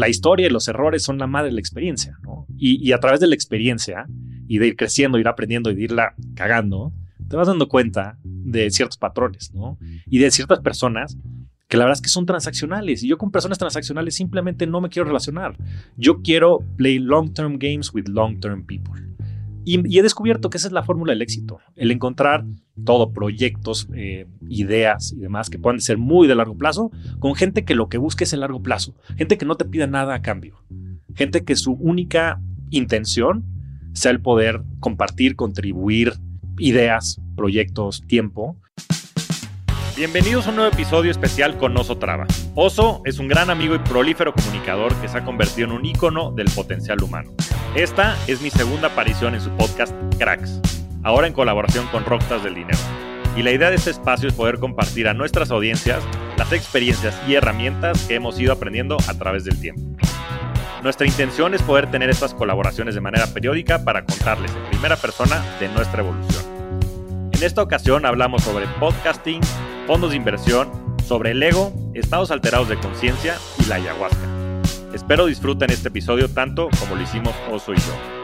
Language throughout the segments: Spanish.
la historia y los errores son la madre de la experiencia, ¿no? Y, a través de la experiencia y de ir creciendo, ir aprendiendo y de irla cagando, te vas dando cuenta de ciertos patrones, ¿no? Y de ciertas personas que la verdad es que son transaccionales. Y yo con personas transaccionales simplemente no me quiero relacionar. Yo quiero play long-term games with long-term people. Y, he descubierto que esa es la fórmula del éxito, el encontrar todo, proyectos, eh, ideas y demás que puedan ser muy de largo plazo, con gente que lo que busque es el largo plazo, gente que no te pida nada a cambio, gente que su única intención sea el poder compartir, contribuir ideas, proyectos, tiempo Bienvenidos a un nuevo episodio especial con Oso Traba. Oso es un gran amigo y prolífero comunicador que se ha convertido en un ícono del potencial humano. Esta es mi segunda aparición en su podcast Cracks, ahora en colaboración con Rockstars del Dinero. Y la idea de este espacio es poder compartir a nuestras audiencias las experiencias y herramientas que hemos ido aprendiendo a través del tiempo. Nuestra intención es poder tener estas colaboraciones de manera periódica para contarles en primera persona de nuestra evolución. En esta ocasión hablamos sobre podcasting, fondos de inversión, sobre el ego, estados alterados de conciencia y la ayahuasca. Espero disfruten este episodio tanto como lo hicimos Oso y yo.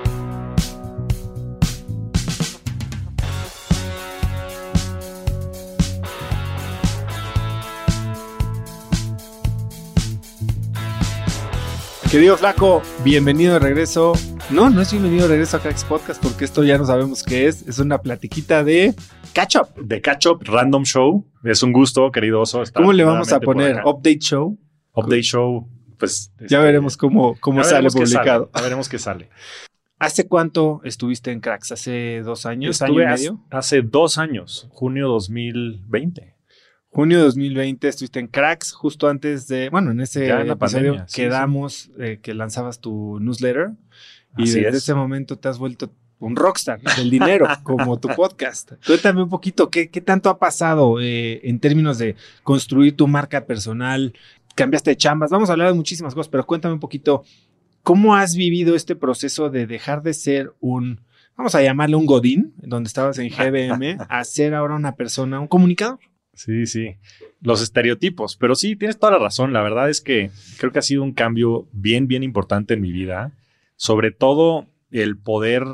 Querido Flaco, bienvenido de regreso. No, no es bienvenido de regreso a Cracks Podcast porque esto ya no sabemos qué es. Es una platiquita de Catch Up. De Catch Up Random Show. Es un gusto, querido oso. ¿Cómo le vamos a poner? ¿Update Show? Update Show. Pues ya este, veremos cómo, cómo sale publicado. Ya veremos qué sale. ¿Hace cuánto estuviste en Cracks? ¿Hace dos años? ¿Año y medio? Hace dos años, junio 2020. Junio 2020 estuviste en Cracks justo antes de, bueno, en ese episodio quedamos eh, que lanzabas tu newsletter y desde ese momento te has vuelto un rockstar del dinero, como tu podcast. Cuéntame un poquito, ¿qué, qué tanto ha pasado eh, en términos de construir tu marca personal? Cambiaste de chambas, vamos a hablar de muchísimas cosas, pero cuéntame un poquito, ¿cómo has vivido este proceso de dejar de ser un, vamos a llamarle un godín, donde estabas en GBM, a ser ahora una persona, un comunicador? Sí, sí. Los estereotipos, pero sí, tienes toda la razón. La verdad es que creo que ha sido un cambio bien, bien importante en mi vida. Sobre todo el poder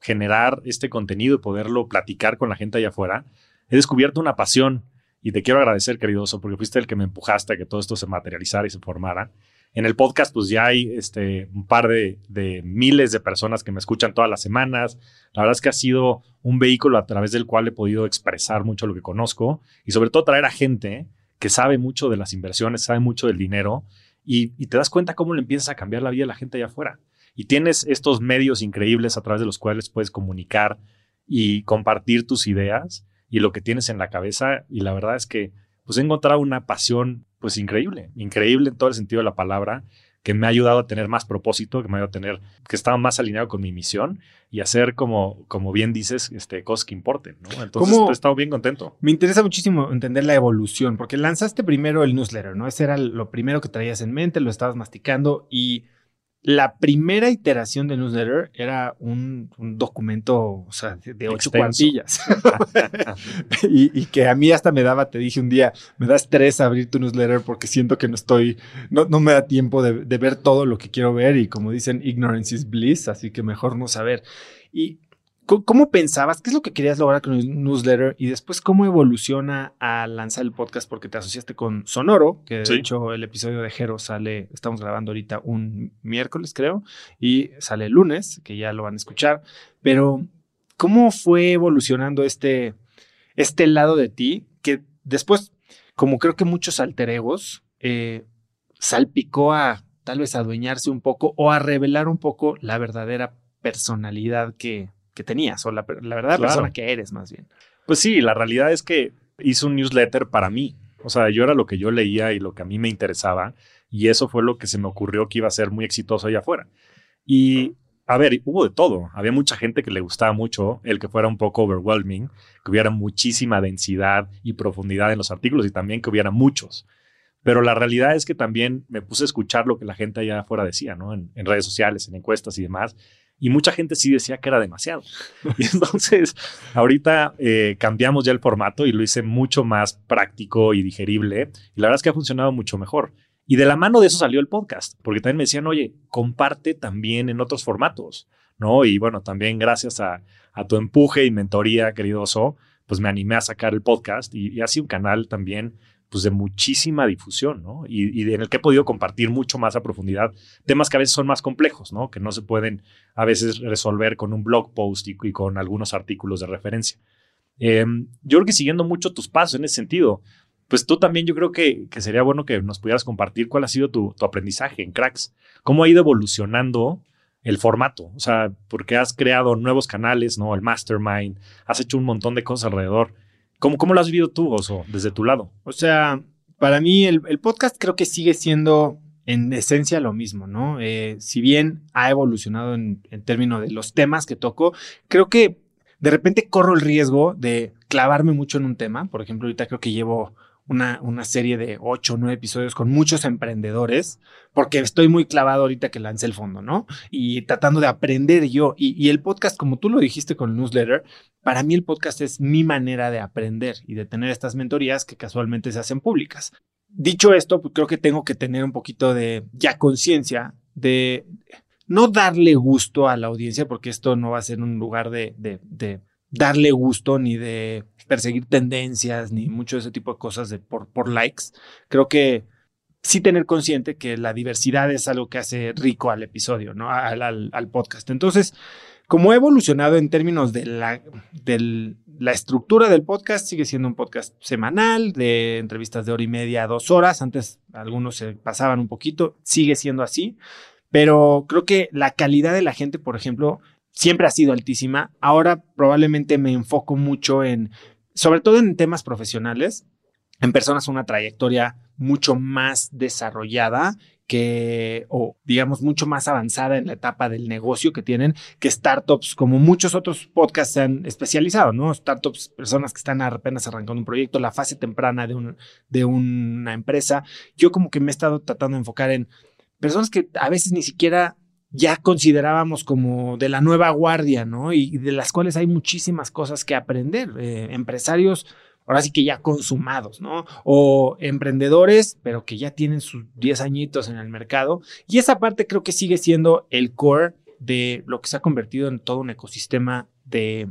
generar este contenido y poderlo platicar con la gente allá afuera, he descubierto una pasión y te quiero agradecer, querido Oso, porque fuiste el que me empujaste a que todo esto se materializara y se formara. En el podcast, pues ya hay este, un par de, de, miles de personas que me escuchan todas las semanas. La verdad es que ha sido un vehículo a través del cual he podido expresar mucho lo que conozco y sobre todo traer a gente que sabe mucho de las inversiones, sabe mucho del dinero y, y te das cuenta cómo le empiezas a cambiar la vida a la gente allá afuera y tienes estos medios increíbles a través de los cuales puedes comunicar y compartir tus ideas y lo que tienes en la cabeza y la verdad es que pues he encontrado una pasión pues increíble, increíble en todo el sentido de la palabra que me ha ayudado a tener más propósito, que me ha ayudado a tener, que estaba más alineado con mi misión y hacer, como, como bien dices, este, cosas que importen, ¿no? Entonces he estado bien contento. Me interesa muchísimo entender la evolución, porque lanzaste primero el newsletter, ¿no? Ese era lo primero que traías en mente, lo estabas masticando y la primera iteración de newsletter era un, documento, o sea, de, ocho cuartillas. y, que a mí hasta me daba, te dije un día, me da estrés abrir tu newsletter porque siento que no estoy, no, no me da tiempo de, de, ver todo lo que quiero ver y como dicen, ignorance is bliss, así que mejor no saber. Y ¿Cómo pensabas? ¿Qué es lo que querías lograr con el newsletter? Y después, ¿cómo evoluciona a lanzar el podcast? Porque te asociaste con Sonoro, que de hecho el episodio de Jero sale, estamos grabando ahorita un miércoles, creo, y sale el lunes, que ya lo van a escuchar. Pero, ¿cómo fue evolucionando este, este lado de ti? Que después, como creo que muchos alter egos, eh, salpicó a tal vez adueñarse un poco o a revelar un poco la verdadera personalidad que que tenías o la, la verdad persona que eres más bien. Pues sí, la realidad es que hice un newsletter para mí. O sea, yo era lo que yo leía y lo que a mí me interesaba y eso fue lo que se me ocurrió que iba a ser muy exitoso allá afuera. Y a ver, hubo de todo. Había mucha gente que le gustaba mucho el que fuera un poco overwhelming, que hubiera muchísima densidad y profundidad en los artículos y también que hubiera muchos. Pero la realidad es que también me puse a escuchar lo que la gente allá afuera decía, ¿no? En, en redes sociales, en encuestas y demás. Y mucha gente sí decía que era demasiado. Y entonces, ahorita eh, cambiamos ya el formato y lo hice mucho más práctico y digerible. Y la verdad es que ha funcionado mucho mejor. Y de la mano de eso salió el podcast, porque también me decían, oye, comparte también en otros formatos, ¿no? Y bueno, también gracias a, tu empuje y mentoría, querido Oso, pues me animé a sacar el podcast y, sido un canal también pues de muchísima difusión, ¿no? Y, en el que he podido compartir mucho más a profundidad temas que a veces son más complejos, ¿no? Que no se pueden a veces resolver con un blog post y, con algunos artículos de referencia. Em, yo creo que siguiendo mucho tus pasos en ese sentido, pues tú también yo creo que, que sería bueno que nos pudieras compartir cuál ha sido tu, tu, aprendizaje en Cracks, cómo ha ido evolucionando el formato, o sea, porque has creado nuevos canales, ¿no? El Mastermind, has hecho un montón de cosas alrededor. ¿Cómo, cómo lo has vivido tú, Oso, desde tu lado? O sea, para mí el, podcast creo que sigue siendo en esencia lo mismo, ¿no? Eh, si bien ha evolucionado en, en términos de los temas que toco, creo que de repente corro el riesgo de clavarme mucho en un tema. Por ejemplo, ahorita creo que llevo una, una serie de ocho o nueve episodios con muchos emprendedores, porque estoy muy clavado ahorita que lancé el fondo, ¿no? Y tratando de aprender yo. Y, el podcast, como tú lo dijiste con el newsletter, para mí el podcast es mi manera de aprender y de tener estas mentorías que casualmente se hacen públicas. Dicho esto, pues creo que tengo que tener un poquito de ya conciencia de no darle gusto a la audiencia, porque esto no va a ser un lugar de, de darle gusto ni de perseguir tendencias ni mucho de ese tipo de cosas por, por likes. Creo que sí tener consciente que la diversidad es algo que hace rico al episodio, ¿no? Al, podcast. Entonces, como he evolucionado en términos de la, de la estructura del podcast, sigue siendo un podcast semanal de entrevistas de hora y media a dos horas. Antes algunos se pasaban un poquito, sigue siendo así. Pero creo que la calidad de la gente, por ejemplo, siempre ha sido altísima. Ahora probablemente me enfoco mucho en, sobre todo en temas profesionales, en personas una trayectoria mucho más desarrollada que, o digamos, mucho más avanzada en la etapa del negocio que tienen que startups, como muchos otros podcasts se han especializado, ¿no? Startups, personas que están apenas arrancando un proyecto, la fase temprana de, un, de una empresa. Yo como que me he estado tratando de enfocar en personas que a veces ni siquiera ya considerábamos como de la nueva guardia, ¿no? Y, de las cuales hay muchísimas cosas que aprender. Eh, empresarios, ahora sí que ya consumados, ¿no? O emprendedores, pero que ya tienen sus 10 añitos en el mercado. Y esa parte creo que sigue siendo el core de lo que se ha convertido en todo un ecosistema de,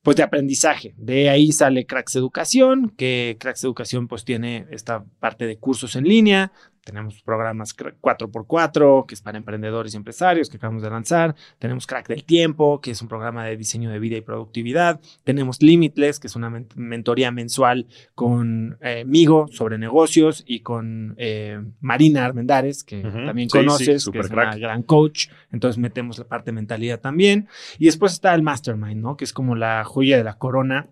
pues de aprendizaje. De ahí sale Cracks Educación, que Cracks Educación pues tiene esta parte de cursos en línea, tenemos programas 4x4, que es para emprendedores y empresarios, que acabamos de lanzar. Tenemos Crack del Tiempo, que es un programa de diseño de vida y productividad. Tenemos Limitless, que es una mentoría mensual con eh, Migo sobre negocios y con eh, Marina Armendares, que también conoces, que es una gran coach. Entonces metemos la parte de mentalidad también. Y después está el Mastermind, ¿no? Que es como la joya de la corona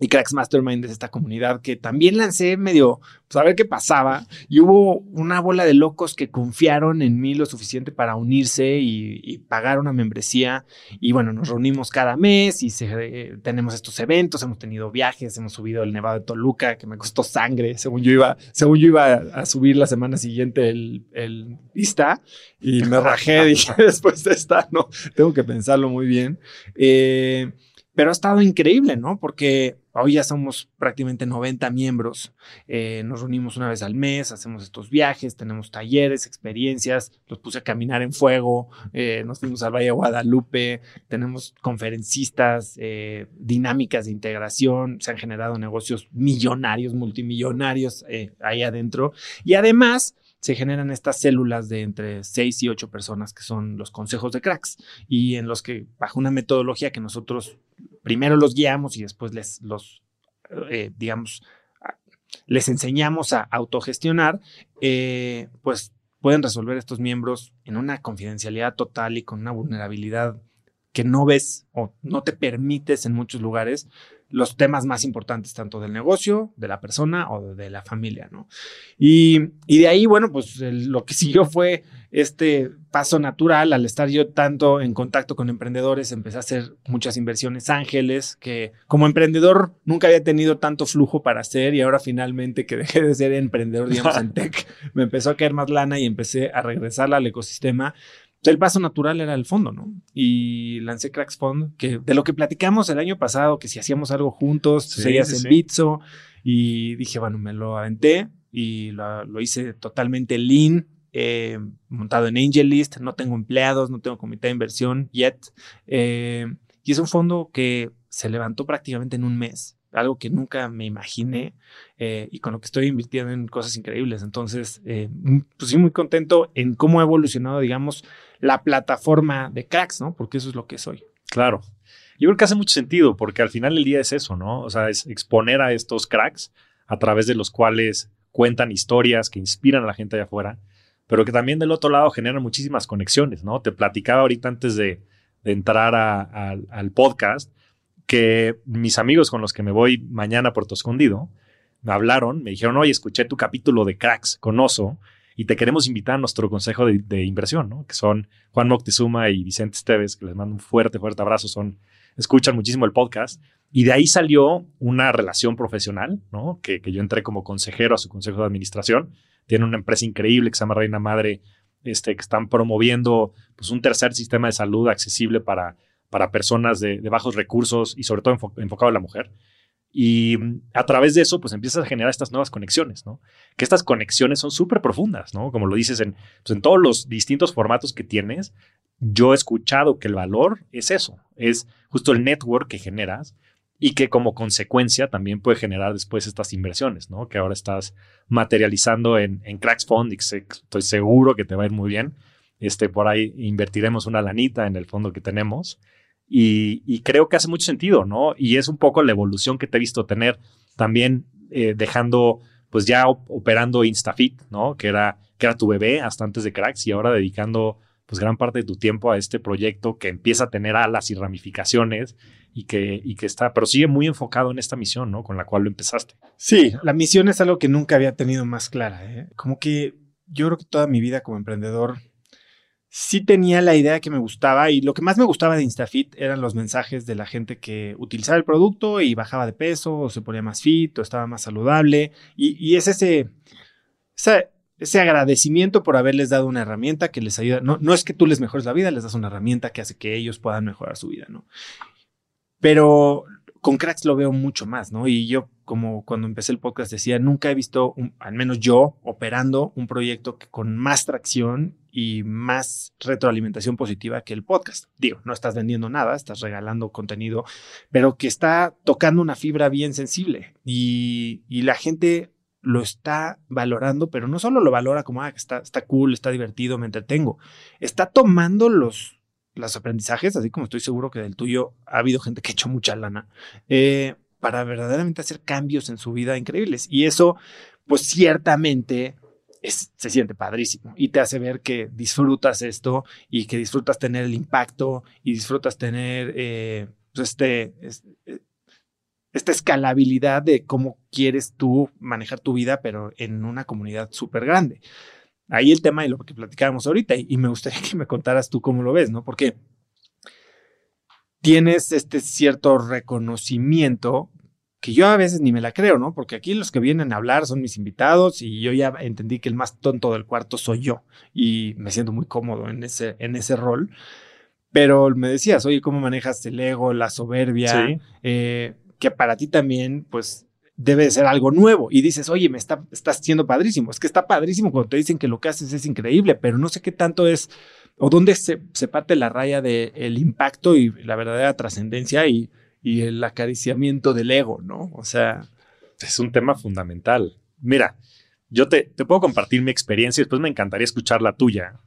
y Cracks Mastermind es esta comunidad que también lancé medio, pues a ver qué pasaba. Y hubo una bola de locos que confiaron en mí lo suficiente para unirse y, pagar una membresía. Y bueno, nos reunimos cada mes y se, tenemos estos eventos, hemos tenido viajes, hemos subido el Nevado de Toluca, que me costó sangre. Según yo iba, según yo iba a subir la semana siguiente el, el lista y me rajé. dije, después de esta, no, tengo que pensarlo muy bien. Eh, pero ha estado increíble, ¿no? Porque hoy ya somos prácticamente 90 miembros. Eh, nos reunimos una vez al mes, hacemos estos viajes, tenemos talleres, experiencias. Los puse a caminar en fuego, eh, nos fuimos al Valle de Guadalupe, tenemos conferencistas, eh, dinámicas de integración. Se han generado negocios millonarios, multimillonarios ahí adentro. Y además, se generan estas células de entre 6 y 8 personas que son los consejos de cracks y en los que bajo una metodología que nosotros primero los guiamos y después les los, eh, digamos, les enseñamos a autogestionar, eh, pues pueden resolver estos miembros en una confidencialidad total y con una vulnerabilidad que no ves o no te permites en muchos lugares los temas más importantes, tanto del negocio, de la persona o de la familia, ¿no? Y, de ahí, bueno, pues lo que siguió fue este paso natural al estar yo tanto en contacto con emprendedores, empecé a hacer muchas inversiones ángeles, que como emprendedor nunca había tenido tanto flujo para hacer y ahora finalmente que dejé de ser emprendedor, digamos, en tech, me empezó a caer más lana y empecé a regresarla al ecosistema el paso natural era el fondo, ¿no? Y lancé Cracks Fund, que de lo que platicamos el año pasado, que si hacíamos algo juntos, serías en Bitso. Y dije, bueno, me lo aventé. y lo, hice totalmente lean, eh, montado en AngelList, no tengo empleados, no tengo comité de inversión yet. Eh, y es un fondo que se levantó prácticamente en un mes, algo que nunca me imaginé eh, y con lo que estoy invirtiendo en cosas increíbles. Entonces, pues sí, muy contento en cómo ha evolucionado, digamos, la plataforma de cracks, ¿no? Porque eso es lo que soy. Claro. Yo creo que hace mucho sentido porque al final del día es eso, ¿no? O sea, es exponer a estos cracks a través de los cuales cuentan historias que inspiran a la gente allá afuera, pero que también del otro lado generan muchísimas conexiones, ¿no? Te platicaba ahorita antes de, entrar al podcast que mis amigos con los que me voy mañana a Puerto Escondido me hablaron, me dijeron, oye, escuché tu capítulo de Cracks con Oso y te queremos invitar a nuestro consejo de, inversión, ¿no? Que son Juan Moctezuma y Vicente Esteves, que les mando un fuerte, fuerte abrazo, son, escuchan muchísimo el podcast y de ahí salió una relación profesional, ¿no? Que, yo entré como consejero a su consejo de administración. Tiene una empresa increíble que se llama Reina Madre, este, que están promoviendo pues, un tercer sistema de salud accesible para, para personas de, bajos recursos y sobre todo enfocado a la mujer. Y a través de eso, pues empiezas a generar estas nuevas conexiones, ¿no? Que estas conexiones son súper profundas, ¿no? Como lo dices en, pues, en todos los distintos formatos que tienes, yo he escuchado que el valor es eso, es justo el network que generas y que como consecuencia también puede generar después estas inversiones, ¿no? Que ahora estás materializando en, en Cracks Fund y estoy seguro que te va a ir muy bien. Este, por ahí invertiremos una lanita en el fondo que tenemos y, creo que hace mucho sentido, ¿no? Y es un poco la evolución que te he visto tener también eh, dejando, pues ya operando InstaFit, ¿no? Que era, que era tu bebé hasta antes de Cracks y ahora dedicando pues gran parte de tu tiempo a este proyecto que empieza a tener alas y ramificaciones y que, y que está, pero sigue muy enfocado en esta misión, ¿no? Con la cual lo empezaste. Sí, la misión es algo que nunca había tenido más clara. ¿eh? Como que yo creo que toda mi vida como emprendedor sí tenía la idea que me gustaba y lo que más me gustaba de InstaFit eran los mensajes de la gente que utilizaba el producto y bajaba de peso o se ponía más fit o estaba más saludable y, es ese, ese, agradecimiento por haberles dado una herramienta que les ayuda. No, no es que tú les mejores la vida, les das una herramienta que hace que ellos puedan mejorar su vida, ¿no? Pero con cracks lo veo mucho más, ¿no? Y yo, como cuando empecé el podcast decía, nunca he visto, al menos yo, operando un proyecto con más tracción y más retroalimentación positiva que el podcast. Digo, no estás vendiendo nada, estás regalando contenido, pero que está tocando una fibra bien sensible y, la gente lo está valorando, pero no solo lo valora como, ah, está, está cool, está divertido, me entretengo, está tomando los los aprendizajes, así como estoy seguro que del tuyo ha habido gente que ha hecho mucha lana, eh, para verdaderamente hacer cambios en su vida increíbles. Y eso, pues ciertamente se siente padrísimo y te hace ver que disfrutas esto y que disfrutas tener el impacto y disfrutas tener eh, pues, este, este, esta escalabilidad de cómo quieres tú manejar tu vida, pero en una comunidad súper grande ahí el tema y lo que platicábamos ahorita, y, me gustaría que me contaras tú cómo lo ves, ¿no? Porque tienes este cierto reconocimiento que yo a veces ni me la creo, ¿no? Porque aquí los que vienen a hablar son mis invitados y yo ya entendí que el más tonto del cuarto soy yo y me siento muy cómodo en ese, en ese rol. Pero me decías, oye, ¿cómo manejas el ego, la soberbia? Eh, que para ti también, pues, debe de ser algo nuevo. Y dices, oye, me está, estás siendo padrísimo. Es que está padrísimo cuando te dicen que lo que haces es increíble, pero no sé qué tanto es o dónde se, se parte la raya del el impacto y la verdadera trascendencia y, y el acariciamiento del ego, ¿no? O sea. Es un tema fundamental. Mira, yo te, te puedo compartir mi experiencia y después me encantaría escuchar la tuya,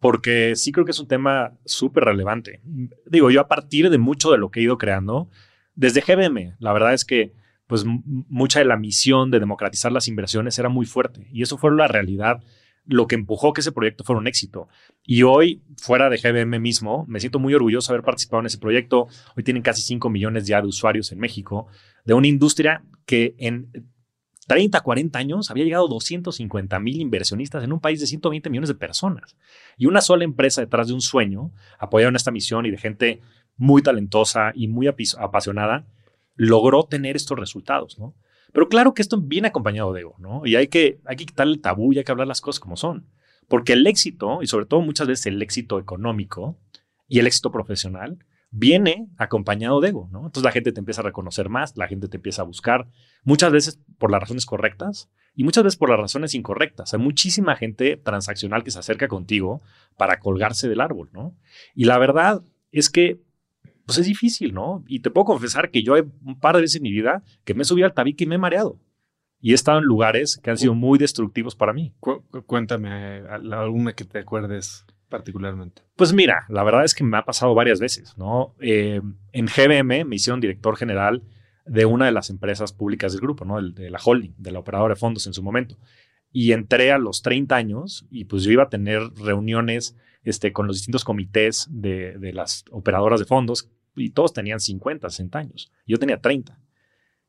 porque sí creo que es un tema súper relevante. Digo, yo a partir de mucho de lo que he ido creando, desde GBM, la verdad es que pues mucha de la misión de democratizar las inversiones era muy fuerte. Y eso fue la realidad, lo que empujó que ese proyecto fuera un éxito. Y hoy, fuera de GBM mismo, me siento muy orgulloso de haber participado en ese proyecto. Hoy tienen casi 5 millones ya de usuarios en México, de una industria que en 30, 40 años había llegado a 250 mil inversionistas en un país de 120 millones de personas. Y una sola empresa detrás de un sueño, apoyada en esta misión y de gente muy talentosa y muy apasionada, logró tener estos resultados, ¿no? Pero claro que esto viene acompañado de ego, ¿no? Y hay que, hay que quitar el tabú y hay que hablar las cosas como son. Porque el éxito, y sobre todo muchas veces el éxito económico y el éxito profesional, viene acompañado de ego, ¿no? Entonces la gente te empieza a reconocer más, la gente te empieza a buscar, muchas veces por las razones correctas y muchas veces por las razones incorrectas. Hay muchísima gente transaccional que se acerca contigo para colgarse del árbol, ¿no? Y la verdad es que pues es difícil, ¿no? Y te puedo confesar que yo hay un par de veces en mi vida que me he subido al tabique y me he mareado. Y he estado en lugares que han sido muy destructivos para mí. cuéntame alguna que te acuerdes particularmente. Pues mira, la verdad es que me ha pasado varias veces, ¿no? Eh, en GBM me hicieron director general de una de las empresas públicas del grupo, ¿no? de la holding, de la operadora de fondos en su momento. Y entré a los 30 años y pues yo iba a tener reuniones este, con los distintos comités de, de las operadoras de fondos y todos tenían 50, 60 años. Yo tenía 30.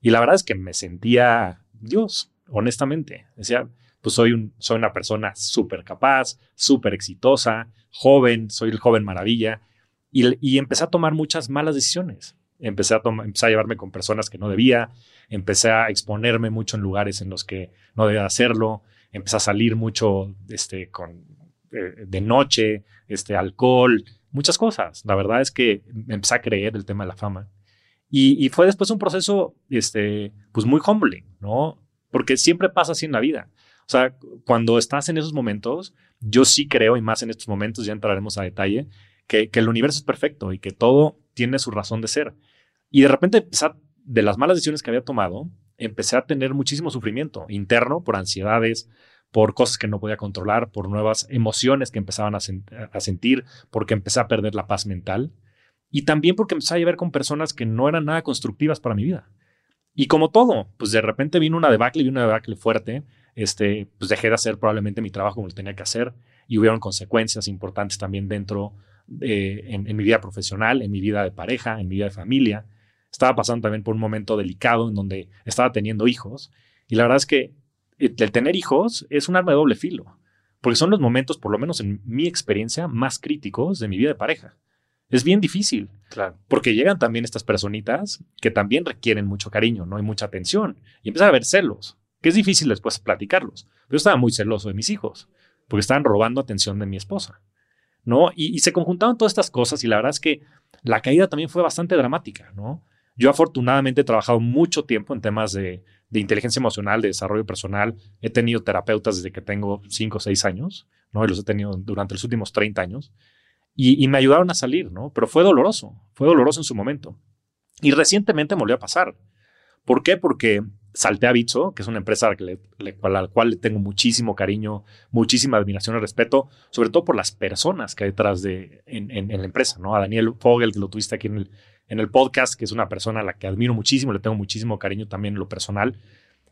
Y la verdad es que me sentía Dios, honestamente. Decía, pues soy, un, soy una persona súper capaz, súper exitosa, joven, soy el joven maravilla. Y, y, empecé a tomar muchas malas decisiones. Empecé a, empecé a llevarme con personas que no debía, empecé a exponerme mucho en lugares en los que no debía hacerlo, empecé a salir mucho este, con, eh, de noche, este, alcohol, muchas cosas. La verdad es que empecé a creer el tema de la fama. Y, y, fue después un proceso, este, pues muy humbling, ¿no? Porque siempre pasa así en la vida. O sea, cuando estás en esos momentos, yo sí creo, y más en estos momentos, ya entraremos a detalle, que, que el universo es perfecto y que todo tiene su razón de ser. Y de repente, de las malas decisiones que había tomado, empecé a tener muchísimo sufrimiento interno por ansiedades, por cosas que no podía controlar, por nuevas emociones que empezaban a, sentir, porque empecé a perder la paz mental. Y también porque empecé a llevar con personas que no eran nada constructivas para mi vida. Y como todo, pues de repente vino una debacle y una debacle fuerte. Este, pues dejé de hacer probablemente mi trabajo como lo tenía que hacer y hubieron consecuencias importantes también dentro de, en, mi vida profesional, en mi vida de pareja, en mi vida de familia. Estaba pasando también por un momento delicado en donde estaba teniendo hijos y la verdad es que el tener hijos es un arma de doble filo, porque son los momentos, por lo menos en mi experiencia, más críticos de mi vida de pareja. Es bien difícil. Claro. Porque llegan también estas personitas que también requieren mucho cariño, ¿no? hay mucha atención. Y empieza a haber celos, que es difícil después platicarlos. Yo estaba muy celoso de mis hijos, porque estaban robando atención de mi esposa, ¿no? Y, y se conjuntaron todas estas cosas y la verdad es que la caída también fue bastante dramática, ¿no? Yo afortunadamente he trabajado mucho tiempo en temas de, de inteligencia emocional, de desarrollo personal. He tenido terapeutas desde que tengo 5 o 6 años, ¿no? Y los he tenido durante los últimos 30 años y, me ayudaron a salir, ¿no? Pero fue doloroso, fue doloroso en su momento. Y recientemente me volvió a pasar. ¿Por qué? Porque salté a Bitso, que es una empresa a la, cual le tengo muchísimo cariño, muchísima admiración y respeto, sobre todo por las personas que hay detrás de en, la empresa, ¿no? A Daniel Fogel, que lo tuviste aquí en el, en el podcast, que es una persona a la que admiro muchísimo, le tengo muchísimo cariño también en lo personal,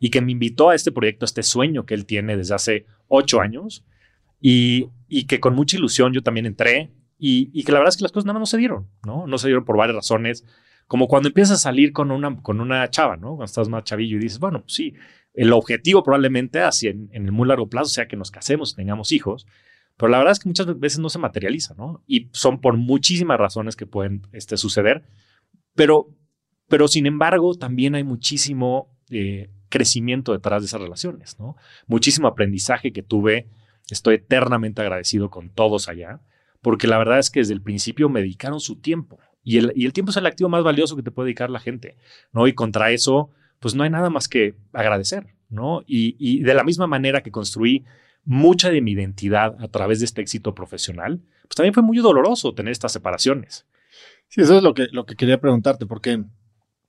y que me invitó a este proyecto, a este sueño que él tiene desde hace ocho años, y, y que con mucha ilusión yo también entré, y, que la verdad es que las cosas nada más no se dieron, ¿no? No se dieron por varias razones. Como cuando empiezas a salir con una, con una chava, ¿no? Cuando estás más chavillo y dices, bueno, sí, el objetivo probablemente así en, el muy largo plazo sea que nos casemos y tengamos hijos, pero la verdad es que muchas veces no se materializa, ¿no? Y son por muchísimas razones que pueden este, suceder, pero, pero sin embargo también hay muchísimo eh, crecimiento detrás de esas relaciones, ¿no? Muchísimo aprendizaje que tuve, estoy eternamente agradecido con todos allá porque la verdad es que desde el principio me dedicaron su tiempo. Y el, y el tiempo es el activo más valioso que te puede dedicar la gente, ¿no? Y contra eso, pues no hay nada más que agradecer, ¿no? Y, y de la misma manera que construí mucha de mi identidad a través de este éxito profesional, pues también fue muy doloroso tener estas separaciones. Sí, eso es lo que, lo que quería preguntarte, porque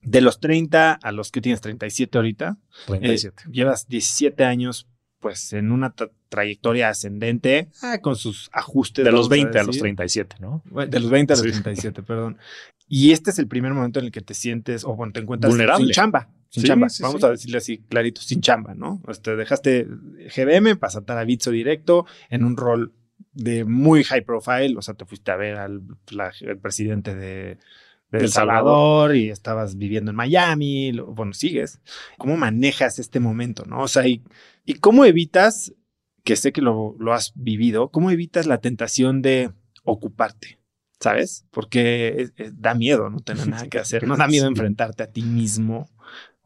de los 30 a los que tienes 37 ahorita, 37. Eh, llevas 17 años pues en una trayectoria ascendente, ah, con sus ajustes. De los 20 a, los 37, ¿no? De los 20 a los 37, perdón. Y este es el primer momento en el que te sientes o bueno, te encuentras Vulnerable. sin chamba. Sin chamba. Vamos a decirle así clarito, sin chamba, ¿no? Este, dejaste GBM para saltar a Bitso directo en un rol de muy high profile, o sea, te fuiste a ver al el presidente de, el Salvador, y estabas viviendo en Miami, bueno, sigues. ¿Cómo manejas este momento, no? O sea, y, y cómo evitas, que sé que lo, lo, has vivido, cómo evitas la tentación de ocuparte, ¿sabes? Porque da miedo no tener nada que hacer, no da miedo enfrentarte a ti mismo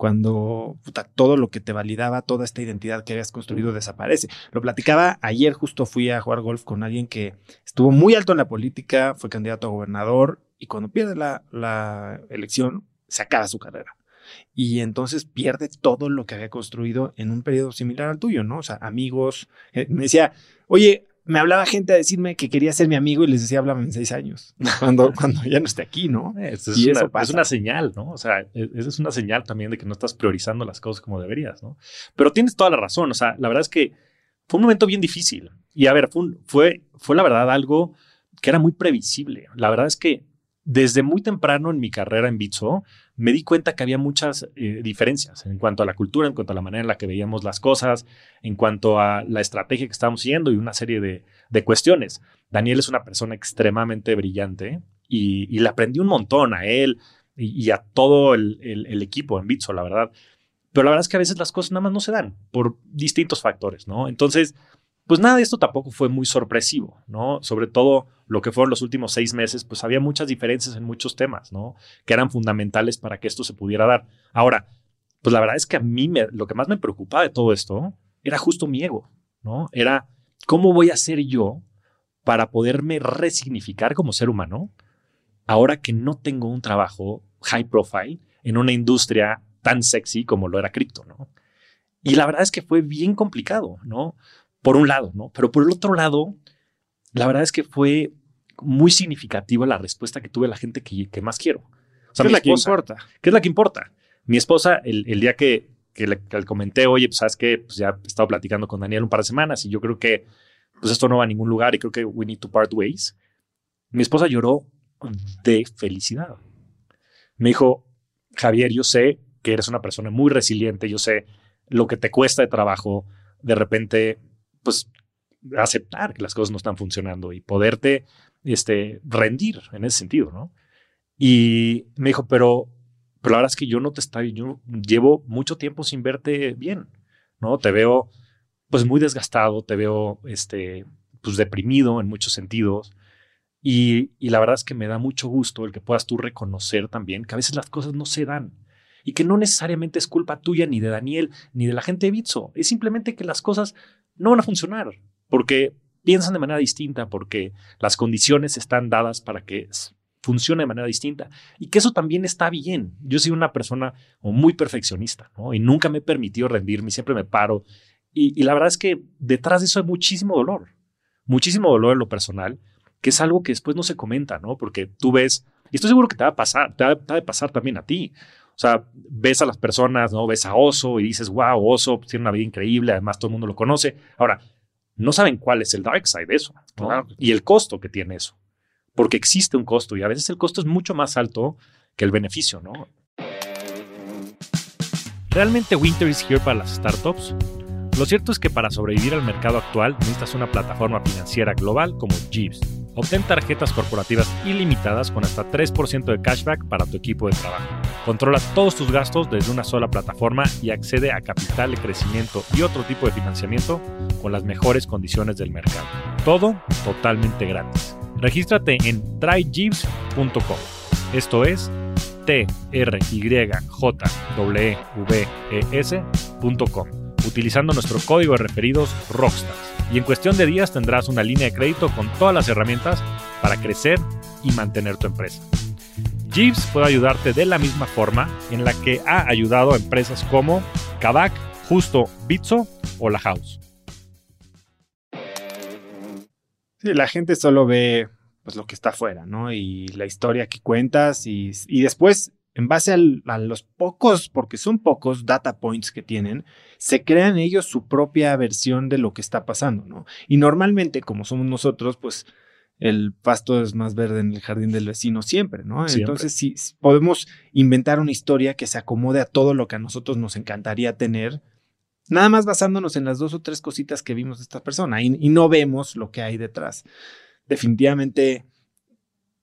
cuando todo lo que te validaba, toda esta identidad que habías construido desaparece. Lo platicaba ayer, justo fui a jugar golf con alguien que estuvo muy alto en la política, fue candidato a gobernador y cuando pierde la, elección se acaba su carrera. y entonces pierde todo lo que había construido en un periodo similar al tuyo, ¿no? O sea, amigos, eh, me decía, oye, me hablaba gente a decirme que quería ser mi amigo y les decía, háblame en seis años, cuando, cuando ya no esté aquí, ¿no? es, y una, eso es una señal, ¿no? O sea, e, esa es una señal también de que no estás priorizando las cosas como deberías, ¿no? Pero tienes toda la razón, o sea, la verdad es que fue un momento bien difícil. Y a ver, fue, fue, fue la verdad algo que era muy previsible. La verdad es que desde muy temprano en mi carrera en Bitso, me di cuenta que había muchas eh, diferencias en cuanto a la cultura, en cuanto a la manera en la que veíamos las cosas, en cuanto a la estrategia que estábamos siguiendo y una serie de, cuestiones. Daniel es una persona extremadamente brillante y, le aprendí un montón a él y, a todo el, el, equipo en Bitso, la verdad. Pero la verdad es que a veces las cosas nada más no se dan por distintos factores, ¿no? Entonces, pues nada de esto tampoco fue muy sorpresivo, ¿no? Sobre todo lo que fueron los últimos seis meses, pues había muchas diferencias en muchos temas, ¿no? Que eran fundamentales para que esto se pudiera dar. Ahora, pues la verdad es que a mí lo que más me preocupaba de todo esto era justo mi ego, ¿no? Era cómo voy a ser yo para poderme resignificar como ser humano ahora que no tengo un trabajo high profile en una industria tan sexy como lo era cripto, ¿no? Y la verdad es que fue bien complicado, ¿no? Por un lado, ¿no? Pero por el otro lado, la verdad es que fue muy significativa la respuesta que tuve la gente que, más quiero. O sea, ¿Qué es la que importa? ¿Qué es la que importa? Mi esposa, el, día que, le, comenté, oye, pues sabes que pues ya he estado platicando con Daniel un par de semanas y yo creo que pues esto no va a ningún lugar y creo que we need to part ways. Mi esposa lloró de felicidad. Me dijo, Javier, yo sé que eres una persona muy resiliente, yo sé lo que te cuesta de trabajo de repente pues aceptar que las cosas no están funcionando y poderte este, rendir en ese sentido, ¿no? Y me dijo, pero, pero la verdad es que yo no te estoy, yo llevo mucho tiempo sin verte bien, ¿no? Te veo pues muy desgastado, te veo este, pues deprimido en muchos sentidos. Y, y, la verdad es que me da mucho gusto el que puedas tú reconocer también que a veces las cosas no se dan y que no necesariamente es culpa tuya ni de Daniel ni de la gente de Bitso. Es simplemente que las cosas no van a funcionar porque piensan de manera distinta, porque las condiciones están dadas para que funcione de manera distinta y que eso también está bien. Yo soy una persona muy perfeccionista ¿no? y nunca me he permitido rendirme, siempre me paro. Y, la verdad es que detrás de eso hay muchísimo dolor, muchísimo dolor en lo personal, que es algo que después no se comenta, ¿no? Porque tú ves, y estoy seguro que te va a pasar, te va, te a pasar también a ti. O sea, ves a las personas, ¿no? Ves a Oso y dices, wow, Oso tiene una vida increíble, además todo el mundo lo conoce. Ahora, no saben cuál es el dark side de eso y el costo que tiene eso. Porque existe un costo y a veces el costo es mucho más alto que el beneficio, ¿no? ¿Realmente Winter is here para las startups? Lo cierto es que para sobrevivir al mercado actual necesitas una plataforma financiera global como Jeeves Obtén tarjetas corporativas ilimitadas con hasta 3% de cashback para tu equipo de trabajo. Controla todos tus gastos desde una sola plataforma y accede a capital de crecimiento y otro tipo de financiamiento con las mejores condiciones del mercado. Todo totalmente gratis. Regístrate en tryjeeves.com. Esto es t r y j w e s.com utilizando nuestro código de referidos Rockstars y en cuestión de días tendrás una línea de crédito con todas las herramientas para crecer y mantener tu empresa. Jeeves puede ayudarte de la misma forma en la que ha ayudado a empresas como Kavak, Justo, Bitso o La House. Sí, la gente solo ve pues, lo que está afuera, ¿no? Y la historia que cuentas y, y después en base a los pocos, porque son pocos data points que tienen, se crean ellos su propia versión de lo que está pasando, ¿no? Y normalmente, como somos nosotros, pues el pasto es más verde en el jardín del vecino siempre, ¿no? Entonces, si podemos inventar una historia que se acomode a todo lo que a nosotros nos encantaría tener, nada más basándonos en las dos o tres cositas que vimos de esta persona y no vemos lo que hay detrás. Definitivamente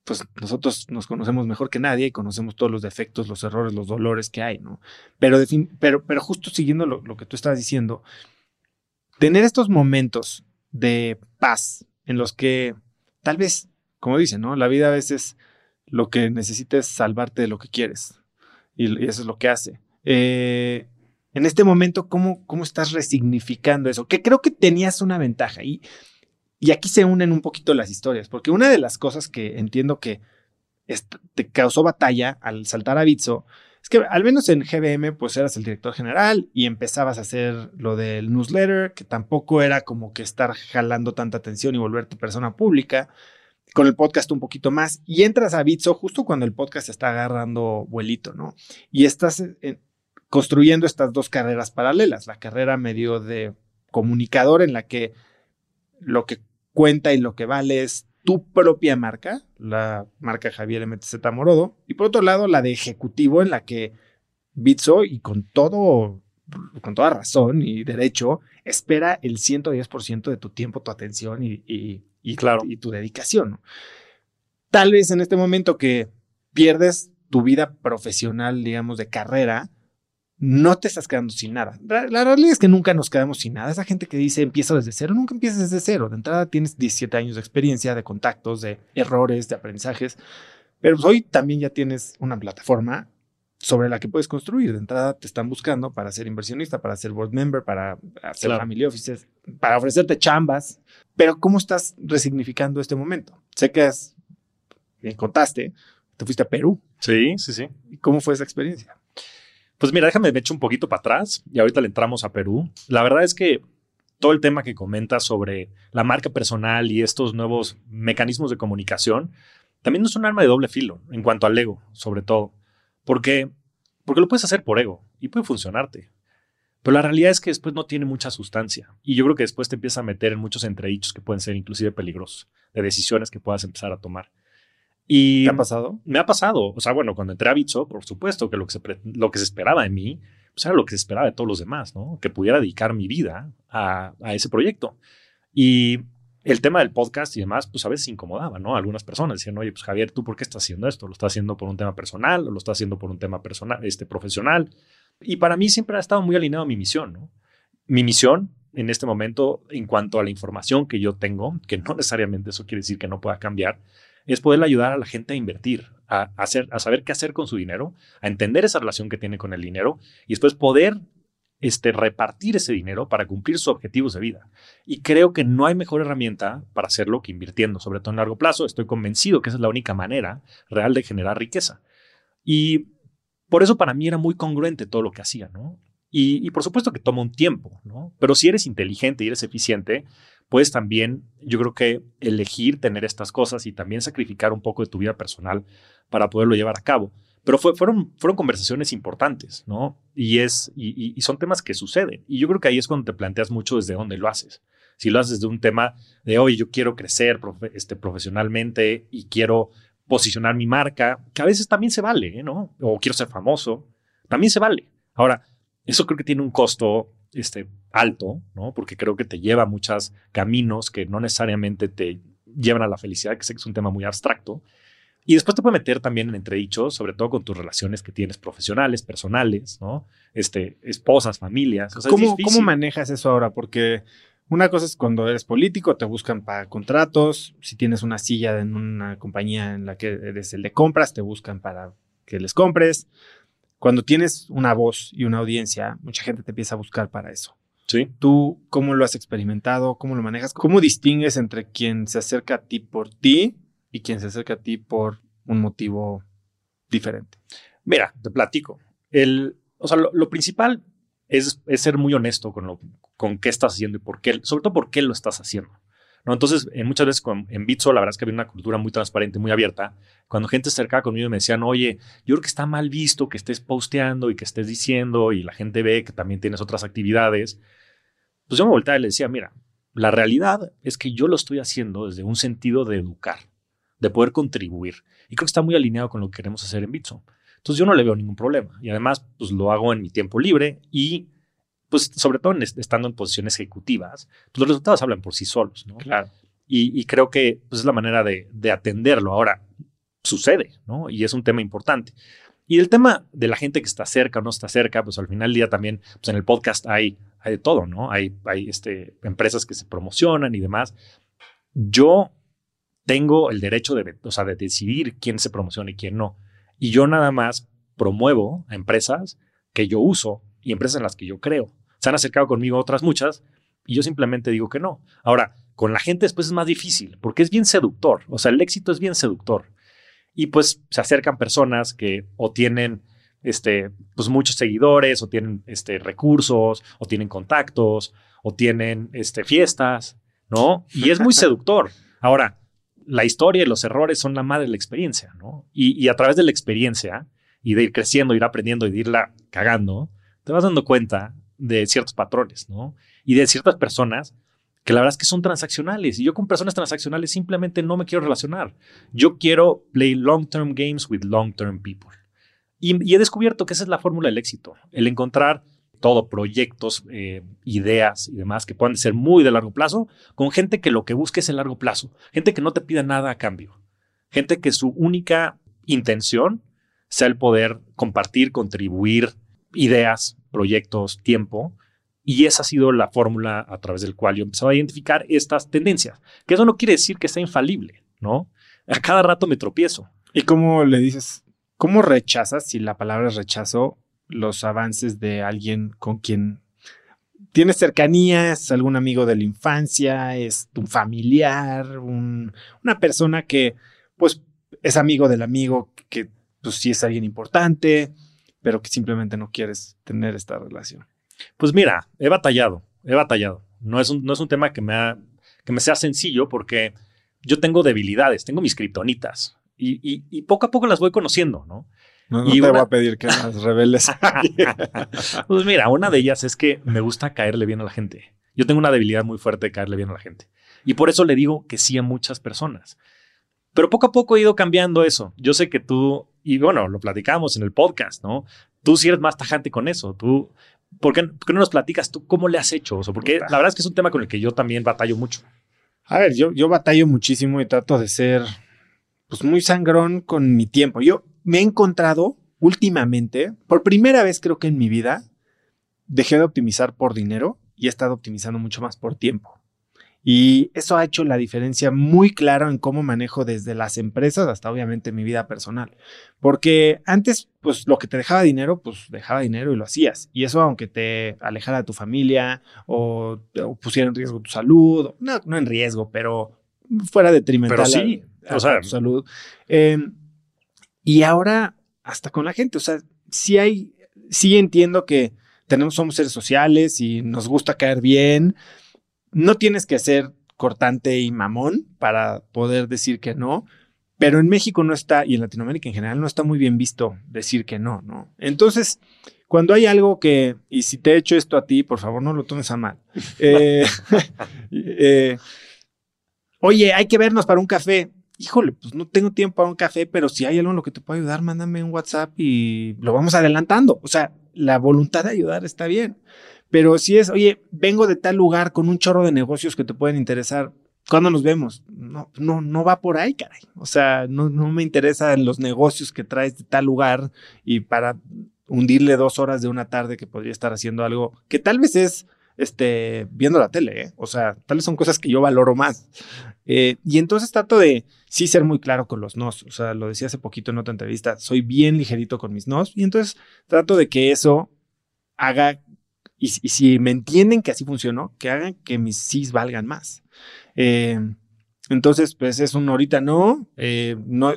pues nosotros nos conocemos mejor que nadie y conocemos todos los defectos, los errores, los dolores que hay, ¿no? Pero, pero, pero justo siguiendo lo, que tú estás diciendo, tener estos momentos de paz en los que tal vez, como dicen, ¿no? La vida a veces lo que necesita es salvarte de lo que quieres y, eso es lo que hace. Eh, en este momento, ¿cómo, ¿cómo estás resignificando eso? Que creo que tenías una ventaja y y aquí se unen un poquito las historias, porque una de las cosas que entiendo que te causó batalla al saltar a Bitso es que al menos en GBM, pues eras el director general y empezabas a hacer lo del newsletter, que tampoco era como que estar jalando tanta atención y volverte persona pública. Con el podcast un poquito más y entras a Bitso justo cuando el podcast está agarrando vuelito, ¿no? Y estás construyendo estas dos carreras paralelas, la carrera medio de comunicador en la que lo que cuenta y lo que vale es tu propia marca, la marca Javier MTZ Morodo, y por otro lado la de ejecutivo en la que Bitso y con todo con toda razón y derecho, espera el 110% de tu tiempo, tu atención y, claro. y tu dedicación. Tal vez en este momento que pierdes tu vida profesional, digamos, de carrera, no te estás quedando sin nada. La, realidad es que nunca nos quedamos sin nada. Esa gente que dice empieza desde cero, nunca empiezas desde cero. De entrada tienes 17 años de experiencia, de contactos, de errores, de aprendizajes. Pero pues, hoy también ya tienes una plataforma sobre la que puedes construir. De entrada te están buscando para ser inversionista, para ser board member, para hacer family offices, para ofrecerte chambas. Pero ¿cómo estás resignificando este momento? Sé que es, me contaste, te fuiste a Perú. Sí, sí, sí. ¿Y cómo fue esa experiencia? Pues mira, déjame me echo un poquito para atrás y ahorita le entramos a Perú. La verdad es que todo el tema que comentas sobre la marca personal y estos nuevos mecanismos de comunicación también es un arma de doble filo en cuanto al ego, sobre todo. Porque, porque lo puedes hacer por ego y puede funcionarte. Pero la realidad es que después no tiene mucha sustancia. Y yo creo que después te empieza a meter en muchos entredichos que pueden ser inclusive peligrosos, de decisiones que puedas empezar a tomar. Y ¿Te ha pasado? Me ha pasado. O sea, bueno, cuando entré a Bitso, por supuesto que lo que se, lo que se esperaba de mí, pues era lo que se esperaba de todos los demás, ¿no? Que pudiera dedicar mi vida a, a ese proyecto. Y el tema del podcast y demás, pues a veces incomodaba, ¿no? Algunas personas decían, oye, pues Javier, ¿tú por qué estás haciendo esto? ¿Lo estás haciendo por un tema personal o lo estás haciendo por un tema personal, este, profesional? Y para mí siempre ha estado muy alineado a mi misión, ¿no? Mi misión en este momento, en cuanto a la información que yo tengo, que no necesariamente eso quiere decir que no pueda cambiar, es poder ayudar a la gente a invertir, a, hacer, a saber qué hacer con su dinero, a entender esa relación que tiene con el dinero y después poder este, repartir ese dinero para cumplir sus objetivos de vida. Y creo que no hay mejor herramienta para hacerlo que invirtiendo, sobre todo en largo plazo. Estoy convencido que esa es la única manera real de generar riqueza. Y por eso para mí era muy congruente todo lo que hacía, ¿no? Y, por supuesto que toma un tiempo, ¿no? Pero si eres inteligente y eres eficiente, puedes también, yo creo que elegir tener estas cosas y también sacrificar un poco de tu vida personal para poderlo llevar a cabo. Pero fueron, fueron conversaciones importantes, ¿no? Y, es, y, son temas que suceden. Y yo creo que ahí es cuando te planteas mucho desde dónde lo haces. Si lo haces de un tema de, hoy yo quiero crecer este, profesionalmente y quiero posicionar mi marca, que a veces también se vale, ¿no? O quiero ser famoso, también se vale. Ahora, eso creo que tiene un costo este, alto, ¿no? Porque creo que te lleva a muchos caminos que no necesariamente te llevan a la felicidad, que sé que es un tema muy abstracto. Y después te puede meter también en entredichos, sobre todo con tus relaciones que tienes profesionales, personales, ¿no? Este, esposas, familias. ¿Cómo, ¿Cómo manejas eso ahora? Porque una cosa es cuando eres político, te buscan para contratos. Si tienes una silla en una compañía en la que eres el de compras, te buscan para que les compres. Cuando tienes una voz y una audiencia, mucha gente te empieza a buscar para eso. Sí. ¿Tú cómo lo has experimentado? ¿Cómo lo manejas? ¿Cómo distingues entre quien se acerca a ti por ti y quien se acerca a ti por un motivo diferente? Mira, te platico. El, o sea, lo, principal es, es, ser muy honesto con, lo, con qué estás haciendo y por qué, sobre todo por qué lo estás haciendo. Entonces, en muchas veces en Bitso, la verdad es que había una cultura muy transparente, muy abierta. Cuando gente se acercaba conmigo me decían, oye, yo creo que está mal visto que estés posteando y que estés diciendo y la gente ve que también tienes otras actividades, pues yo me volteaba y le decía, mira, la realidad es que yo lo estoy haciendo desde un sentido de educar, de poder contribuir. Y creo que está muy alineado con lo que queremos hacer en Bitso. Entonces yo no le veo ningún problema. Y además, pues lo hago en mi tiempo libre y pues sobre todo estando en posiciones ejecutivas, pues los resultados hablan por sí solos, ¿no? Claro. Y, creo que pues, es la manera de, atenderlo. Ahora, sucede, ¿no? Y es un tema importante. Y el tema de la gente que está cerca o no está cerca, pues al final del día también, pues en el podcast hay, hay de todo, ¿no? Hay, hay este, empresas que se promocionan y demás. Yo tengo el derecho de, o sea, de decidir quién se promociona y quién no. Y yo nada más promuevo a empresas que yo uso y empresas en las que yo creo. Se han acercado conmigo otras muchas y yo simplemente digo que no. Ahora, con la gente después es más difícil porque es bien seductor. O sea, el éxito es bien seductor. Y pues se acercan personas que o tienen este, pues muchos seguidores o tienen este, recursos o tienen contactos o tienen este, fiestas, ¿no? Y es muy seductor. Ahora, la historia y los errores son la madre de la experiencia, ¿no? Y, y, a través de la experiencia y de ir creciendo, ir aprendiendo y de irla cagando, te vas dando cuenta de ciertos patrones, ¿no? Y de ciertas personas que la verdad es que son transaccionales. Y yo con personas transaccionales simplemente no me quiero relacionar. Yo quiero play long-term games with long-term people. Y, he descubierto que esa es la fórmula del éxito, el encontrar todo, proyectos, eh, ideas y demás que puedan ser muy de largo plazo, con gente que lo que busque es el largo plazo, gente que no te pida nada a cambio, gente que su única intención sea el poder compartir, contribuir ideas, proyectos, tiempo. Y esa ha sido la fórmula a través del cual yo empezaba a identificar estas tendencias. Que eso no quiere decir que sea infalible, ¿no? A cada rato me tropiezo. ¿Y cómo le dices, cómo rechazas, si la palabra es rechazo, los avances de alguien con quien tienes cercanía, es algún amigo de la infancia, es un familiar, una persona que pues es amigo del amigo, que pues sí es alguien importante, pero que simplemente no quieres tener esta relación? Pues mira, he batallado, he batallado. No es un, no es un tema que me, que me sea sencillo porque yo tengo debilidades, tengo mis kriptonitas y, y, poco a poco las voy conociendo, ¿no? No, no te voy a pedir que las reveles. pues mira, una de ellas es que me gusta caerle bien a la gente. Yo tengo una debilidad muy fuerte de caerle bien a la gente. Y por eso le digo que sí a muchas personas. Pero poco a poco he ido cambiando eso. Yo sé que tú, y bueno, lo platicamos en el podcast, ¿no? Tú sí eres más tajante con eso. Tú, ¿por qué, no nos platicas tú cómo le has hecho? O porque la verdad es que es un tema con el que yo también batallo mucho. A ver, yo, yo batallo muchísimo y trato de ser pues muy sangrón con mi tiempo. Yo me he encontrado últimamente, por primera vez creo que en mi vida, dejé de optimizar por dinero y he estado optimizando mucho más por tiempo. Y eso ha hecho la diferencia muy clara en cómo manejo desde las empresas hasta obviamente mi vida personal. Porque antes, pues lo que te dejaba dinero, pues dejaba dinero y lo hacías. Y eso aunque te alejara de tu familia o, pusiera en riesgo tu salud, no, no en riesgo, pero fuera detrimental pero sí, o sea, tu salud. Em, y ahora, hasta con la gente, o sea, sí hay, sí entiendo que tenemos, somos seres sociales y nos gusta caer bien, no tienes que ser cortante y mamón para poder decir que no, pero en México no está, y en Latinoamérica en general, no está muy bien visto decir que no, ¿no? Entonces, cuando hay algo que, y si te he hecho esto a ti, por favor, no lo tomes a mal. Eh, eh, oye, hay que vernos para un café. Híjole, pues no tengo tiempo para un café, pero si hay algo en lo que te pueda ayudar, mándame un WhatsApp y lo vamos adelantando. O sea, la voluntad de ayudar está bien. Pero si es, oye, vengo de tal lugar con un chorro de negocios que te pueden interesar, ¿cuándo nos vemos? No, no, no va por ahí, caray. O sea, no, no me interesan los negocios que traes de tal lugar y para hundirle dos horas de una tarde que podría estar haciendo algo que tal vez es este, viendo la tele, ¿eh? o sea, tal vez son cosas que yo valoro más. Eh, y entonces trato de sí ser muy claro con los nos, o sea, lo decía hace poquito en otra entrevista, soy bien ligerito con mis nos y entonces trato de que eso haga y, si me entienden que así funcionó, que hagan que mis sís valgan más. Eh, entonces, pues es un ahorita no, eh, no,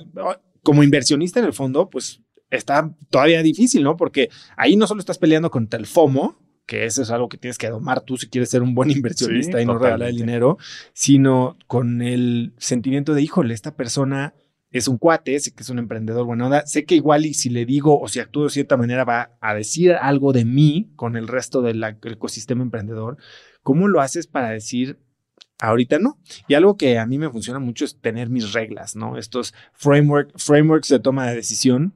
como inversionista en el fondo, pues está todavía difícil, ¿no? Porque ahí no solo estás peleando contra el FOMO, que eso es algo que tienes que domar tú si quieres ser un buen inversionista y no regalar el dinero, sino con el sentimiento de, híjole, esta persona es un cuate, sé que es un emprendedor bueno, sé que igual y si le digo o si actúo de cierta manera va a decir algo de mí con el resto del ecosistema emprendedor. ¿Cómo lo haces para decir ahorita no? Y algo que a mí me funciona mucho es tener mis reglas, ¿no? Estos framework, frameworks de toma de decisión.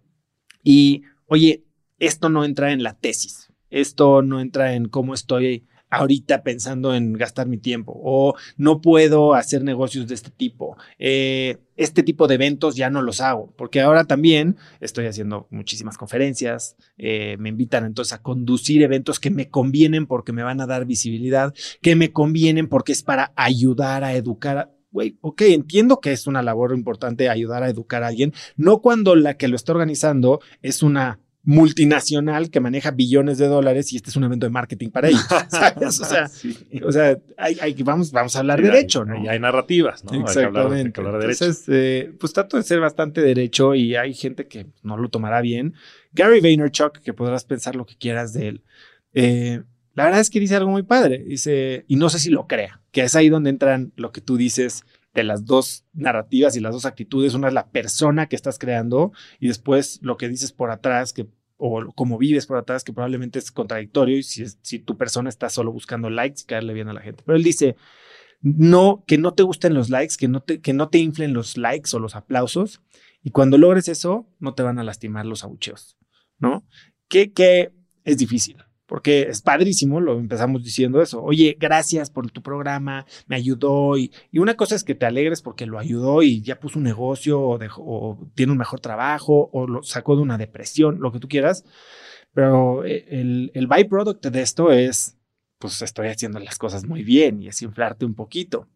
Y, oye, esto no entra en la tesis, esto no entra en cómo estoy ahorita pensando en gastar mi tiempo o no puedo hacer negocios de este tipo. Eh, este tipo de eventos ya no los hago porque ahora también estoy haciendo muchísimas conferencias, eh, me invitan entonces a conducir eventos que me convienen porque me van a dar visibilidad, que me convienen porque es para ayudar a educar. Güey, ok, entiendo que es una labor importante ayudar a educar a alguien, no cuando la que lo está organizando es una multinacional que maneja billones de dólares y este es un evento de marketing para ellos, ¿sabes? O sea, o sea hay, vamos, vamos a hablar derecho, ¿no? Y hay narrativas, ¿no? Exactamente. Entonces, eh, pues trato de ser bastante derecho y hay gente que no lo tomará bien. Gary Vaynerchuk, que podrás pensar lo que quieras de él, eh, la verdad es que dice algo muy padre, dice, y no sé si lo crea, que es ahí donde entran lo que tú dices de las dos narrativas y las dos actitudes. Una es la persona que estás creando y después lo que dices por atrás, que o cómo vives por atrás, que probablemente es contradictorio y si, si tu persona está solo buscando likes y caerle bien a la gente. Pero él dice, no, que no te gusten los likes, que no te, que no te inflen los likes o los aplausos. Y cuando logres eso, no te van a lastimar los abucheos, ¿no? Que, que es difícil porque es padrísimo, lo empezamos diciendo eso. Oye, gracias por tu programa, me ayudó. Y, una cosa es que te alegres porque lo ayudó y ya puso un negocio o, o, tiene un mejor trabajo o lo sacó de una depresión, lo que tú quieras. Pero eh, el, el byproduct de esto es, pues estoy haciendo las cosas muy bien y es inflarte un poquito.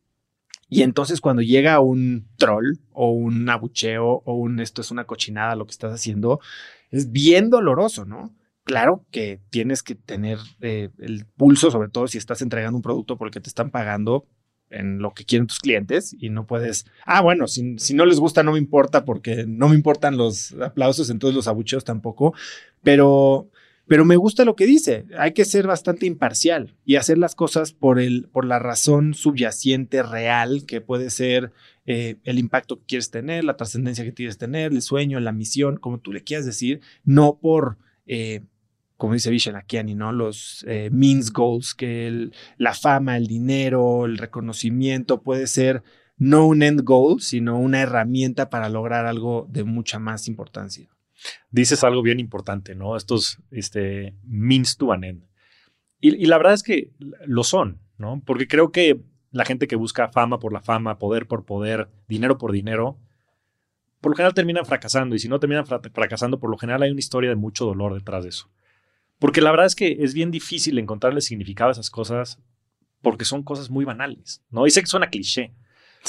Y entonces cuando llega un troll o un abucheo o un esto es una cochinada lo que estás haciendo, es bien doloroso, ¿no? Claro que tienes que tener eh, el pulso, sobre todo si estás entregando un producto porque te están pagando en lo que quieren tus clientes y no puedes, ah, bueno, si, no les gusta no me importa porque no me importan los aplausos, entonces los abucheos tampoco, pero, pero me gusta lo que dice, hay que ser bastante imparcial y hacer las cosas por, el, por la razón subyacente real que puede ser eh, el impacto que quieres tener, la trascendencia que quieres tener, el sueño, la misión, como tú le quieras decir, no por... Eh, como dice Vishen ¿no? Los eh, means goals, que la fama, el dinero, el reconocimiento puede ser no un end goal, sino una herramienta para lograr algo de mucha más importancia. Dices algo bien importante, ¿no? Estos este, means to an end. Y, la verdad es que lo son, ¿no? Porque creo que la gente que busca fama por la fama, poder por poder, dinero por dinero, por lo general terminan fracasando. Y si no terminan fracasando, por lo general hay una historia de mucho dolor detrás de eso. Porque la verdad es que es bien difícil encontrarle significado a esas cosas porque son cosas muy banales, ¿no? Y sé que suena cliché,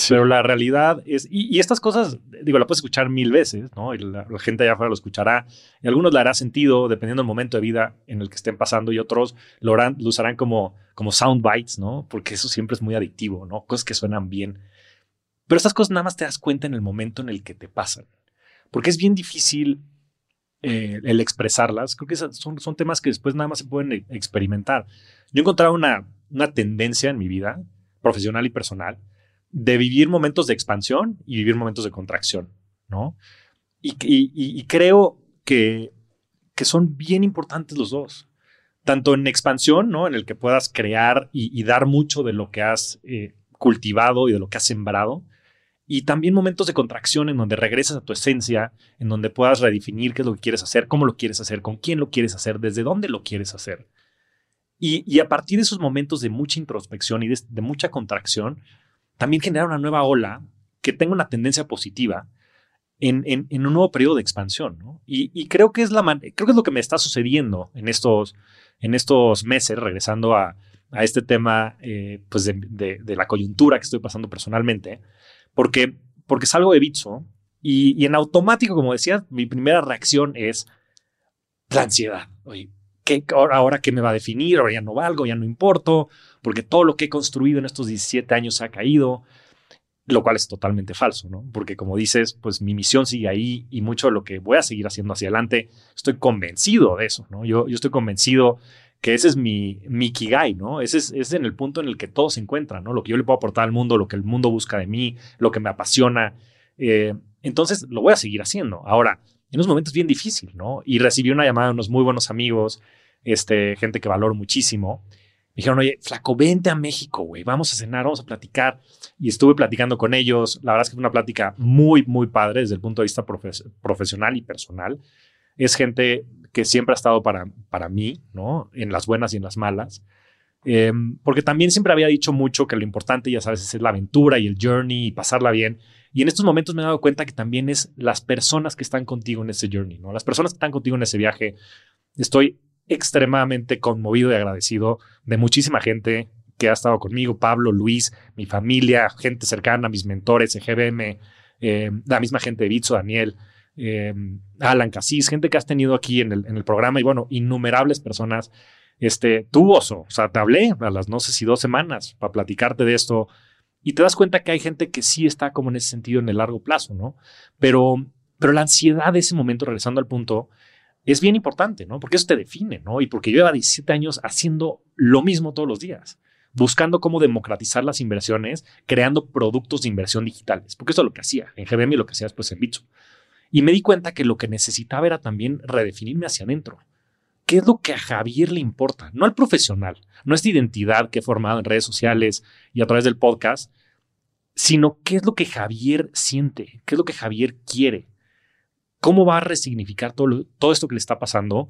pero la realidad es, y, estas cosas, digo, la puedes escuchar mil veces, ¿no? Y la, gente allá afuera lo escuchará, y algunos le hará sentido dependiendo del momento de vida en el que estén pasando, y otros lo, harán, lo usarán como, como sound bites, ¿no? Porque eso siempre es muy adictivo, ¿no? Cosas que suenan bien. Pero estas cosas nada más te das cuenta en el momento en el que te pasan. Porque es bien difícil eh, el expresarlas, creo que son, son temas que después nada más se pueden e, experimentar. Yo he encontrado una, una tendencia en mi vida, profesional y personal, de vivir momentos de expansión y vivir momentos de contracción, ¿no? Y, y, creo que, que son bien importantes los dos. Tanto en expansión, ¿no? En el que puedas crear y, dar mucho de lo que has eh, cultivado y de lo que has sembrado, y también momentos de contracción en donde regresas a tu esencia, en donde puedas redefinir qué es lo que quieres hacer, cómo lo quieres hacer, con quién lo quieres hacer, desde dónde lo quieres hacer. Y, a partir de esos momentos de mucha introspección y de, mucha contracción, también generar una nueva ola que tenga una tendencia positiva en, un nuevo periodo de expansión. Y, creo, que es la creo que es lo que me está sucediendo en estos, en estos meses, regresando a, este tema eh, pues de, de, la coyuntura que estoy pasando personalmente porque, porque salgo de Bitso y, en automático, como decía, mi primera reacción es la ansiedad. Oye, ¿qué, ahora, qué me va a definir? Ahora ya no valgo, ya no importo, porque todo lo que he construido en estos 17 años ha caído, lo cual es totalmente falso, ¿no? Porque como dices, pues mi misión sigue ahí y mucho de lo que voy a seguir haciendo hacia adelante, estoy convencido de eso, ¿no? Yo, yo estoy convencido que ese es mi, mi Kigai, ¿no? Ese es, en el punto en el que todo se encuentra, ¿no? Lo que yo le puedo aportar al mundo, lo que el mundo busca de mí, lo que me apasiona. Eh, entonces lo voy a seguir haciendo. Ahora, en unos momentos bien difícil, ¿no? Y recibí una llamada de unos muy buenos amigos, este, gente que valoro muchísimo. Me dijeron, oye, flaco, vente a México, güey, vamos a cenar, vamos a platicar. Y estuve platicando con ellos. La verdad es que fue una plática muy, muy padre desde el punto de vista profesional y personal. Es gente que siempre ha estado para, para mí, ¿no? En las buenas y en las malas. Em, porque también siempre había dicho mucho que lo importante, ya sabes, es la aventura y el journey y pasarla bien. Y en estos momentos me he dado cuenta que también es las personas que están contigo en ese journey, ¿no? Las personas que están contigo en ese viaje. Estoy extremadamente conmovido y agradecido de muchísima gente que ha estado conmigo, Pablo, Luis, mi familia, gente cercana, mis mentores, GBM, eh, la misma gente de Bitso, Daniel, eh, Alan Casís, gente que has tenido aquí en el, en el programa y bueno, innumerables personas. Este, tú, Oso, o sea, te hablé a las no sé si dos semanas para platicarte de esto y te das cuenta que hay gente que sí está como en ese sentido en el largo plazo, ¿no? Pero, pero la ansiedad de ese momento, regresando al punto, es bien importante, ¿no? Porque eso te define, ¿no? Y porque yo lleva 17 años haciendo lo mismo todos los días, buscando cómo democratizar las inversiones, creando productos de inversión digitales, porque eso es lo que hacía en GBM y lo que hacía después en Bitso. Y me di cuenta que lo que necesitaba era también redefinirme hacia adentro. ¿Qué es lo que a Javier le importa? No al profesional, no esta identidad que he formado en redes sociales y a través del podcast, sino qué es lo que Javier siente, qué es lo que Javier quiere, cómo va a resignificar todo, todo esto que le está pasando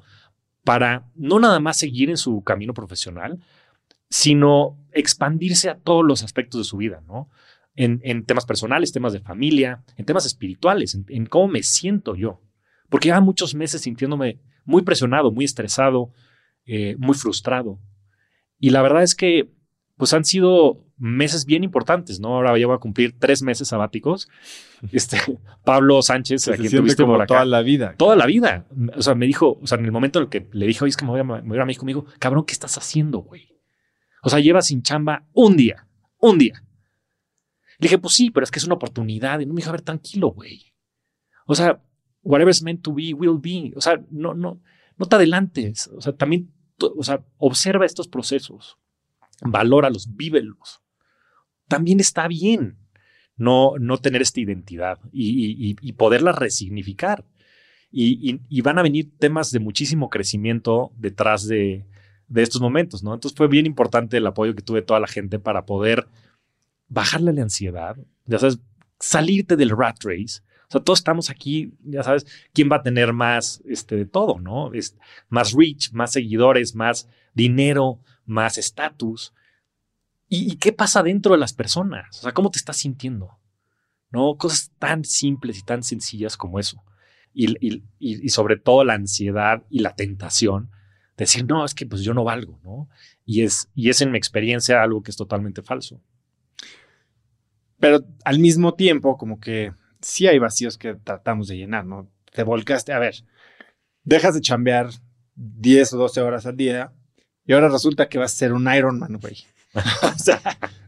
para no nada más seguir en su camino profesional, sino expandirse a todos los aspectos de su vida, ¿no? En, temas personales, temas de familia, en temas espirituales, en, cómo me siento yo. Porque lleva muchos meses sintiéndome muy presionado, muy estresado, eh, muy frustrado. Y la verdad es que pues han sido meses bien importantes, ¿no? Ahora ya voy a cumplir tres meses sabáticos. Este, Pablo Sánchez, a quien tuviste por acá. Toda la vida. Toda la vida. O sea, me dijo, o sea, en el momento en el que le dije, oye, es que me voy a, me a México, me dijo, cabrón, ¿qué estás haciendo, güey? O sea, llevas sin chamba un día, un día. Le dije, pues sí, pero es que es una oportunidad. Y no me dijo, a ver, tranquilo, güey. O sea, whatever's meant to be, will be. O sea, no, no, no te adelantes. O sea, también, o sea, observa estos procesos valóralos, vívelos. También está bien no, no tener esta identidad y, poderla resignificar. Y, van a venir temas de muchísimo crecimiento detrás de, estos momentos, ¿no? Entonces fue bien importante el apoyo que tuve de toda la gente para poder bajarle la ansiedad, ya sabes, salirte del rat race. O sea, todos estamos aquí, ya sabes, quién va a tener más este, de todo, ¿no? Es más reach, más seguidores, más dinero, más estatus. ¿Y, qué pasa dentro de las personas? O sea, ¿cómo te estás sintiendo? ¿No? Cosas tan simples y tan sencillas como eso. Y, y, sobre todo la ansiedad y la tentación de decir, no, es que pues yo no valgo, ¿no? Y es, y es en mi experiencia algo que es totalmente falso. Pero al mismo tiempo, como que sí hay vacíos que tratamos de llenar, ¿no? Te volcaste, a ver, dejas de chambear 10 o 12 horas al día y ahora resulta que vas a ser un Ironman, güey. o sea,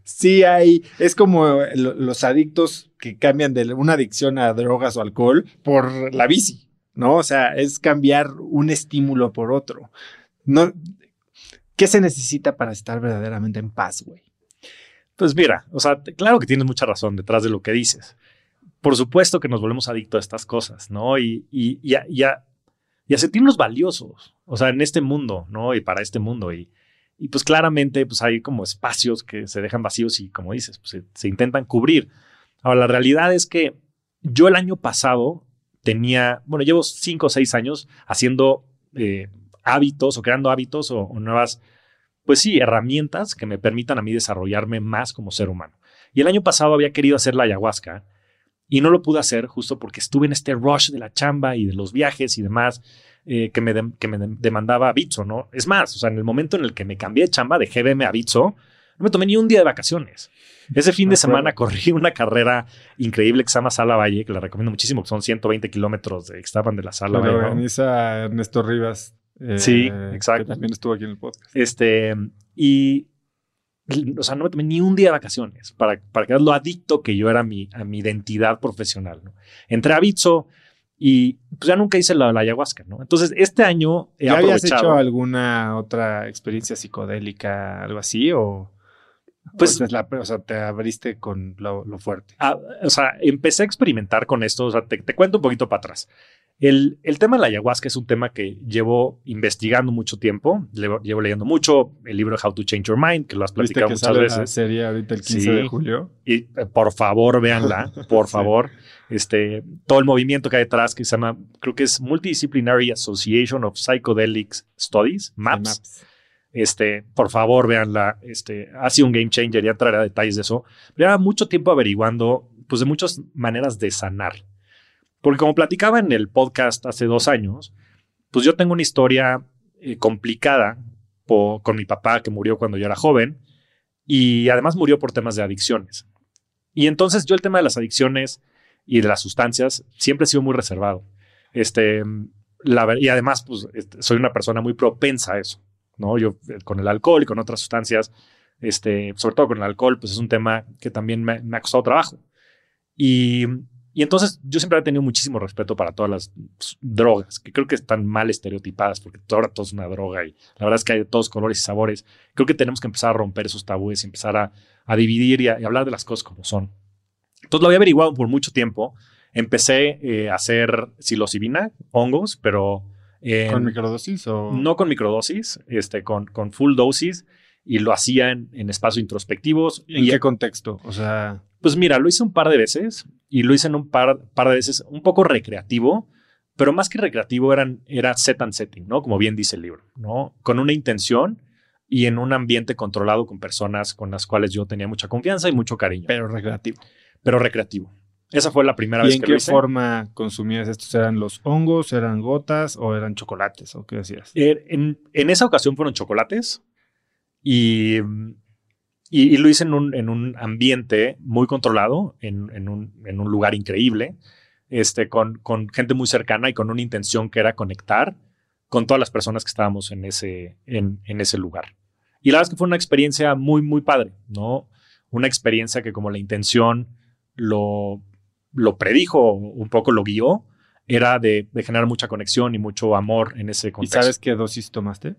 sí hay, es como los adictos que cambian de una adicción a drogas o alcohol por la bici, ¿no? O sea, es cambiar un estímulo por otro. No, ¿Qué se necesita para estar verdaderamente en paz, güey? Pues mira, o sea, claro que tienes mucha razón detrás de lo que dices. Por supuesto que nos volvemos adictos a estas cosas, ¿no? Y, y, y, a, y, a, a sentirnos valiosos, o sea, en este mundo, ¿no? Y para este mundo. Y, y pues claramente pues hay como espacios que se dejan vacíos y como dices, pues se, intentan cubrir. Ahora, la realidad es que yo el año pasado tenía, bueno, llevo cinco o seis años haciendo eh, hábitos o creando hábitos o, nuevas, pues sí, herramientas que me permitan a mí desarrollarme más como ser humano. Y el año pasado había querido hacer la ayahuasca y no lo pude hacer justo porque estuve en este rush de la chamba y de los viajes y demás. Eh, que, me que me demandaba Bitso, ¿no? Es más, o sea, en el momento en el que me cambié de chamba de GBM a Bitso, no me tomé ni un día de vacaciones. Ese fin de semana corrí una carrera increíble que se llama Sala Valle, que la recomiendo muchísimo, que son 120 kilómetros de, estaban de la Sala Valle. organiza Ernesto Rivas. Eh, sí, exacto. Que también estuvo aquí en el podcast. Este, y, o sea, no me tomé ni un día de vacaciones para, para quedar lo adicto que yo era a mi, a mi identidad profesional. ¿no? Entré a Bitso, y pues ya nunca hice la, ayahuasca, ¿no? Entonces, este año he ¿Ya habías hecho alguna otra experiencia psicodélica, algo así? ¿O, pues, o, la, o sea, te abriste con lo, fuerte? Ah, o sea, empecé a experimentar con esto. O sea, te, cuento un poquito para atrás. El, el, tema de la ayahuasca es un tema que llevo investigando mucho tiempo. llevo leyendo mucho el libro How to Change Your Mind, que lo has platicado muchas veces. sería ahorita el 15 de julio. Y eh, por favor, véanla, por favor este, todo el movimiento que hay detrás, que se llama, creo que es Multidisciplinary Association of Psychedelic Studies, MAPS. Este, por favor, véanla. Este, ha sido un game changer, ya entraré a detalles de eso. Lleva mucho tiempo averiguando, pues, de muchas maneras de sanar. Porque como platicaba en el podcast hace dos años, pues yo tengo una historia eh, complicada con mi papá que murió cuando yo era joven y además murió por temas de adicciones. Y entonces yo el tema de las adicciones y de las sustancias, siempre he sido muy reservado. Este, y además, pues, este, soy una persona muy propensa a eso, ¿no? Yo eh, con el alcohol y con otras sustancias, este, sobre todo con el alcohol, pues es un tema que también me, me ha costado trabajo. Y, y, entonces yo siempre he tenido muchísimo respeto para todas las drogas, que creo que están mal estereotipadas, porque ahora todo es una droga y la verdad es que hay de todos colores y sabores. Creo que tenemos que empezar a romper esos tabúes y empezar a, a dividir y, a, y hablar de las cosas como son. Entonces lo había averiguado por mucho tiempo empecé eh, a hacer psilocibina, hongos, pero... Eh, ¿Con microdosis o...? No con microdosis, este, con, con full dosis y lo hacía en, en espacios introspectivos. ¿En qué contexto? O sea... Pues mira, lo hice un par de veces y lo hice en un par, par de veces un poco recreativo, pero más que recreativo eran, era set and setting, ¿no? Como bien dice el libro, ¿no? Con una intención y en un ambiente controlado con personas con las cuales yo tenía mucha confianza y mucho cariño. Pero recreativo. Pero recreativo. Esa fue la primera ¿Y vez en que qué lo hice. forma consumías estos? ¿Eran los hongos, eran gotas o eran chocolates? ¿O qué hacías? Eh, en, en, esa ocasión fueron chocolates y, y, y lo hice en un, en un, ambiente muy controlado, en, en, un, en un, lugar increíble, este, con, con, gente muy cercana y con una intención que era conectar con todas las personas que estábamos en ese, en, en ese lugar. Y la verdad es que fue una experiencia muy, muy padre, ¿no? Una experiencia que como la intención lo, lo predijo, un poco lo guió, era de, de, generar mucha conexión y mucho amor en ese contexto. ¿Y sabes qué dosis tomaste?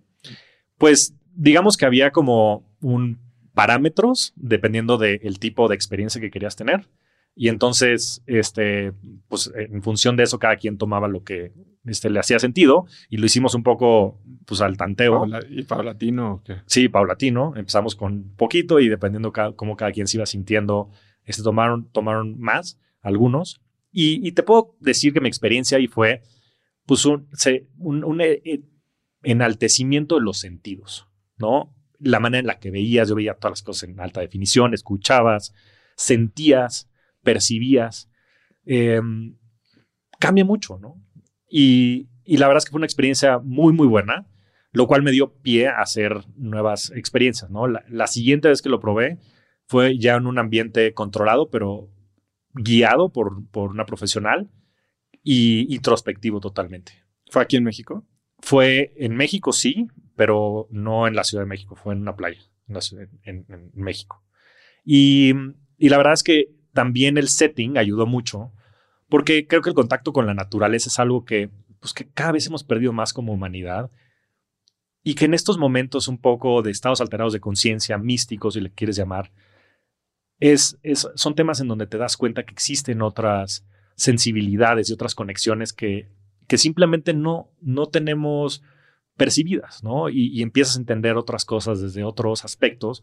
Pues digamos que había como un parámetros dependiendo del tipo de experiencia que querías tener. Y entonces, este, pues en función de eso, cada quien tomaba lo que este, le hacía sentido y lo hicimos un poco pues al tanteo. Paula, ¿Y paulatino o qué? Sí, paulatino. Empezamos con poquito y dependiendo cada, cómo cada quien se iba sintiendo, este, tomaron, tomaron más, algunos. Y, y, te puedo decir que mi experiencia ahí fue pues un, un, un enaltecimiento de los sentidos, ¿no? La manera en la que veías, yo veía todas las cosas en alta definición, escuchabas, sentías, percibías, eh, cambia mucho, ¿no? Y, y, la verdad es que fue una experiencia muy, muy buena, lo cual me dio pie a hacer nuevas experiencias, ¿no? La, la siguiente vez que lo probé fue ya en un ambiente controlado, pero guiado por, por una profesional y introspectivo totalmente. ¿Fue aquí en México? Fue en México, sí, pero no en la Ciudad de México, fue en una playa en, México. Y, y, la verdad es que también el setting ayudó mucho, porque creo que el contacto con la naturaleza es algo que, pues, que cada vez hemos perdido más como humanidad y que en estos momentos un poco de estados alterados de conciencia, místicos, si le quieres llamar, es, es, son temas en donde te das cuenta que existen otras sensibilidades y otras conexiones que, que simplemente no, no tenemos percibidas, ¿no? Y, empiezas a entender otras cosas desde otros aspectos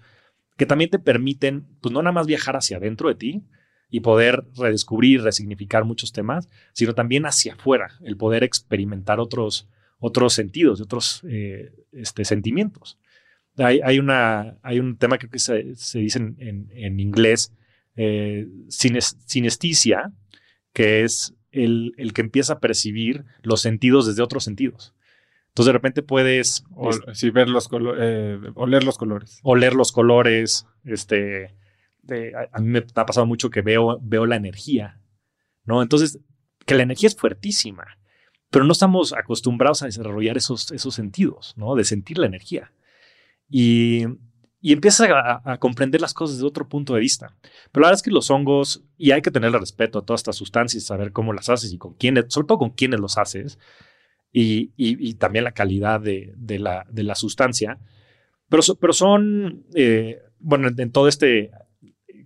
que también te permiten, pues no nada más viajar hacia adentro de ti y poder redescubrir, resignificar muchos temas, sino también hacia afuera, el poder experimentar otros, otros sentidos, otros eh, este, sentimientos. Hay, hay, una, hay un tema que se, se dice en, en, inglés, eh, que es el, el, que empieza a percibir los sentidos desde otros sentidos. Entonces de repente puedes... O, sí, ver los eh, oler los colores. Oler los colores. Este, de, a, a, mí me ha pasado mucho que veo, veo la energía, ¿no? Entonces, que la energía es fuertísima, pero no estamos acostumbrados a desarrollar esos, esos sentidos, ¿no? De sentir la energía. Y, y empiezas a, a, comprender las cosas desde otro punto de vista. Pero la verdad es que los hongos, y hay que tenerle respeto a todas estas sustancias, saber cómo las haces y con quiénes, sobre todo con quiénes los haces, y, también la calidad de, la, sustancia. Pero, son, eh, bueno, en todo este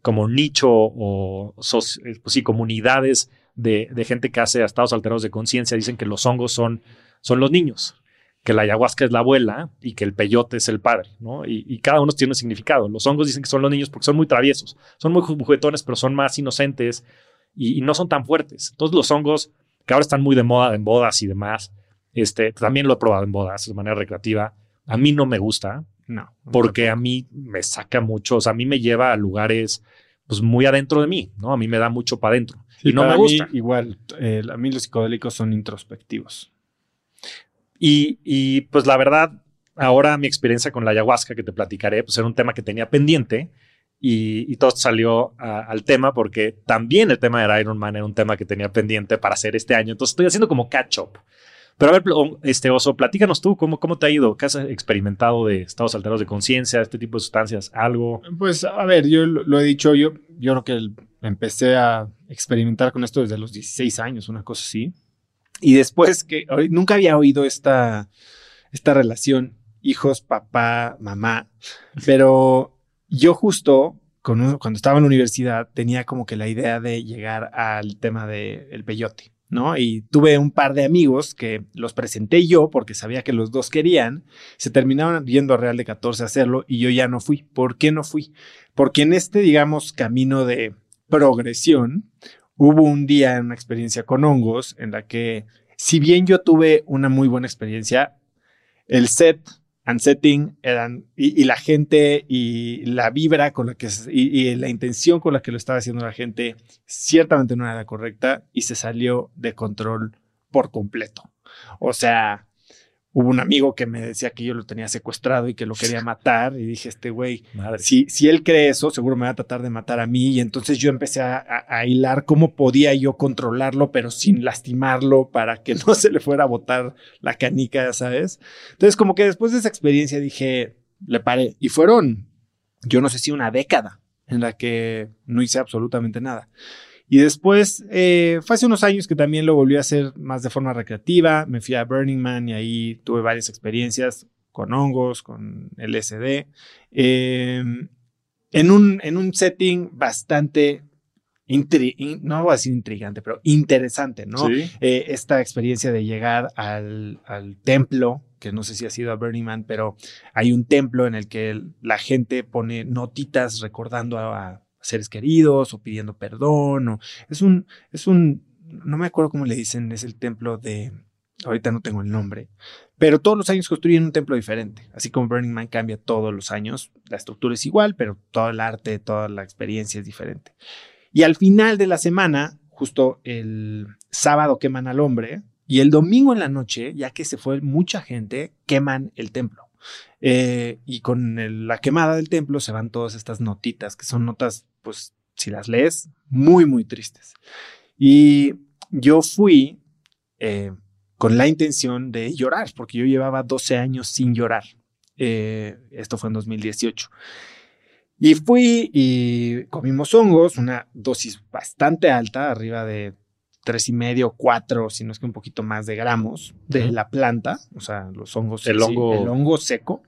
como nicho o pues sí, comunidades de, gente que hace estados alterados de conciencia, dicen que los hongos son, son los niños, que la ayahuasca es la abuela y que el peyote es el padre, ¿no? Y, cada uno tiene un significado. Los hongos dicen que son los niños porque son muy traviesos, son muy juguetones, pero son más inocentes y no son tan fuertes. Entonces los hongos, que ahora están muy de moda en bodas y demás, este, también lo he probado en bodas de manera recreativa. A mí no me gusta. No. Porque a mí me saca mucho, o sea, a mí me lleva a lugares pues muy adentro de mí, ¿no? A mí me da mucho para adentro. Sí, y no me gusta. Mí, igual, eh, a mí los psicodélicos son introspectivos. Y, y, pues la verdad, ahora mi experiencia con la ayahuasca que te platicaré, pues era un tema que tenía pendiente y, todo salió al tema porque también el tema de Iron Man era un tema que tenía pendiente para hacer este año. Entonces estoy haciendo como catch-up. Pero a ver, este Oso, platícanos tú, ¿cómo, cómo te ha ido? ¿Qué has experimentado de estados alterados de conciencia, este tipo de sustancias? ¿Algo? Pues a ver, yo lo he dicho, yo, yo creo que empecé a experimentar con esto desde los 16 años, una cosa así. Y después que nunca había oído esta, esta relación hijos, papá, mamá, pero yo justo cuando estaba en la universidad tenía como que la idea de llegar al tema del el peyote. ¿No? Y tuve un par de amigos que los presenté yo porque sabía que los dos querían, se terminaron yendo a Real de 14 a hacerlo y yo ya no fui. ¿Por qué no fui? Porque en este, digamos, camino de progresión, hubo un día en una experiencia con hongos en la que, si bien yo tuve una muy buena experiencia, el set and setting eran, y, la gente y la vibra con la que, y, la intención con la que lo estaba haciendo la gente, ciertamente no era correcta y se salió de control por completo. O sea, hubo un amigo que me decía que yo lo tenía secuestrado y que lo quería matar. Y dije, este güey, si, si él cree eso, seguro me va a tratar de matar a mí. Y entonces yo empecé a, hilar cómo podía yo controlarlo, pero sin lastimarlo para que no se le fuera a botar la canica, ¿sabes? Entonces, como que después de esa experiencia dije, le paré. Y fueron, yo no sé si una década en la que no hice absolutamente nada. Y después, eh, fue hace unos años que también lo volví a hacer más de forma recreativa. Me fui a Burning Man y ahí tuve varias experiencias con hongos, con LSD. Em, en, un, en un setting bastante no voy a decir intrigante, pero interesante, ¿no? Eh, esta experiencia de llegar al, al, templo, que no sé si ha sido a Burning Man, pero hay un templo en el que la gente pone notitas recordando a, seres queridos o pidiendo perdón. O, es un, es un, no me acuerdo cómo le dicen, es el templo de, ahorita no tengo el nombre, pero todos los años construyen un templo diferente. Así como Burning Man cambia todos los años, la estructura es igual, pero todo el arte, toda la experiencia es diferente. Y al final de la semana, justo el sábado queman al hombre y el domingo en la noche, ya que se fue mucha gente, queman el templo. Eh, y con la quemada del templo se van todas estas notitas, que son notas, pues, si las lees, muy, muy tristes. Y yo fui eh, con la intención de llorar, porque yo llevaba 12 años sin llorar. Eh, esto fue en 2018. Y fui y comimos hongos, una dosis bastante alta, arriba de tres y medio, cuatro, si no es que un poquito más de gramos de la planta, o sea, los hongos, el, hongo. el hongo seco.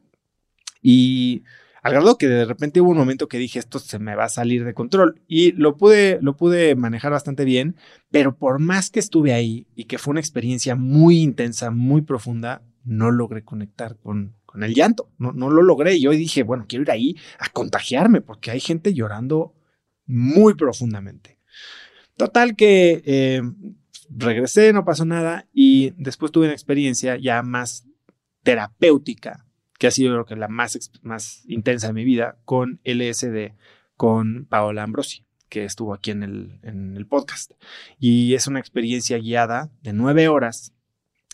Y al grado que de repente hubo un momento que dije, esto se me va a salir de control. Y lo pude, lo pude manejar bastante bien, pero por más que estuve ahí y que fue una experiencia muy intensa, muy profunda, no logré conectar con, con el llanto. No, no lo logré. Yo dije, bueno, quiero ir ahí a contagiarme porque hay gente llorando muy profundamente. Total que eh, regresé, no pasó nada y después tuve una experiencia ya más terapéutica, que ha sido que la más, más intensa de mi vida, con LSD, con Paola Ambrosi, que estuvo aquí en el, en el podcast. Y es una experiencia guiada de nueve horas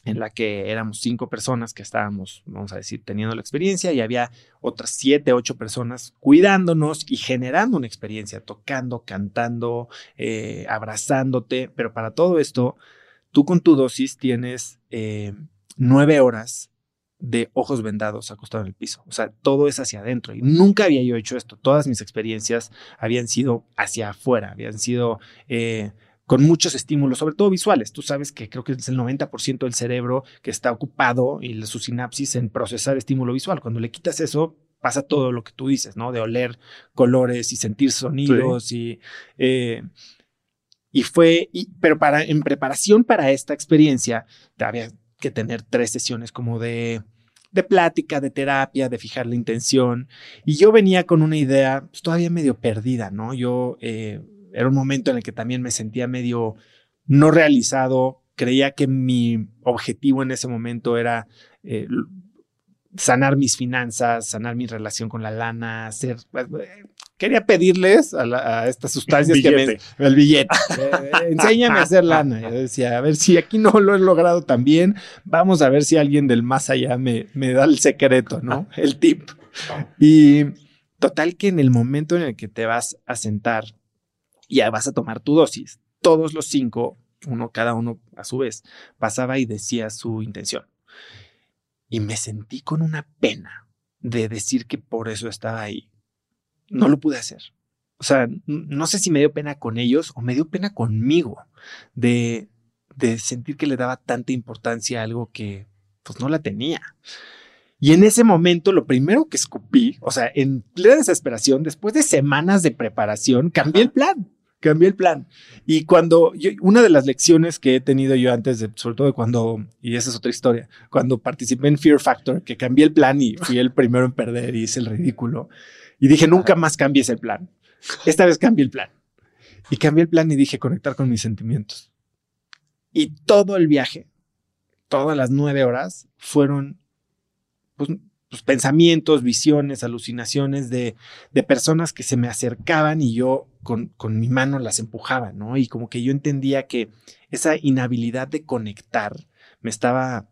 en la que éramos cinco personas que estábamos, vamos a decir, teniendo la experiencia y había otras siete, ocho personas cuidándonos y generando una experiencia, tocando, cantando, eh, abrazándote, pero para todo esto, tú con tu dosis tienes eh, nueve horas de ojos vendados acostado en el piso. O sea, todo es hacia adentro. Y nunca había yo hecho esto. Todas mis experiencias habían sido hacia afuera, habían sido eh, con muchos estímulos, sobre todo visuales. Tú sabes que creo que es el 90% del cerebro que está ocupado y su sinapsis en procesar estímulo visual. Cuando le quitas eso, pasa todo lo que tú dices, ¿no? De oler colores y sentir sonidos y... Eh, y fue, pero para, en preparación para esta experiencia, había que tener tres sesiones como de, de plática, de terapia, de fijar la intención. Y yo venía con una idea pues, todavía medio perdida, ¿no? Yo eh, era un momento en el que también me sentía medio no realizado. Creía que mi objetivo en ese momento era eh, sanar mis finanzas, sanar mi relación con la lana, hacer... Quería pedirles a, estas sustancias que me... El billete. Eh, enséñame a hacer lana. Yo decía, a ver si aquí no lo he logrado tan bien, vamos a ver si alguien del más allá me, me da el secreto, ¿no? El tip. Y total que en el momento en el que te vas a sentar ya vas a tomar tu dosis, todos los cinco, uno cada uno a su vez, pasaba y decía su intención. Y me sentí con una pena de decir que por eso estaba ahí. No lo pude hacer. O sea, no sé si me dio pena con ellos o me dio pena conmigo de, de sentir que le daba tanta importancia a algo que pues no la tenía. Y en ese momento, lo primero que escupí, o sea, en plena desesperación, después de semanas de preparación, cambié el plan. Cambié el plan. Y cuando una de las lecciones que he tenido yo antes, de, sobre todo cuando, y esa es otra historia, cuando participé en Fear Factor, que cambié el plan y fui el primero en perder y hice el ridículo. Y dije, nunca más cambies el plan. Esta vez cambié el plan. Y cambié el plan y dije, conectar con mis sentimientos. Y todo el viaje, todas las nueve horas, fueron pues, pues, pensamientos, visiones, alucinaciones de, de, personas que se me acercaban y yo con, con mi mano las empujaba, ¿no? Y como que yo entendía que esa inhabilidad de conectar me estaba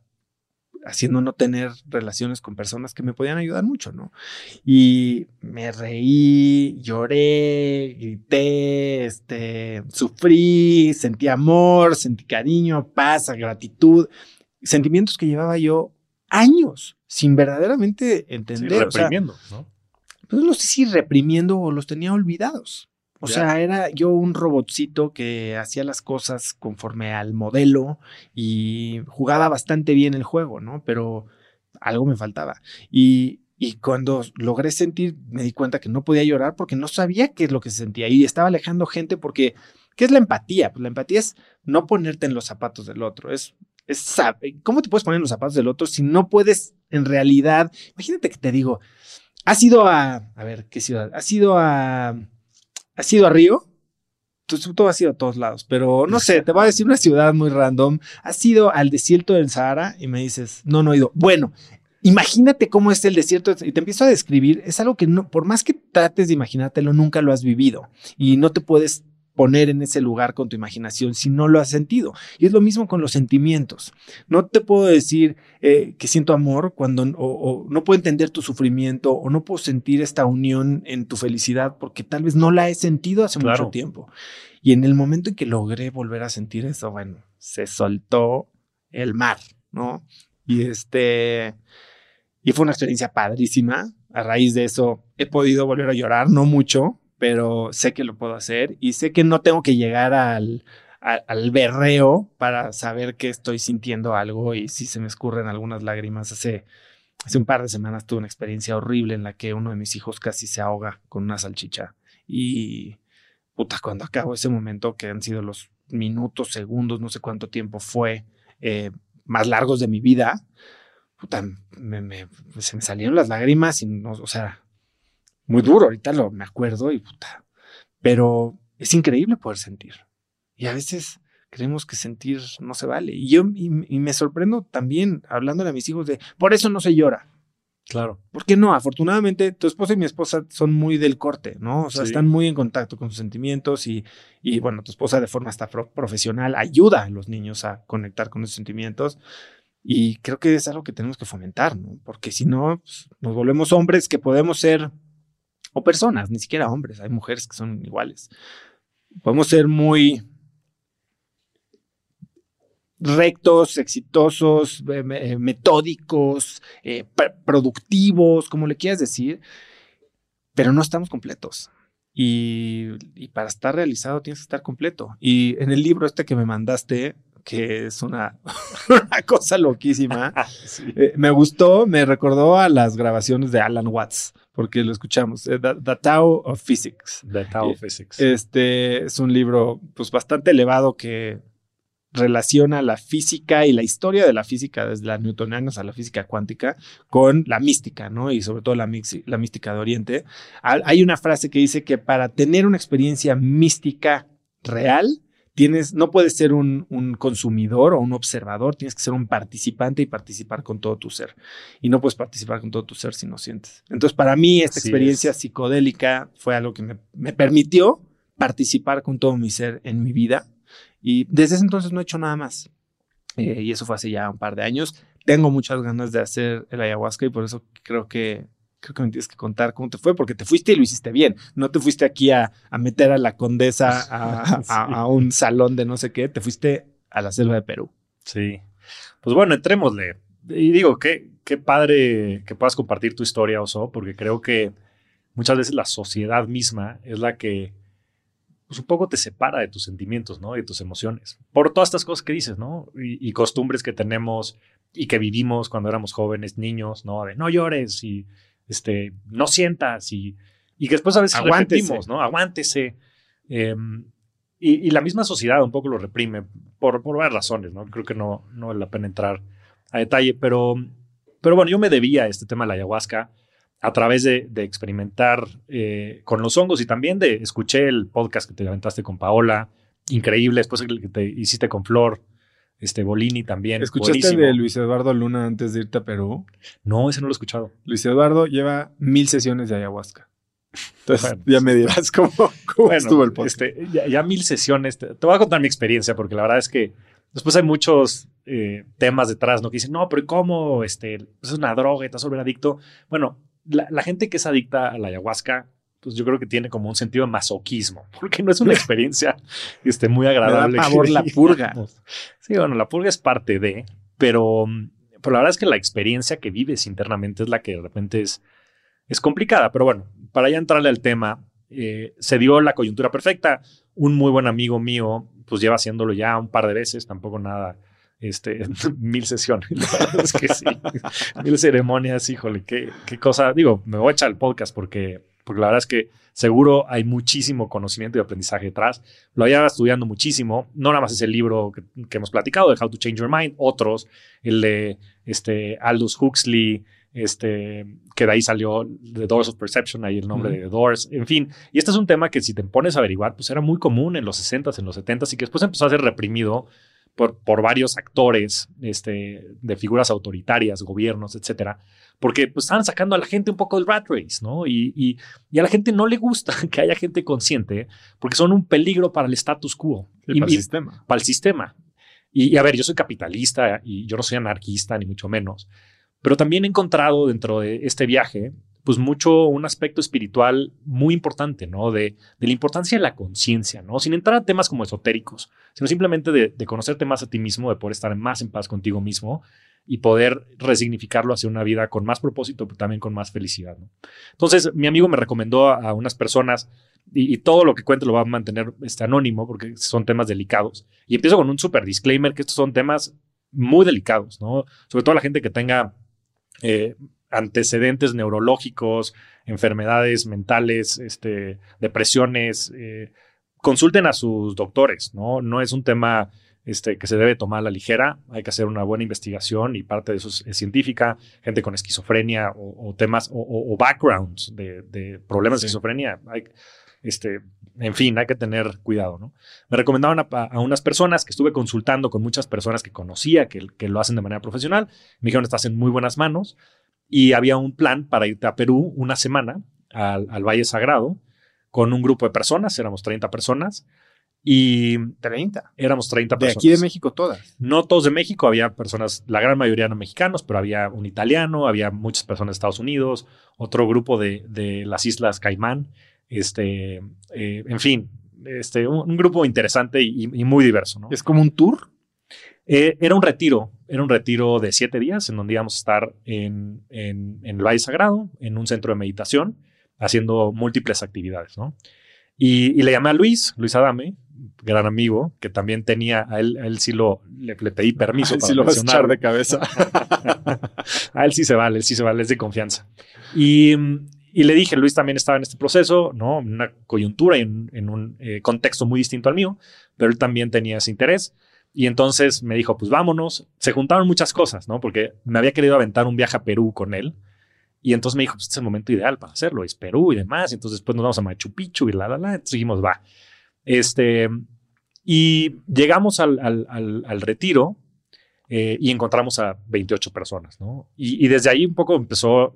haciendo no tener relaciones con personas que me podían ayudar mucho, ¿no? Y me reí, lloré, grité, este, sufrí, sentí amor, sentí cariño, paz, gratitud, sentimientos que llevaba yo años sin verdaderamente entender. reprimiendo, ¿no? Pues no sé si reprimiendo o los tenía olvidados. O sea, era yo un robotcito que hacía las cosas conforme al modelo y jugaba bastante bien el juego, ¿no? Pero algo me faltaba. Y, y cuando logré sentir, me di cuenta que no podía llorar porque no sabía qué es lo que se sentía. Y estaba alejando gente porque, ¿qué es la empatía? Pues la empatía es no ponerte en los zapatos del otro, es es, ¿Cómo te puedes poner en los zapatos del otro si no puedes en realidad? Imagínate que te digo, has ido a, a ver, ¿qué ciudad? Has ido a, has ido a Río. Tú, tú has ido a todos lados, pero no sé, te voy a decir una ciudad muy random. Has ido al desierto del Sahara y me dices, no, no he ido. Bueno, imagínate cómo es el desierto y te empiezo a describir. Es algo que no, por más que trates de imaginártelo, nunca lo has vivido y no te puedes poner en ese lugar con tu imaginación si no lo has sentido. Y es lo mismo con los sentimientos. No te puedo decir eh, que siento amor cuando o, no puedo entender tu sufrimiento o no puedo sentir esta unión en tu felicidad porque tal vez no la he sentido hace mucho tiempo. Y en el momento en que logré volver a sentir eso, bueno, se soltó el mar, ¿no? Y este, y fue una experiencia padrísima. A raíz de eso he podido volver a llorar, no mucho, pero sé que lo puedo hacer y sé que no tengo que llegar al, al, berreo para saber que estoy sintiendo algo y si se me escurren algunas lágrimas. Hace, hace un par de semanas tuve una experiencia horrible en la que uno de mis hijos casi se ahoga con una salchicha y puta, cuando acabo ese momento que han sido los minutos, segundos, no sé cuánto tiempo fue, eh, más largos de mi vida, puta, se me salieron las lágrimas y no, o sea, muy duro, ahorita lo me acuerdo y puta. Pero es increíble poder sentir. Y a veces creemos que sentir no se vale. Y yo y, me sorprendo también hablando a mis hijos de, por eso no se llora. Claro. ¿Por qué no? Afortunadamente, tu esposa y mi esposa son muy del corte, ¿no? O sea, están muy en contacto con sus sentimientos y, y, bueno, tu esposa de forma hasta profesional ayuda a los niños a conectar con esos sentimientos. Y creo que es algo que tenemos que fomentar, ¿no? Porque si no, pues, nos volvemos hombres que podemos ser o personas, ni siquiera hombres, hay mujeres que son iguales. Podemos ser muy rectos, exitosos, eh, eh, metódicos, eh, productivos, como le quieras decir, pero no estamos completos. Y, y, para estar realizado tienes que estar completo. Y en el libro este que me mandaste, que es una, una cosa loquísima. Eh, me gustó, me recordó a las grabaciones de Alan Watts, porque lo escuchamos, eh, The, Tao of Physics. The Tao of Physics. Este es un libro pues bastante elevado que relaciona la física y la historia de la física desde la newtoniana a la física cuántica con la mística, ¿no? Y sobre todo la, la mística de Oriente. Hay una frase que dice que para tener una experiencia mística real, tienes, no puedes ser un, consumidor o un observador, tienes que ser un participante y participar con todo tu ser. Y no puedes participar con todo tu ser si no sientes. Entonces, para mí, esta experiencia psicodélica fue algo que me, permitió participar con todo mi ser en mi vida. Y desde ese entonces no he hecho nada más. Eh, y eso fue hace ya un par de años. Tengo muchas ganas de hacer el ayahuasca y por eso creo que creo que me tienes que contar cómo te fue, porque te fuiste y lo hiciste bien. No te fuiste aquí a, meter a la condesa a, un salón de no sé qué, te fuiste a la selva de Perú. Sí. Pues bueno, entrémosle. Y digo, qué, qué padre que puedas compartir tu historia, Oso, porque creo que muchas veces la sociedad misma es la que pues, un poco te separa de tus sentimientos, ¿no? De tus emociones. Por todas estas cosas que dices, ¿no? Y, costumbres que tenemos y que vivimos cuando éramos jóvenes, niños, ¿no? De no llores y este, no sientas y, y que después a veces repetimos, ¿no? Aguántese. Em, y, la misma sociedad un poco lo reprime por, por varias razones, ¿no? Creo que no, no vale la pena entrar a detalle, pero, pero bueno, yo me debía a este tema de la ayahuasca a través de, experimentar eh, con los hongos y también de escuché el podcast que te aventaste con Paola, increíble, después el que te hiciste con Flor, este Bolini también. ¿Escuchaste el de Luis Eduardo Luna antes de irte a Perú? No, ese no lo he escuchado. Luis Eduardo lleva mil sesiones de ayahuasca. Entonces, ya me dirás cómo, estuvo el podcast. Este, ya, mil sesiones. Te, voy a contar mi experiencia, porque la verdad es que después hay muchos eh, temas detrás, ¿no? Que dicen, no, pero ¿cómo? Este, pues es una droga y te vas a volver adicto. Bueno, la, gente que es adicta a la ayahuasca, pues yo creo que tiene como un sentido de masoquismo, porque no es una experiencia este, muy agradable. Me la purga. Sí, bueno, la purga es parte de, pero, pero la verdad es que la experiencia que vives internamente es la que de repente es, es complicada. Pero bueno, para ya entrarle al tema, eh, se dio la coyuntura perfecta. Un muy buen amigo mío, pues lleva haciéndolo ya un par de veces, tampoco nada este, mil sesiones. es que sí, mil ceremonias, híjole, qué, qué cosa. Digo, me voy a echar el podcast porque, porque la verdad es que seguro hay muchísimo conocimiento y aprendizaje detrás. Lo había estudiando muchísimo. No nada más es el libro que, hemos platicado de How to Change Your Mind, otros, el de este, Aldous Huxley, este, que de ahí salió The Doors of Perception, ahí el nombre de The Doors, en fin. Y este es un tema que si te pones a averiguar, pues era muy común en los 60s, en los 70s y que después empezó a ser reprimido por, por varios actores este, de figuras autoritarias, gobiernos, etcétera, porque pues, estaban sacando a la gente un poco del rat race, ¿no? Y, y, a la gente no le gusta que haya gente consciente porque son un peligro para el status quo. y, para el sistema. Para el sistema. Y, a ver, yo soy capitalista y yo no soy anarquista, ni mucho menos, pero también he encontrado dentro de este viaje pues mucho un aspecto espiritual muy importante, ¿no? De, de la importancia de la conciencia, ¿no? Sin entrar a temas como esotéricos, sino simplemente de, conocerte más a ti mismo, de poder estar más en paz contigo mismo y poder resignificarlo hacia una vida con más propósito, pero también con más felicidad, ¿no? Entonces, mi amigo me recomendó a, unas personas y, todo lo que cuente lo va a mantener este, anónimo porque son temas delicados. Y empiezo con un super disclaimer que estos son temas muy delicados, ¿no? Sobre todo la gente que tenga eh, antecedentes neurológicos, enfermedades mentales, este, depresiones, eh, consulten a sus doctores, ¿no? No es un tema este, que se debe tomar a la ligera, hay que hacer una buena investigación y parte de eso es, científica, gente con esquizofrenia o, temas o, backgrounds de, problemas de esquizofrenia. Hay, este, en fin, hay que tener cuidado, ¿no? Me recomendaban a, unas personas que estuve consultando con muchas personas que conocía que, que, lo hacen de manera profesional. Me dijeron, estás en muy buenas manos y había un plan para irte a Perú una semana al, Valle Sagrado con un grupo de personas, éramos 30 personas. Y 30. Éramos 30 personas. De aquí de México todas. No todos de México, había personas, la gran mayoría no mexicanos, pero había un italiano, había muchas personas de Estados Unidos, otro grupo de, de las Islas Caimán, este, eh, en fin, este, un, grupo interesante y, y, muy diverso. ¿no? ¿Es como un tour? Eh, era un retiro, era un retiro de siete días en donde íbamos a estar en, en, el Valle Sagrado, en un centro de meditación, haciendo múltiples actividades, ¿no? Y, le llamé a Luis, Luis Adame, gran amigo, que también tenía, a él, él sí lo, le, pedí permiso. para lo vas a echar de cabeza. a él sí se vale, él sí se vale, es de confianza. Y, y, le dije, Luis también estaba en este proceso, ¿no? En una coyuntura y en, un eh, contexto muy distinto al mío, pero él también tenía ese interés. Y entonces me dijo, pues vámonos. Se juntaron muchas cosas, ¿no? Porque me había querido aventar un viaje a Perú con él. Y entonces me dijo, pues este es el momento ideal para hacerlo, es Perú y demás. Y entonces después nos vamos a Machu Picchu y la, la, la. Entonces dijimos, va. Este, y llegamos al, al, retiro eh, y encontramos a 28 personas, ¿no? Y, y desde ahí un poco empezó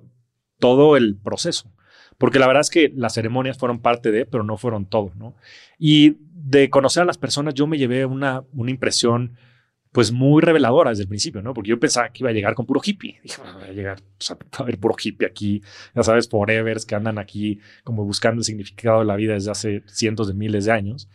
todo el proceso porque la verdad es que las ceremonias fueron parte de, pero no fueron todo, ¿no? Y de conocer a las personas yo me llevé una, una impresión pues muy reveladora desde el principio, ¿no? Porque yo pensaba que iba a llegar con puro hippie. Dije, va a llegar pues, a haber puro hippie aquí, ya sabes, forevers que andan aquí como buscando el significado de la vida desde hace cientos de miles de años.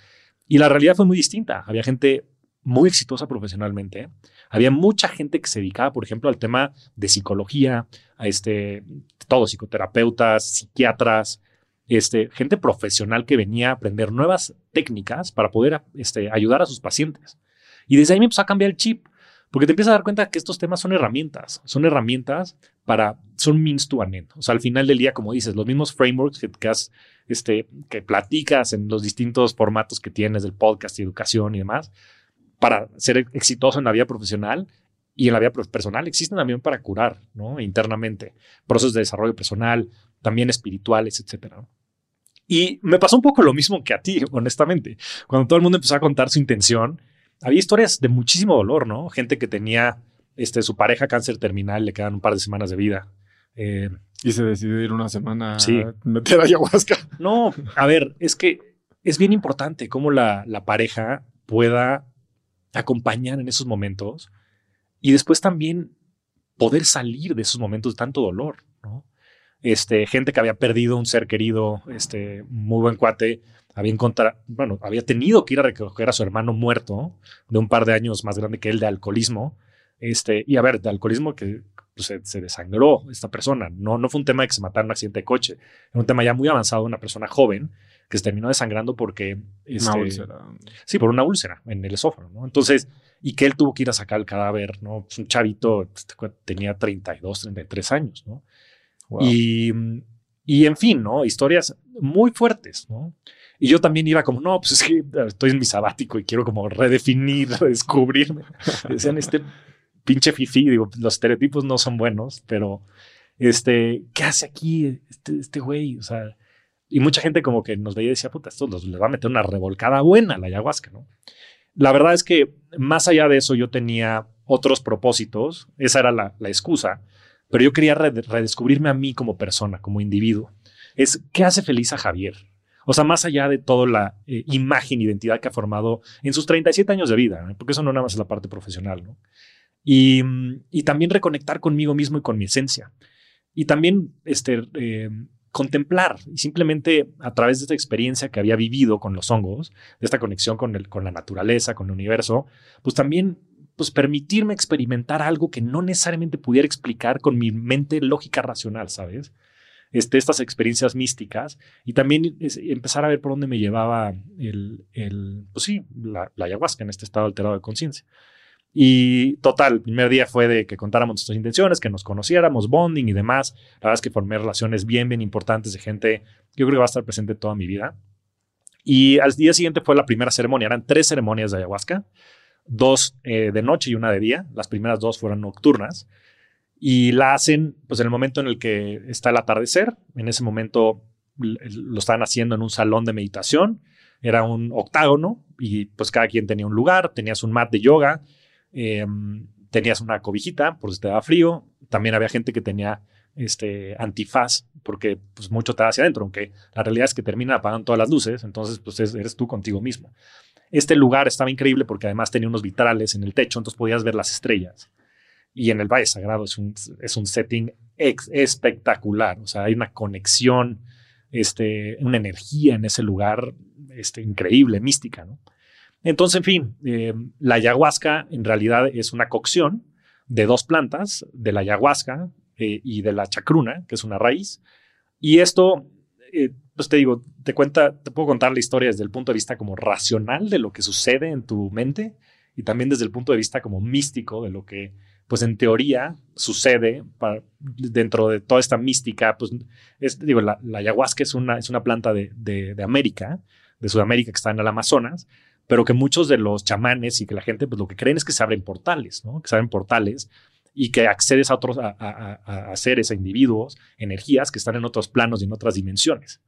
Y la realidad fue muy distinta. Había gente muy exitosa profesionalmente. Había mucha gente que se dedicaba, por ejemplo, al tema de psicología, a este, todos psicoterapeutas, psiquiatras, este, gente profesional que venía a aprender nuevas técnicas para poder este, ayudar a sus pacientes. Y desde ahí me empezó a cambiar el chip, porque te empiezas a dar cuenta que estos temas son herramientas, son herramientas para, son means to an end. O sea, al final del día, como dices, los mismos frameworks que, que, este, que platicas en los distintos formatos que tienes del podcast y educación y demás, para ser exitoso en la vida profesional y en la vida personal, existen también para curar, ¿no? Internamente, procesos de desarrollo personal, también espirituales, etcétera. Y me pasó un poco lo mismo que a ti, honestamente. Cuando todo el mundo empezó a contar su intención, había historias de muchísimo dolor, ¿no? Gente que tenía este, su pareja cáncer terminal, le quedan un par de semanas de vida. Eh, y se decidió ir una semana a meter ayahuasca. No, a ver, es que es bien importante cómo la, la pareja pueda acompañar en esos momentos y después también poder salir de esos momentos de tanto dolor. Este, gente que había perdido un ser querido, este, muy buen cuate, había encontrado, bueno, había tenido que ir a recoger a su hermano muerto de un par de años más grande que él de alcoholismo. Este, y a ver, de alcoholismo que pues, se, desangró esta persona. No, no fue un tema de que se matara en un accidente de coche. Era un tema ya muy avanzado, una persona joven que se terminó desangrando porque... Este, una úlcera. Sí, por una úlcera en el esófago, ¿no? Entonces, y que él tuvo que ir a sacar el cadáver, ¿no? Pues un chavito este, tenía 32, 33 años, ¿no? Y, y en fin, ¿no? Historias muy fuertes, ¿no? Y yo también iba como, no, pues es que estoy en mi sabático y quiero como redefinir, redescubrirme. Decían, este pinche fifi, digo, los estereotipos no son buenos, pero este, ¿qué hace aquí este, este güey? O sea, y mucha gente como que nos veía y decía, puta, esto les va a meter una revolcada buena la ayahuasca, ¿no? La verdad es que más allá de eso yo tenía otros propósitos, esa era la, la excusa, pero yo quería redescubrirme a mí como persona, como individuo. Es, ¿qué hace feliz a Javier? O sea, más allá de toda la eh, imagen, identidad que ha formado en sus 37 años de vida, porque eso no nada más es la parte profesional, ¿no? Y, y, también reconectar conmigo mismo y con mi esencia. Y también este, eh, contemplar y simplemente a través de esta experiencia que había vivido con los hongos, de esta conexión con, el, con la naturaleza, con el universo, pues también pues permitirme experimentar algo que no necesariamente pudiera explicar con mi mente lógica racional, ¿sabes? Este, estas experiencias místicas y también empezar a ver por dónde me llevaba el, el pues sí, la, ayahuasca en este estado alterado de conciencia. Y total, el primer día fue de que contáramos nuestras intenciones, que nos conociéramos, bonding y demás. La verdad es que formé relaciones bien, bien importantes de gente que yo creo que va a estar presente toda mi vida. Y al día siguiente fue la primera ceremonia. Eran tres ceremonias de ayahuasca dos eh, de noche y una de día. Las primeras dos fueron nocturnas. Y la hacen pues en el momento en el que está el atardecer. En ese momento lo estaban haciendo en un salón de meditación. Era un octágono y pues cada quien tenía un lugar. Tenías un mat de yoga. Em, tenías una cobijita por si te daba frío. También había gente que tenía este antifaz porque pues mucho te da hacia adentro, aunque la realidad es que terminan apagando todas las luces, entonces pues eres tú contigo mismo. Este lugar estaba increíble porque además tenía unos vitrales en el techo, entonces podías ver las estrellas. Y en el Valle Sagrado es un, es un setting espectacular, o sea, hay una conexión, este, una energía en ese lugar este, increíble, mística, ¿no? Entonces, en fin, eh, la ayahuasca en realidad es una cocción de dos plantas, de la ayahuasca eh, y de la chacruna, que es una raíz. Y esto eh, pues te digo, te cuenta, te puedo contar la historia desde el punto de vista como racional de lo que sucede en tu mente y también desde el punto de vista como místico de lo que, pues en teoría sucede dentro de toda esta mística. Pues es, digo, la, ayahuasca es una, es una planta de, de, América, de Sudamérica que está en el Amazonas, pero que muchos de los chamanes y que la gente, pues lo que creen es que se abren portales, ¿no? Que se abren portales y que accedes a otros, a, seres, a individuos, energías que están en otros planos y en otras dimensiones,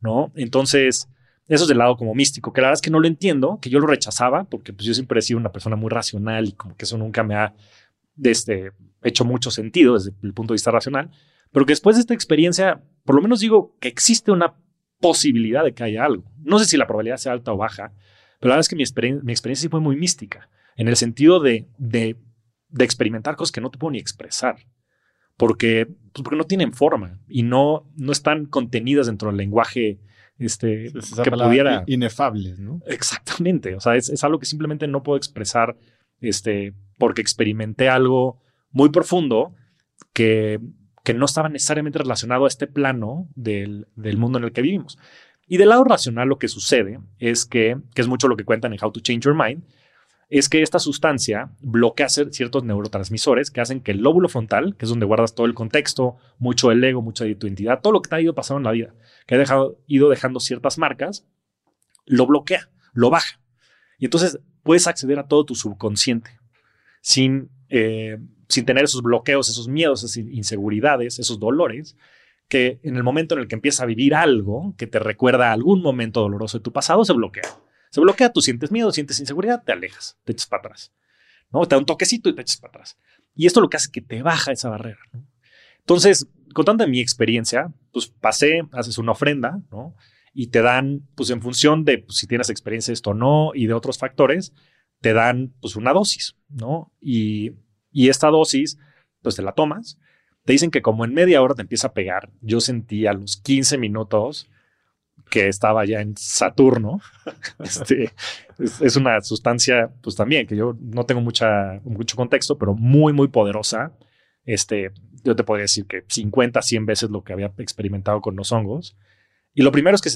¿no? Entonces, eso es del lado como místico, que la verdad es que no lo entiendo, que yo lo rechazaba, porque pues yo siempre he sido una persona muy racional y como que eso nunca me ha este, hecho mucho sentido desde el punto de vista racional, pero que después de esta experiencia, por lo menos digo que existe una posibilidad de que haya algo. No sé si la probabilidad sea alta o baja, pero la verdad es que mi, mi experiencia sí fue muy mística. en el sentido de, de, de experimentar cosas que no te puedo ni expresar, porque, pues porque no tienen forma y no, no están contenidas dentro del lenguaje este, que pudiera... Inefables, ¿no? Exactamente, o sea, es, es, algo que simplemente no puedo expresar este, porque experimenté algo muy profundo que, que no estaba necesariamente relacionado a este plano del, del mundo en el que vivimos. Y del lado racional lo que sucede es que, que es mucho lo que cuentan en How to Change Your Mind, es que esta sustancia bloquea ciertos neurotransmisores que hacen que el lóbulo frontal, que es donde guardas todo el contexto, mucho del ego, mucha de tu identidad, todo lo que te ha ido pasando en la vida, que ha dejado, ido dejando ciertas marcas, lo bloquea, lo baja. Y entonces puedes acceder a todo tu subconsciente sin, eh, sin tener esos bloqueos, esos miedos, esas inseguridades, esos dolores, que en el momento en el que empiezas a vivir algo que te recuerda a algún momento doloroso de tu pasado, se bloquea. Se bloquea, tú sientes miedo, sientes inseguridad, te alejas, te echas para atrás. ¿no? Te da un toquecito y te echas para atrás. Y esto lo que hace es que te baja esa barrera. Entonces, contando mi experiencia, pues pasé, haces una ofrenda, ¿no? Y te dan, pues en función de pues, si tienes experiencia de esto o no y de otros factores, te dan pues una dosis, ¿no? Y, y esta dosis, pues te la tomas. Te dicen que como en media hora te empieza a pegar. Yo sentí a los 15 minutos que estaba ya en Saturno. este, es, una sustancia, pues también, que yo no tengo mucha, mucho contexto, pero muy, muy poderosa. Este, yo te podría decir que 50, 100 veces lo que había experimentado con los hongos. Y lo primero es que,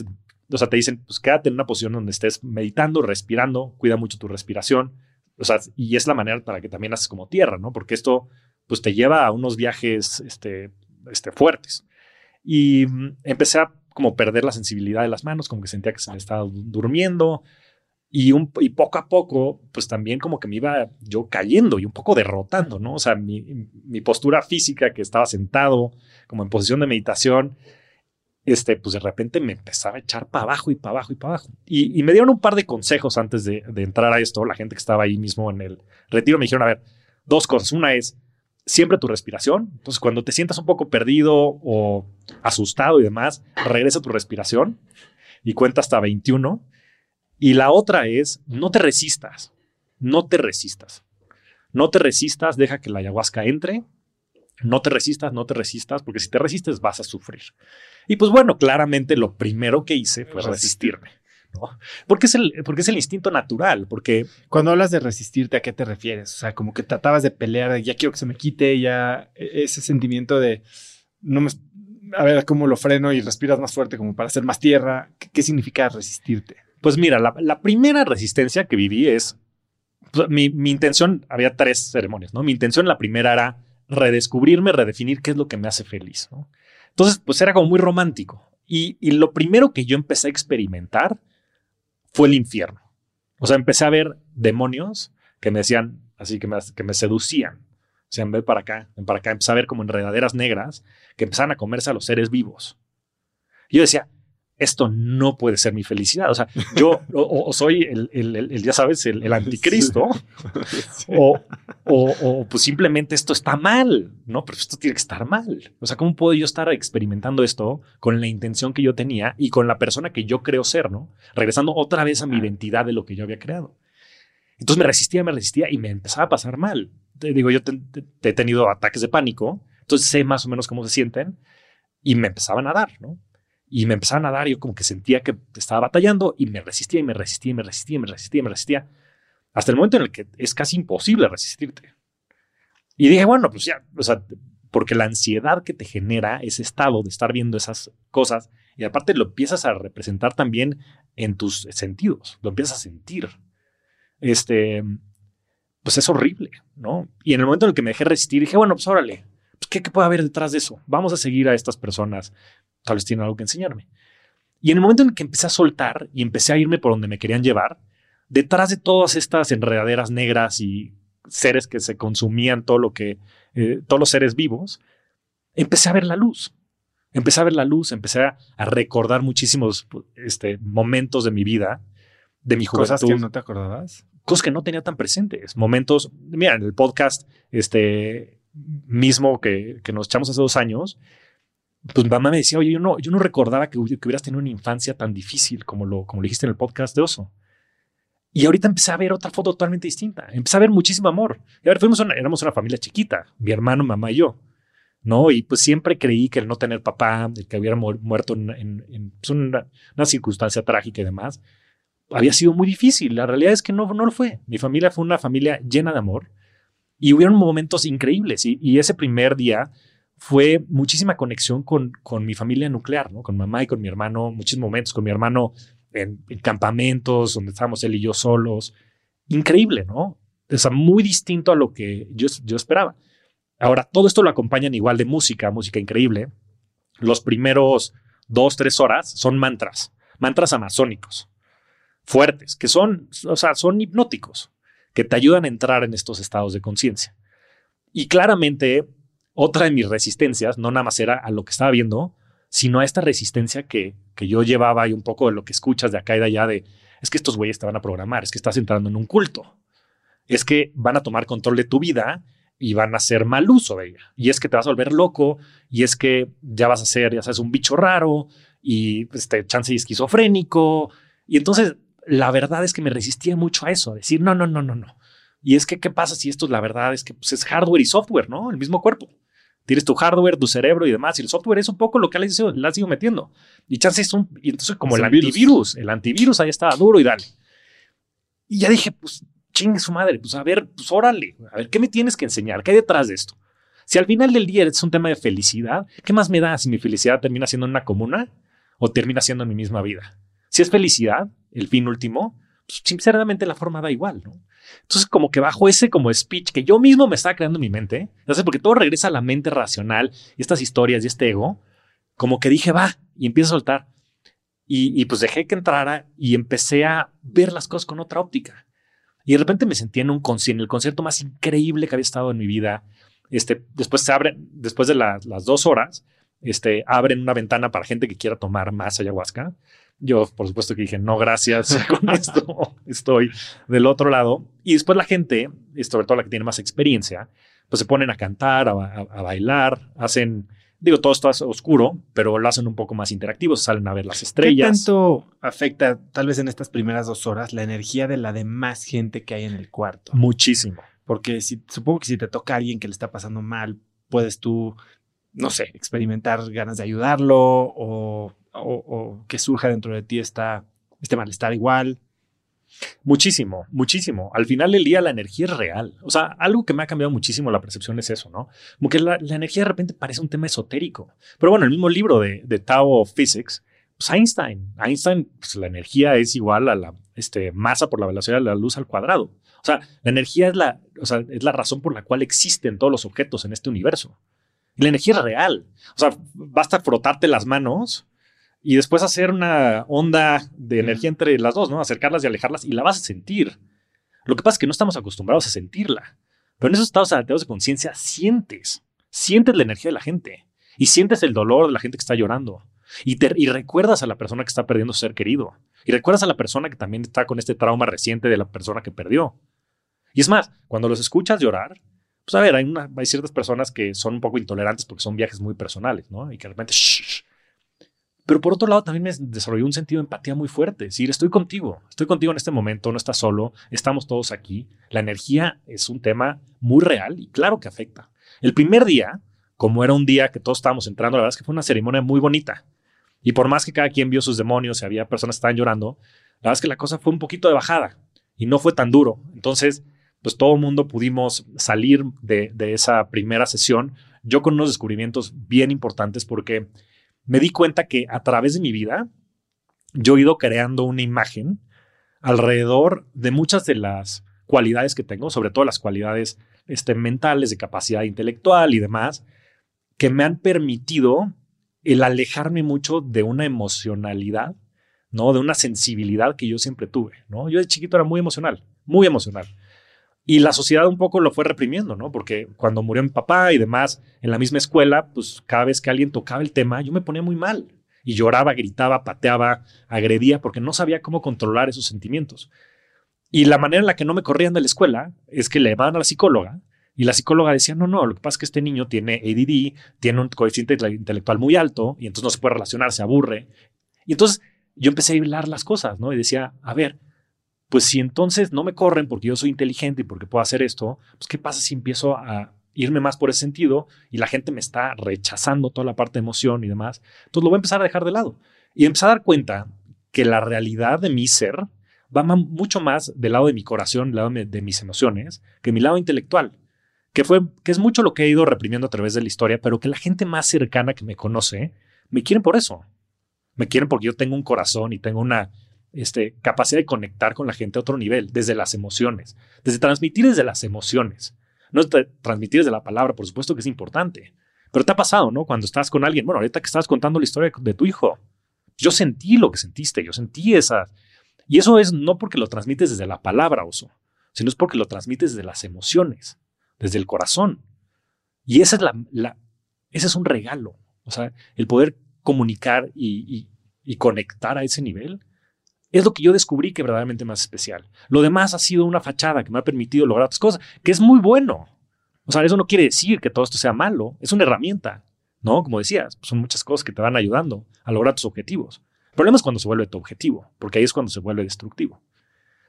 o sea, te dicen, pues quédate en una posición donde estés meditando, respirando, cuida mucho tu respiración. O sea, y es la manera para que también haces como tierra, ¿no? Porque esto, pues te lleva a unos viajes, este, este, fuertes. Y mm, empecé a como perder la sensibilidad de las manos, como que sentía que se me estaba durmiendo. Y, un, y poco a poco, pues también como que me iba yo cayendo y un poco derrotando, ¿no? O sea, mi, postura física, que estaba sentado como en posición de meditación, este, pues de repente me empezaba a echar para abajo y para abajo y para abajo. Y, y, me dieron un par de consejos antes de, de, entrar a esto. La gente que estaba ahí mismo en el retiro me dijeron, a ver, dos cosas. Una es, siempre tu respiración. Entonces, cuando te sientas un poco perdido o asustado y demás, regresa tu respiración y cuenta hasta 21. Y la otra es, no te resistas, no te resistas. No te resistas, deja que la ayahuasca entre. No te resistas, no te resistas, porque si te resistes vas a sufrir. Y pues bueno, claramente lo primero que hice fue resistirme. ¿No? Porque es, el, porque es el instinto natural, porque... Cuando hablas de resistirte, ¿a qué te refieres? O sea, como que tratabas de pelear, ya quiero que se me quite, ya e, ese sentimiento de, no me, a ver cómo lo freno y respiras más fuerte como para hacer más tierra. ¿Qué, qué significa resistirte? Pues mira, la, la, primera resistencia que viví es, pues, mi, mi intención, había tres ceremonias, ¿no? Mi intención la primera era redescubrirme, redefinir qué es lo que me hace feliz, ¿no? Entonces, pues era como muy romántico. Y, y, lo primero que yo empecé a experimentar fue el infierno. O sea, empecé a ver demonios que me decían, así que me, que me seducían. O sea, ven para acá, ven para acá. Empecé a ver como enredaderas negras que empezaban a comerse a los seres vivos. Y yo decía, esto no puede ser mi felicidad. O sea, yo o, soy el, el, el, ya sabes, el, anticristo, sí. o, o, pues simplemente esto está mal, ¿no? Pero esto tiene que estar mal. O sea, ¿cómo puedo yo estar experimentando esto con la intención que yo tenía y con la persona que yo creo ser, ¿no? Regresando otra vez a mi identidad de lo que yo había creado. Entonces me resistía, me resistía y me empezaba a pasar mal. Te digo, yo te, te, te he tenido ataques de pánico, entonces sé más o menos cómo se sienten y me empezaban a dar, ¿no? Y me empezaban a dar, yo como que sentía que estaba batallando y me resistía y me resistía y me resistía y me resistía y me resistía, hasta el momento en el que es casi imposible resistirte. Y dije, bueno, pues ya, o sea, porque la ansiedad que te genera ese estado de estar viendo esas cosas y aparte lo empiezas a representar también en tus sentidos, lo empiezas a sentir. Este, pues es horrible, ¿no? Y en el momento en el que me dejé resistir, dije, bueno, pues órale, pues, ¿qué, ¿qué puede haber detrás de eso? Vamos a seguir a estas personas tal vez tienen algo que enseñarme. Y en el momento en el que empecé a soltar y empecé a irme por donde me querían llevar, detrás de todas estas enredaderas negras y seres que se consumían todo lo que, eh, todos los seres vivos, empecé a ver la luz. Empecé a ver la luz, empecé a, a recordar muchísimos este, momentos de mi vida, de mi juventud. ¿Cosas que no te acordabas? Cosas que no tenía tan presentes. Momentos, mira, en el podcast este, mismo que, que nos echamos hace dos años, pues mamá me decía, oye, yo no, yo no recordaba que, hubieras tenido una infancia tan difícil como lo, como lo dijiste en el podcast de Oso. Y ahorita empecé a ver otra foto totalmente distinta. Empecé a ver muchísimo amor. Y a ver, fuimos una, éramos una familia chiquita, mi hermano, mamá y yo. ¿no? Y pues siempre creí que el no tener papá, el que hubiera muerto en, pues, una, circunstancia trágica y demás, había sido muy difícil. La realidad es que no, no lo fue. Mi familia fue una familia llena de amor y hubieron momentos increíbles. Y, ese primer día fue muchísima conexión con, con mi familia nuclear, ¿no? Con mamá y con mi hermano, muchísimos momentos con mi hermano en, campamentos donde estábamos él y yo solos. Increíble, ¿no? O sea, muy distinto a lo que yo, yo esperaba. Ahora, todo esto lo acompañan igual de música, música increíble. Los primeros dos, tres horas son mantras, mantras amazónicos, fuertes, que son, o sea, son hipnóticos, que te ayudan a entrar en estos estados de conciencia. Y claramente, otra de mis resistencias, no nada más era a lo que estaba viendo, sino a esta resistencia que, que yo llevaba y un poco de lo que escuchas de acá y de allá de, es que estos güeyes te van a programar, es que estás entrando en un culto, es que van a tomar control de tu vida y van a hacer mal uso de ella. Y es que te vas a volver loco, y es que ya vas a ser, ya sabes, un bicho raro, y este chance y esquizofrénico. Y entonces, la verdad es que me resistía mucho a eso, a decir, no, no, no, no, no. Y es que, ¿qué pasa si esto es la verdad? Es que pues, es hardware y software, ¿no? El mismo cuerpo. Tienes tu hardware, tu cerebro y demás, y el software es un poco lo que le has ido metiendo. Y chance es un, y entonces como el, antivirus, el antivirus ahí estaba duro y dale. Y ya dije, pues chingue su madre, pues a ver, pues órale, a ver, ¿qué me tienes que enseñar? ¿Qué hay detrás de esto? Si al final del día es un tema de felicidad, ¿qué más me da si mi felicidad termina siendo en una comuna o termina siendo en mi misma vida? Si es felicidad, el fin último, pues sinceramente la forma da igual. Entonces, como que bajo ese como speech que yo mismo me estaba creando en mi mente, porque todo regresa a la mente racional y estas historias y este ego, como que dije, va, y empiezo a soltar. Y, pues dejé que entrara y empecé a ver las cosas con otra óptica. Y de repente me sentí en un concierto, el concierto más increíble que había estado en mi vida. Este, después se abre, después de las dos horas, este, abren una ventana para gente que quiera tomar más ayahuasca. Yo, por supuesto que dije, no, gracias, con esto estoy del otro lado. Y después la gente, sobre todo la que tiene más experiencia, pues se ponen a cantar, a bailar, hacen Digo, todo está oscuro, pero lo hacen un poco más interactivo, salen a ver las estrellas. ¿Qué tanto afecta, tal vez en estas primeras dos horas, la energía de la demás gente que hay en el cuarto? Muchísimo. Porque si, supongo que si te toca a alguien que le está pasando mal, puedes tú, no sé, experimentar ganas de ayudarlo o, o que surja dentro de ti esta, este malestar igual. Muchísimo, muchísimo. Al final del día la energía es real. O sea, algo que me ha cambiado muchísimo la percepción es eso, ¿no? Como que la, energía de repente parece un tema esotérico. Pero bueno, el mismo libro de, de Tao Physics, pues Einstein, Einstein, pues la energía es igual a la este, masa por la velocidad de la luz al cuadrado. O sea, la energía es la, o sea, es la razón por la cual existen todos los objetos en este universo. La energía es real. O sea, basta frotarte las manos y después hacer una onda de energía entre las dos, ¿no? Acercarlas y alejarlas y la vas a sentir. Lo que pasa es que no estamos acostumbrados a sentirla. Pero en esos estados alterados de conciencia sientes, sientes la energía de la gente y sientes el dolor de la gente que está llorando. Y, te, y recuerdas a la persona que está perdiendo su ser querido. Y recuerdas a la persona que también está con este trauma reciente de la persona que perdió. Y es más, cuando los escuchas llorar, pues a ver, hay, una, hay ciertas personas que son un poco intolerantes porque son viajes muy personales, ¿no? Y que de repente, shh, pero por otro lado, también me desarrolló un sentido de empatía muy fuerte. Es decir, estoy contigo, estoy contigo en este momento, no estás solo, estamos todos aquí. La energía es un tema muy real y claro que afecta. El primer día, como era un día que todos estábamos entrando, la verdad es que fue una ceremonia muy bonita. Y por más que cada quien vio sus demonios y había personas que estaban llorando, la verdad es que la cosa fue un poquito de bajada y no fue tan duro. Entonces, pues todo el mundo pudimos salir de, de esa primera sesión, yo con unos descubrimientos bien importantes porque me di cuenta que a través de mi vida yo he ido creando una imagen alrededor de muchas de las cualidades que tengo, sobre todo las cualidades este, mentales, de capacidad intelectual y demás, que me han permitido el alejarme mucho de una emocionalidad, ¿no? De una sensibilidad que yo siempre tuve, ¿no? Yo de chiquito era muy emocional, muy emocional. Y la sociedad un poco lo fue reprimiendo, ¿no? Porque cuando murió mi papá y demás, en la misma escuela, pues cada vez que alguien tocaba el tema, yo me ponía muy mal. Y lloraba, gritaba, pateaba, agredía, porque no sabía cómo controlar esos sentimientos. Y la manera en la que no me corrían de la escuela es que le van a la psicóloga y la psicóloga decía, no, no, lo que pasa es que este niño tiene ADD, tiene un coeficiente intelectual muy alto y entonces no se puede relacionar, se aburre. Y entonces yo empecé a hablar las cosas, ¿no? Y decía, a ver, pues si entonces no me corren porque yo soy inteligente y porque puedo hacer esto, pues ¿qué pasa si empiezo a irme más por ese sentido y la gente me está rechazando toda la parte de emoción y demás? Entonces lo voy a empezar a dejar de lado y empezar a dar cuenta que la realidad de mi ser va mucho más del lado de mi corazón, del lado de mis emociones, que mi lado intelectual, que, fue, que es mucho lo que he ido reprimiendo a través de la historia, pero que la gente más cercana que me conoce me quieren por eso. Me quieren porque yo tengo un corazón y tengo una este, capacidad de conectar con la gente a otro nivel, desde las emociones, desde transmitir desde las emociones. No transmitir desde la palabra, por supuesto que es importante. Pero te ha pasado, ¿no? Cuando estás con alguien, bueno, ahorita que estás contando la historia de tu hijo, yo sentí lo que sentiste, yo sentí esa... Y eso es no porque lo transmites desde la palabra, oso, sino es porque lo transmites desde las emociones, desde el corazón. Y esa es la, ese es un regalo. O sea, el poder comunicar y conectar a ese nivel es lo que yo descubrí que verdaderamente más especial. Lo demás ha sido una fachada que me ha permitido lograr otras cosas, que es muy bueno. O sea, eso no quiere decir que todo esto sea malo, es una herramienta, ¿no? Como decías, son muchas cosas que te van ayudando a lograr tus objetivos. El problema es cuando se vuelve tu objetivo, porque ahí es cuando se vuelve destructivo.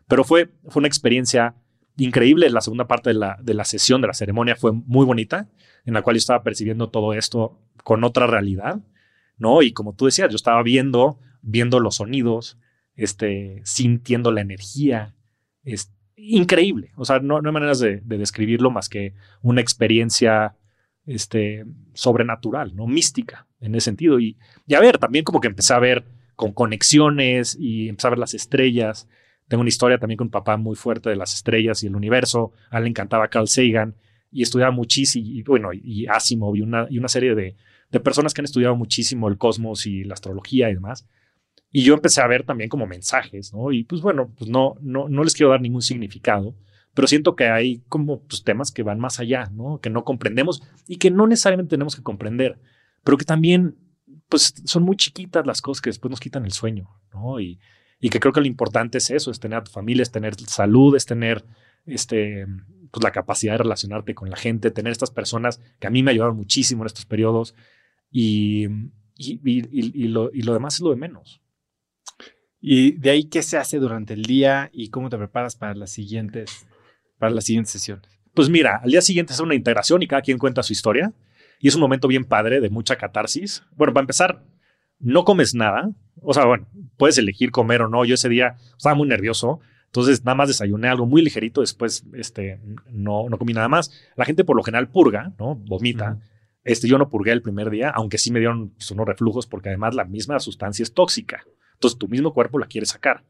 Pero fue, fue una experiencia increíble. La segunda parte de la, de la sesión, de la ceremonia, fue muy bonita, en la cual yo estaba percibiendo todo esto con otra realidad, ¿no? Y como tú decías, yo estaba viendo, viendo los sonidos, este, sintiendo la energía. Es increíble. O sea, no, hay maneras de, describirlo más que una experiencia este, sobrenatural, ¿no? Mística en ese sentido. Y, a ver, también como que empecé a ver con conexiones y empecé a ver las estrellas. Tengo una historia también con un papá muy fuerte de las estrellas y el universo. A él le encantaba Carl Sagan y estudiaba muchísimo, y, bueno, y Asimov y una, y una serie de, de personas que han estudiado muchísimo el cosmos y la astrología y demás. Y yo empecé a ver también como mensajes, ¿no? Y pues bueno, pues no, no, no les quiero dar ningún significado, pero siento que hay como pues, temas que van más allá, ¿no? Que no comprendemos y que no necesariamente tenemos que comprender, pero que también, pues son muy chiquitas las cosas que después nos quitan el sueño, ¿no? Y, y que creo que lo importante es eso, es tener a tu familia, es tener salud, es tener este, pues la capacidad de relacionarte con la gente, tener estas personas que a mí me ayudaron muchísimo en estos periodos y, y, y, y lo demás es lo de menos. Y de ahí, ¿qué se hace durante el día y cómo te preparas para las siguientes, para las siguientes sesiones? Pues mira, al día siguiente es una integración y cada quien cuenta su historia. Y es un momento bien padre de mucha catarsis. Bueno, para empezar, no comes nada. O sea, bueno, puedes elegir comer o no. Yo ese día estaba muy nervioso. Entonces, nada más desayuné algo muy ligerito. Después, este, no, no comí nada más. La gente por lo general purga, ¿no? Vomita. Este, yo no purgué el primer día, aunque sí me dieron pues, unos reflujos porque además la misma sustancia es tóxica. Entonces tu mismo cuerpo la quiere sacar.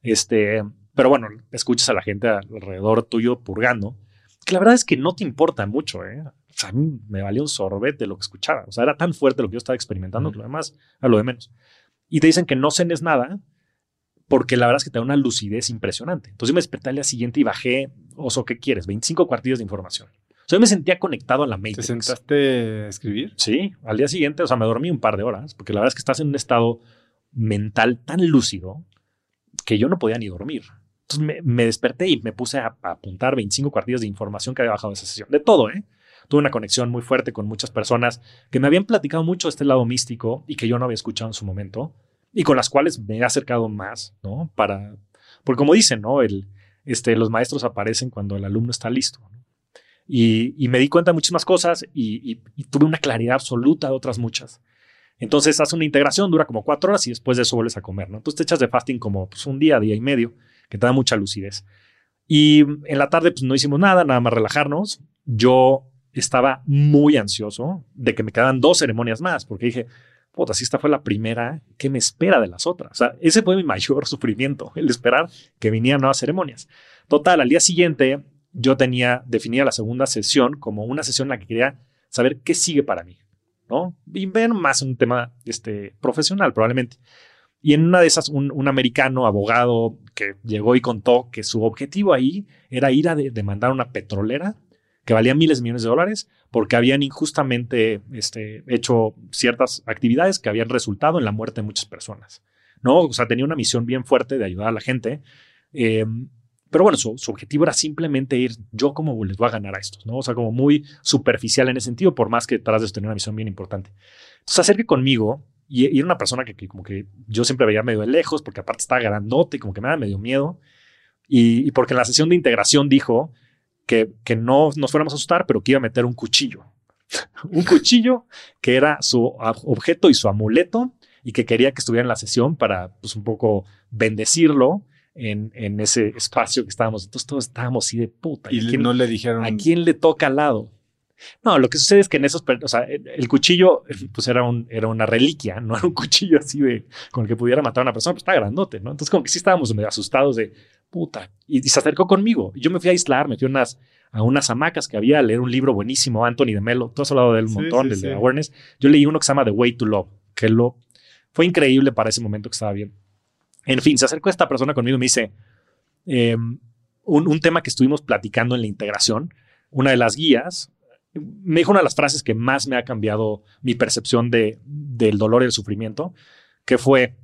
Este, pero bueno, escuchas a la gente alrededor tuyo purgando, que la verdad es que no te importa mucho, ¿eh? O sea, a mí me valía un sorbete lo que escuchaba. O sea, era tan fuerte lo que yo estaba experimentando que lo demás a lo de menos. Y te dicen que no cenes nada porque la verdad es que te da una lucidez impresionante. Entonces yo me desperté al día siguiente y bajé, oso, ¿qué quieres? 25 cuartillas de información. O sea, yo me sentía conectado a la Matrix. ¿Te sentaste a escribir? Sí, al día siguiente, o sea, me dormí un par de horas, porque la verdad es que estás en un estado mental tan lúcido que yo no podía ni dormir. Entonces me, desperté y me puse a, apuntar 25 cuartillas de información que había bajado de esa sesión. De todo, ¿eh? Tuve una conexión muy fuerte con muchas personas que me habían platicado mucho este lado místico y que yo no había escuchado en su momento y con las cuales me he acercado más, ¿no? Para, porque como dicen, ¿no? El, este, los maestros aparecen cuando el alumno está listo. Y, me di cuenta de muchísimas cosas y, tuve una claridad absoluta de otras muchas. Entonces hace una integración, dura como cuatro horas y después de eso vuelves a comer, ¿no? Entonces te echas de fasting como pues, un día, día y medio, que te da mucha lucidez. Y en la tarde pues no hicimos nada, nada más relajarnos. Yo estaba muy ansioso de que me quedaran dos ceremonias más, porque dije, puta, si esta fue la primera, ¿qué me espera de las otras? O sea, ese fue mi mayor sufrimiento, el esperar que vinieran nuevas ceremonias. Total, al día siguiente yo tenía definida la segunda sesión como una sesión en la que quería saber qué sigue para mí. ¿No? Y ven más un tema este, profesional, probablemente. Y en una de esas, un, americano abogado que llegó y contó que su objetivo ahí era ir a demandar una petrolera que valía miles de millones de dólares porque habían injustamente este, hecho ciertas actividades que habían resultado en la muerte de muchas personas. ¿no? O sea, tenía una misión bien fuerte de ayudar a la gente. Eh, pero bueno, su, objetivo era simplemente ir, yo como les voy a ganar a estos, ¿no? O sea, como muy superficial en ese sentido, por más que tras de tener una misión bien importante. Entonces, acerque conmigo y, era una persona que, como que yo siempre veía medio de lejos, porque aparte estaba grandote y como que me daba medio miedo. Y, porque en la sesión de integración dijo que, que no nos fuéramos a asustar, pero que iba a meter un cuchillo. un cuchillo que era su objeto y su amuleto y que quería que estuviera en la sesión para pues un poco bendecirlo en, en ese espacio que estábamos. Entonces todos estábamos así de puta. Y, no le dijeron. ¿A quién le toca al lado? No, lo que sucede es que en esos, o sea, el cuchillo, pues era, un, era una reliquia, no era un cuchillo así de con el que pudiera matar a una persona, pues está grandote, ¿no? Entonces, como que sí estábamos medio asustados de puta. Y, se acercó conmigo. Yo me fui a aislar, me fui a unas, a unas hamacas que había a leer un libro buenísimo, Anthony de Melo. Tú has hablado de él un montón, del de Awareness. Yo leí uno que se llama The Way to Love, que lo fue increíble para ese momento que estaba bien. En fin, se acercó esta persona conmigo y me dice em, un, tema que estuvimos platicando en la integración. Una de las guías me dijo una de las frases que más me ha cambiado mi percepción de, del dolor y el sufrimiento, que fue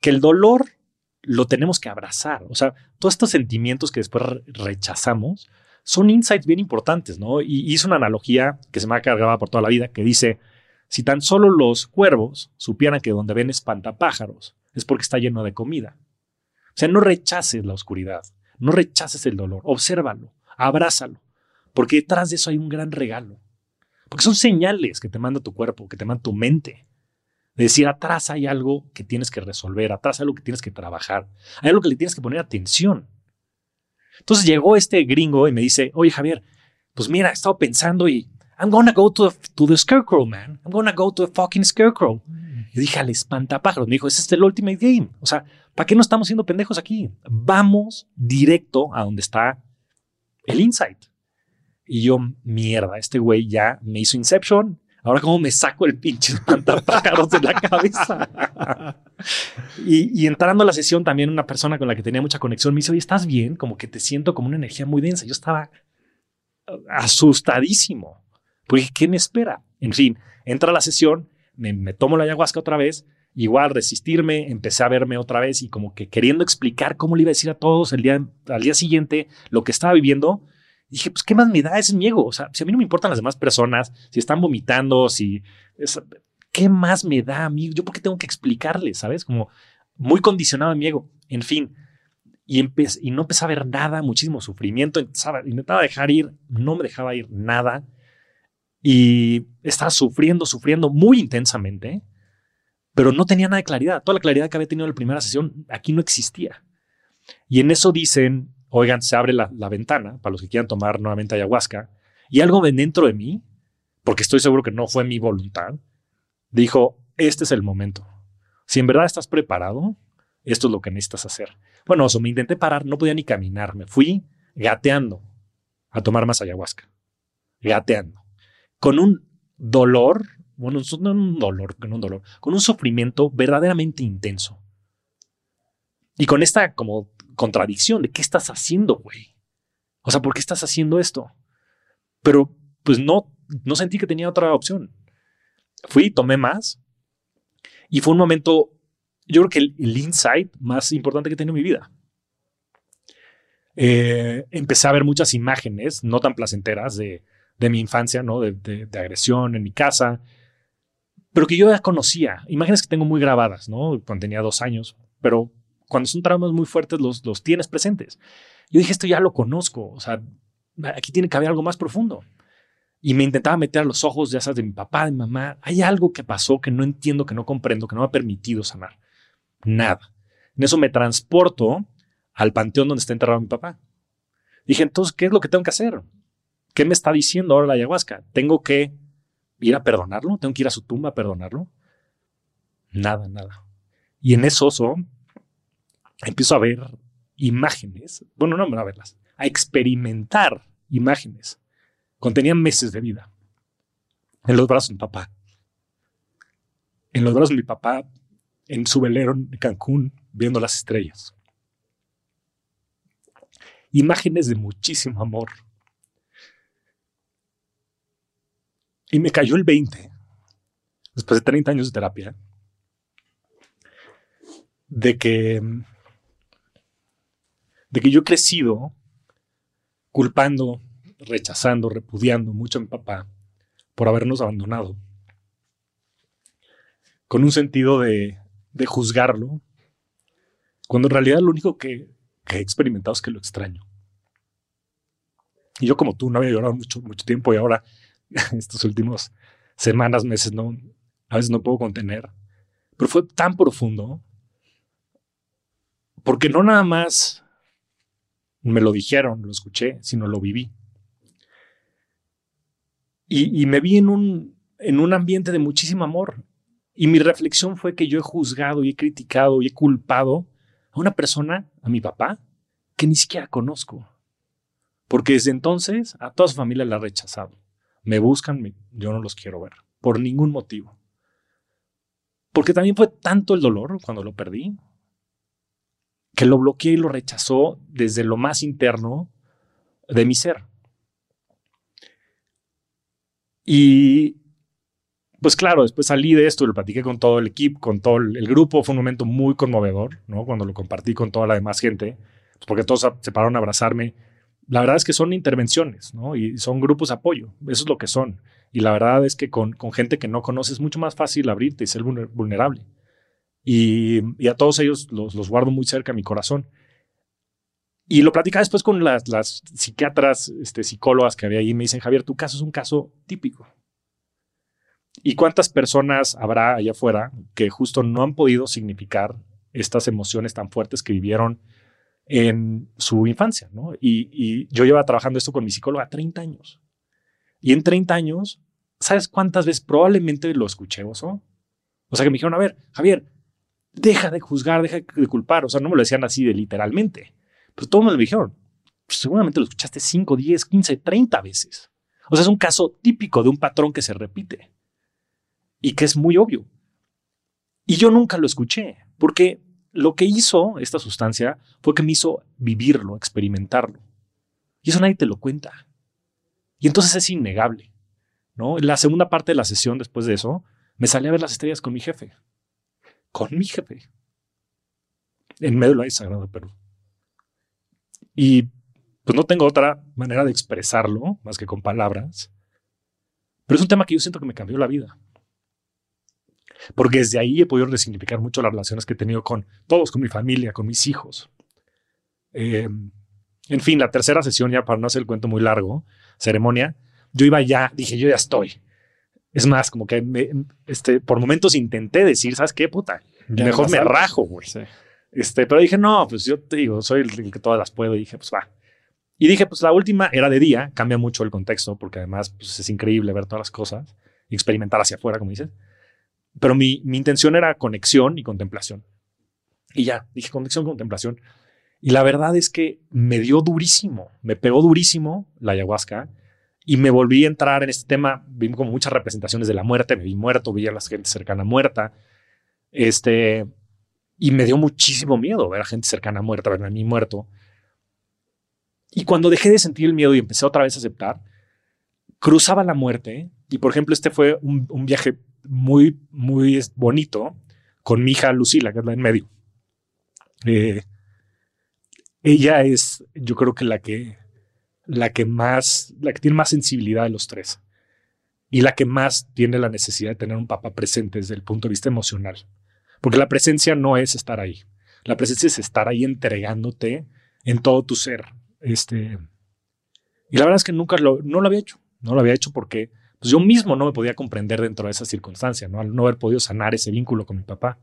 que el dolor lo tenemos que abrazar. O sea, todos estos sentimientos que después rechazamos son insights bien importantes, ¿no? Y hizo una analogía que se me ha cargado por toda la vida, que dice, si tan solo los cuervos supieran que donde ven espantapájaros es porque está lleno de comida. O sea, no rechaces la oscuridad, no rechaces el dolor, obsérvalo, abrázalo. Porque detrás de eso hay un gran regalo. Porque son señales que te manda tu cuerpo, que te manda tu mente. De decir, atrás hay algo que tienes que resolver, atrás hay algo que tienes que trabajar, hay algo que le tienes que poner atención. Entonces llegó este gringo y me dice, oye Javier, pues mira, he estado pensando y I'm gonna go to the, to the scarecrow, man. I'm gonna go to the fucking scarecrow. Y dije al espantapájaros, me dijo, ese es el ultimate game. O sea, ¿para qué no estamos siendo pendejos aquí? Vamos directo a donde está el insight. Y yo, mierda, este güey ya me hizo Inception. Ahora, ¿cómo me saco el pinche espantapájaros de la cabeza? y, entrando a la sesión, también una persona con la que tenía mucha conexión me dice, oye, ¿estás bien? Como que te siento como una energía muy densa. Yo estaba asustadísimo. Porque, ¿qué me espera? En fin, entra a la sesión, me, tomo la ayahuasca otra vez igual resistirme, empecé a verme otra vez y como que queriendo explicar cómo le iba a decir a todos el día, al día siguiente lo que estaba viviendo, dije, pues, ¿qué más me da? Ese es mi ego. O sea, si a mí no me importan las demás personas, si están vomitando, si... ¿Qué más me da a mí? Yo por qué tengo que explicarles, ¿sabes? Como muy condicionado a mi ego. En fin, y, y no empecé a ver nada, muchísimo sufrimiento. intentaba dejar ir, no me dejaba ir nada. Y estaba sufriendo, sufriendo muy intensamente, pero no tenía nada de claridad. Toda la claridad que había tenido en la primera sesión aquí no existía. Y en eso dicen oigan, se abre la, ventana para los que quieran tomar nuevamente ayahuasca, y algo de dentro de mí, porque estoy seguro que no fue mi voluntad, dijo, este es el momento. Si en verdad estás preparado, esto es lo que necesitas hacer. Bueno, eso, me intenté parar, no podía ni caminar, me fui gateando a tomar más ayahuasca. Gateando. Con un dolor, bueno, no un dolor, con un dolor, con un sufrimiento verdaderamente intenso. Y con esta como contradicción de qué estás haciendo, güey. O sea, ¿por qué estás haciendo esto? Pero pues no, no sentí que tenía otra opción. Fui, tomé más y fue un momento, yo creo que el, insight más importante que he tenido en mi vida. Eh, empecé a ver muchas imágenes no tan placenteras de, mi infancia, ¿no? De, de, agresión en mi casa, pero que yo ya conocía. Imágenes que tengo muy grabadas, ¿no? Cuando tenía dos años, pero cuando son traumas muy fuertes, los, los tienes presentes. Yo dije, esto ya lo conozco, o sea, aquí tiene que haber algo más profundo. Y me intentaba meter a los ojos, ya sabes, de mi papá, de mi mamá. Hay algo que pasó que no entiendo, que no comprendo, que no me ha permitido sanar. Nada. En eso me transporto al panteón donde está enterrado mi papá. Dije, entonces, ¿qué es lo que tengo que hacer? ¿Qué me está diciendo ahora la ayahuasca? ¿Tengo que ir a perdonarlo? ¿Tengo que ir a su tumba a perdonarlo? Nada, nada. Y en eso empiezo a ver imágenes, bueno, no a verlas, a experimentar imágenes. Contenían meses de vida. En los brazos de mi papá. En los brazos de mi papá, en su velero en Cancún, viendo las estrellas. Imágenes de muchísimo amor. Y me cayó el 20, después de 30 años de terapia, de que de que yo he crecido culpando, rechazando, repudiando mucho a mi papá por habernos abandonado, con un sentido de, de juzgarlo, cuando en realidad lo único que, que he experimentado es que lo extraño. Y yo como tú no había llorado mucho, mucho tiempo y ahora estos últimos semanas, meses, no, a veces no puedo contener. Pero fue tan profundo porque no nada más me lo dijeron, lo escuché, sino lo viví. Y, me vi en un, en un ambiente de muchísimo amor. Y mi reflexión fue que yo he juzgado y he criticado y he culpado a una persona, a mi papá, que ni siquiera conozco. Porque desde entonces a toda su familia la ha rechazado. Me buscan, yo no los quiero ver, por ningún motivo. Porque también fue tanto el dolor cuando lo perdí, que lo bloqueé y lo rechazó desde lo más interno de mi ser. Y pues claro, después salí de esto y lo platiqué con todo el equipo, con todo el, grupo. Fue un momento muy conmovedor, ¿no? Cuando lo compartí con toda la demás gente, pues porque todos se pararon a abrazarme. La verdad es que son intervenciones, ¿no? Y son grupos de apoyo. Eso es lo que son. Y la verdad es que con, gente que no conoces es mucho más fácil abrirte y ser vulnerable. Y, a todos ellos los, guardo muy cerca a mi corazón. Y lo platicaba después con las, las psiquiatras, este, psicólogas que había ahí. Me dicen, Javier, tu caso es un caso típico. ¿Y cuántas personas habrá allá afuera que justo no han podido significar estas emociones tan fuertes que vivieron en su infancia? ¿no? Y, yo llevaba trabajando esto con mi psicóloga 30 años. Y en 30 años, ¿sabes cuántas veces probablemente lo escuché, Oso? O sea, que me dijeron, a ver, Javier, deja de juzgar, deja de culpar. O sea, no me lo decían así de literalmente. Pero todos me lo dijeron. Pues seguramente lo escuchaste 5, 10, 15, 30 veces. O sea, es un caso típico de un patrón que se repite y que es muy obvio. Y yo nunca lo escuché, porque lo que hizo esta sustancia fue que me hizo vivirlo, experimentarlo. Y eso nadie te lo cuenta. Y entonces es innegable. ¿no? La segunda parte de la sesión, después de eso, me salí a ver las estrellas con mi jefe con mi jefe en medio Sagrado Perú. Y pues no tengo otra manera de expresarlo más que con palabras, pero es un tema que yo siento que me cambió la vida. Porque desde ahí he podido resignificar mucho las relaciones que he tenido con todos, con mi familia, con mis hijos. Eh, en fin, la tercera sesión, ya para no hacer el cuento muy largo, ceremonia, yo iba ya, dije, yo ya estoy. Es más, como que este, por momentos intenté decir, ¿sabes qué, puta? Mejor me rajo, güey. Este, pero dije, no, pues yo te digo, soy el, que todas las puedo. Y dije, pues va. Y dije, pues la última era de día, cambia mucho el contexto, porque además pues, es increíble ver todas las cosas y experimentar hacia afuera, como dices. Pero mi, mi intención era conexión y contemplación. Y ya, dije conexión, contemplación. Y la verdad es que me dio durísimo, me pegó durísimo la ayahuasca y me volví a entrar en este tema. Vi como muchas representaciones de la muerte, me vi muerto, vi a la gente cercana muerta. Este, y me dio muchísimo miedo ver a gente cercana muerta, verme a mí muerto. Y cuando dejé de sentir el miedo y empecé otra vez a aceptar, cruzaba la muerte. Y por ejemplo, este fue un, viaje muy, muy bonito con mi hija Lucila, que es la en medio. Eh, ella es, yo creo que la que la que más, la que tiene más sensibilidad de los tres y la que más tiene la necesidad de tener un papá presente desde el punto de vista emocional. Porque la presencia no es estar ahí. La presencia es estar ahí entregándote en todo tu ser. Este, y la verdad es que nunca lo, no lo había hecho. No lo había hecho porque pues yo mismo no me podía comprender dentro de esa circunstancia, ¿no? al no haber podido sanar ese vínculo con mi papá.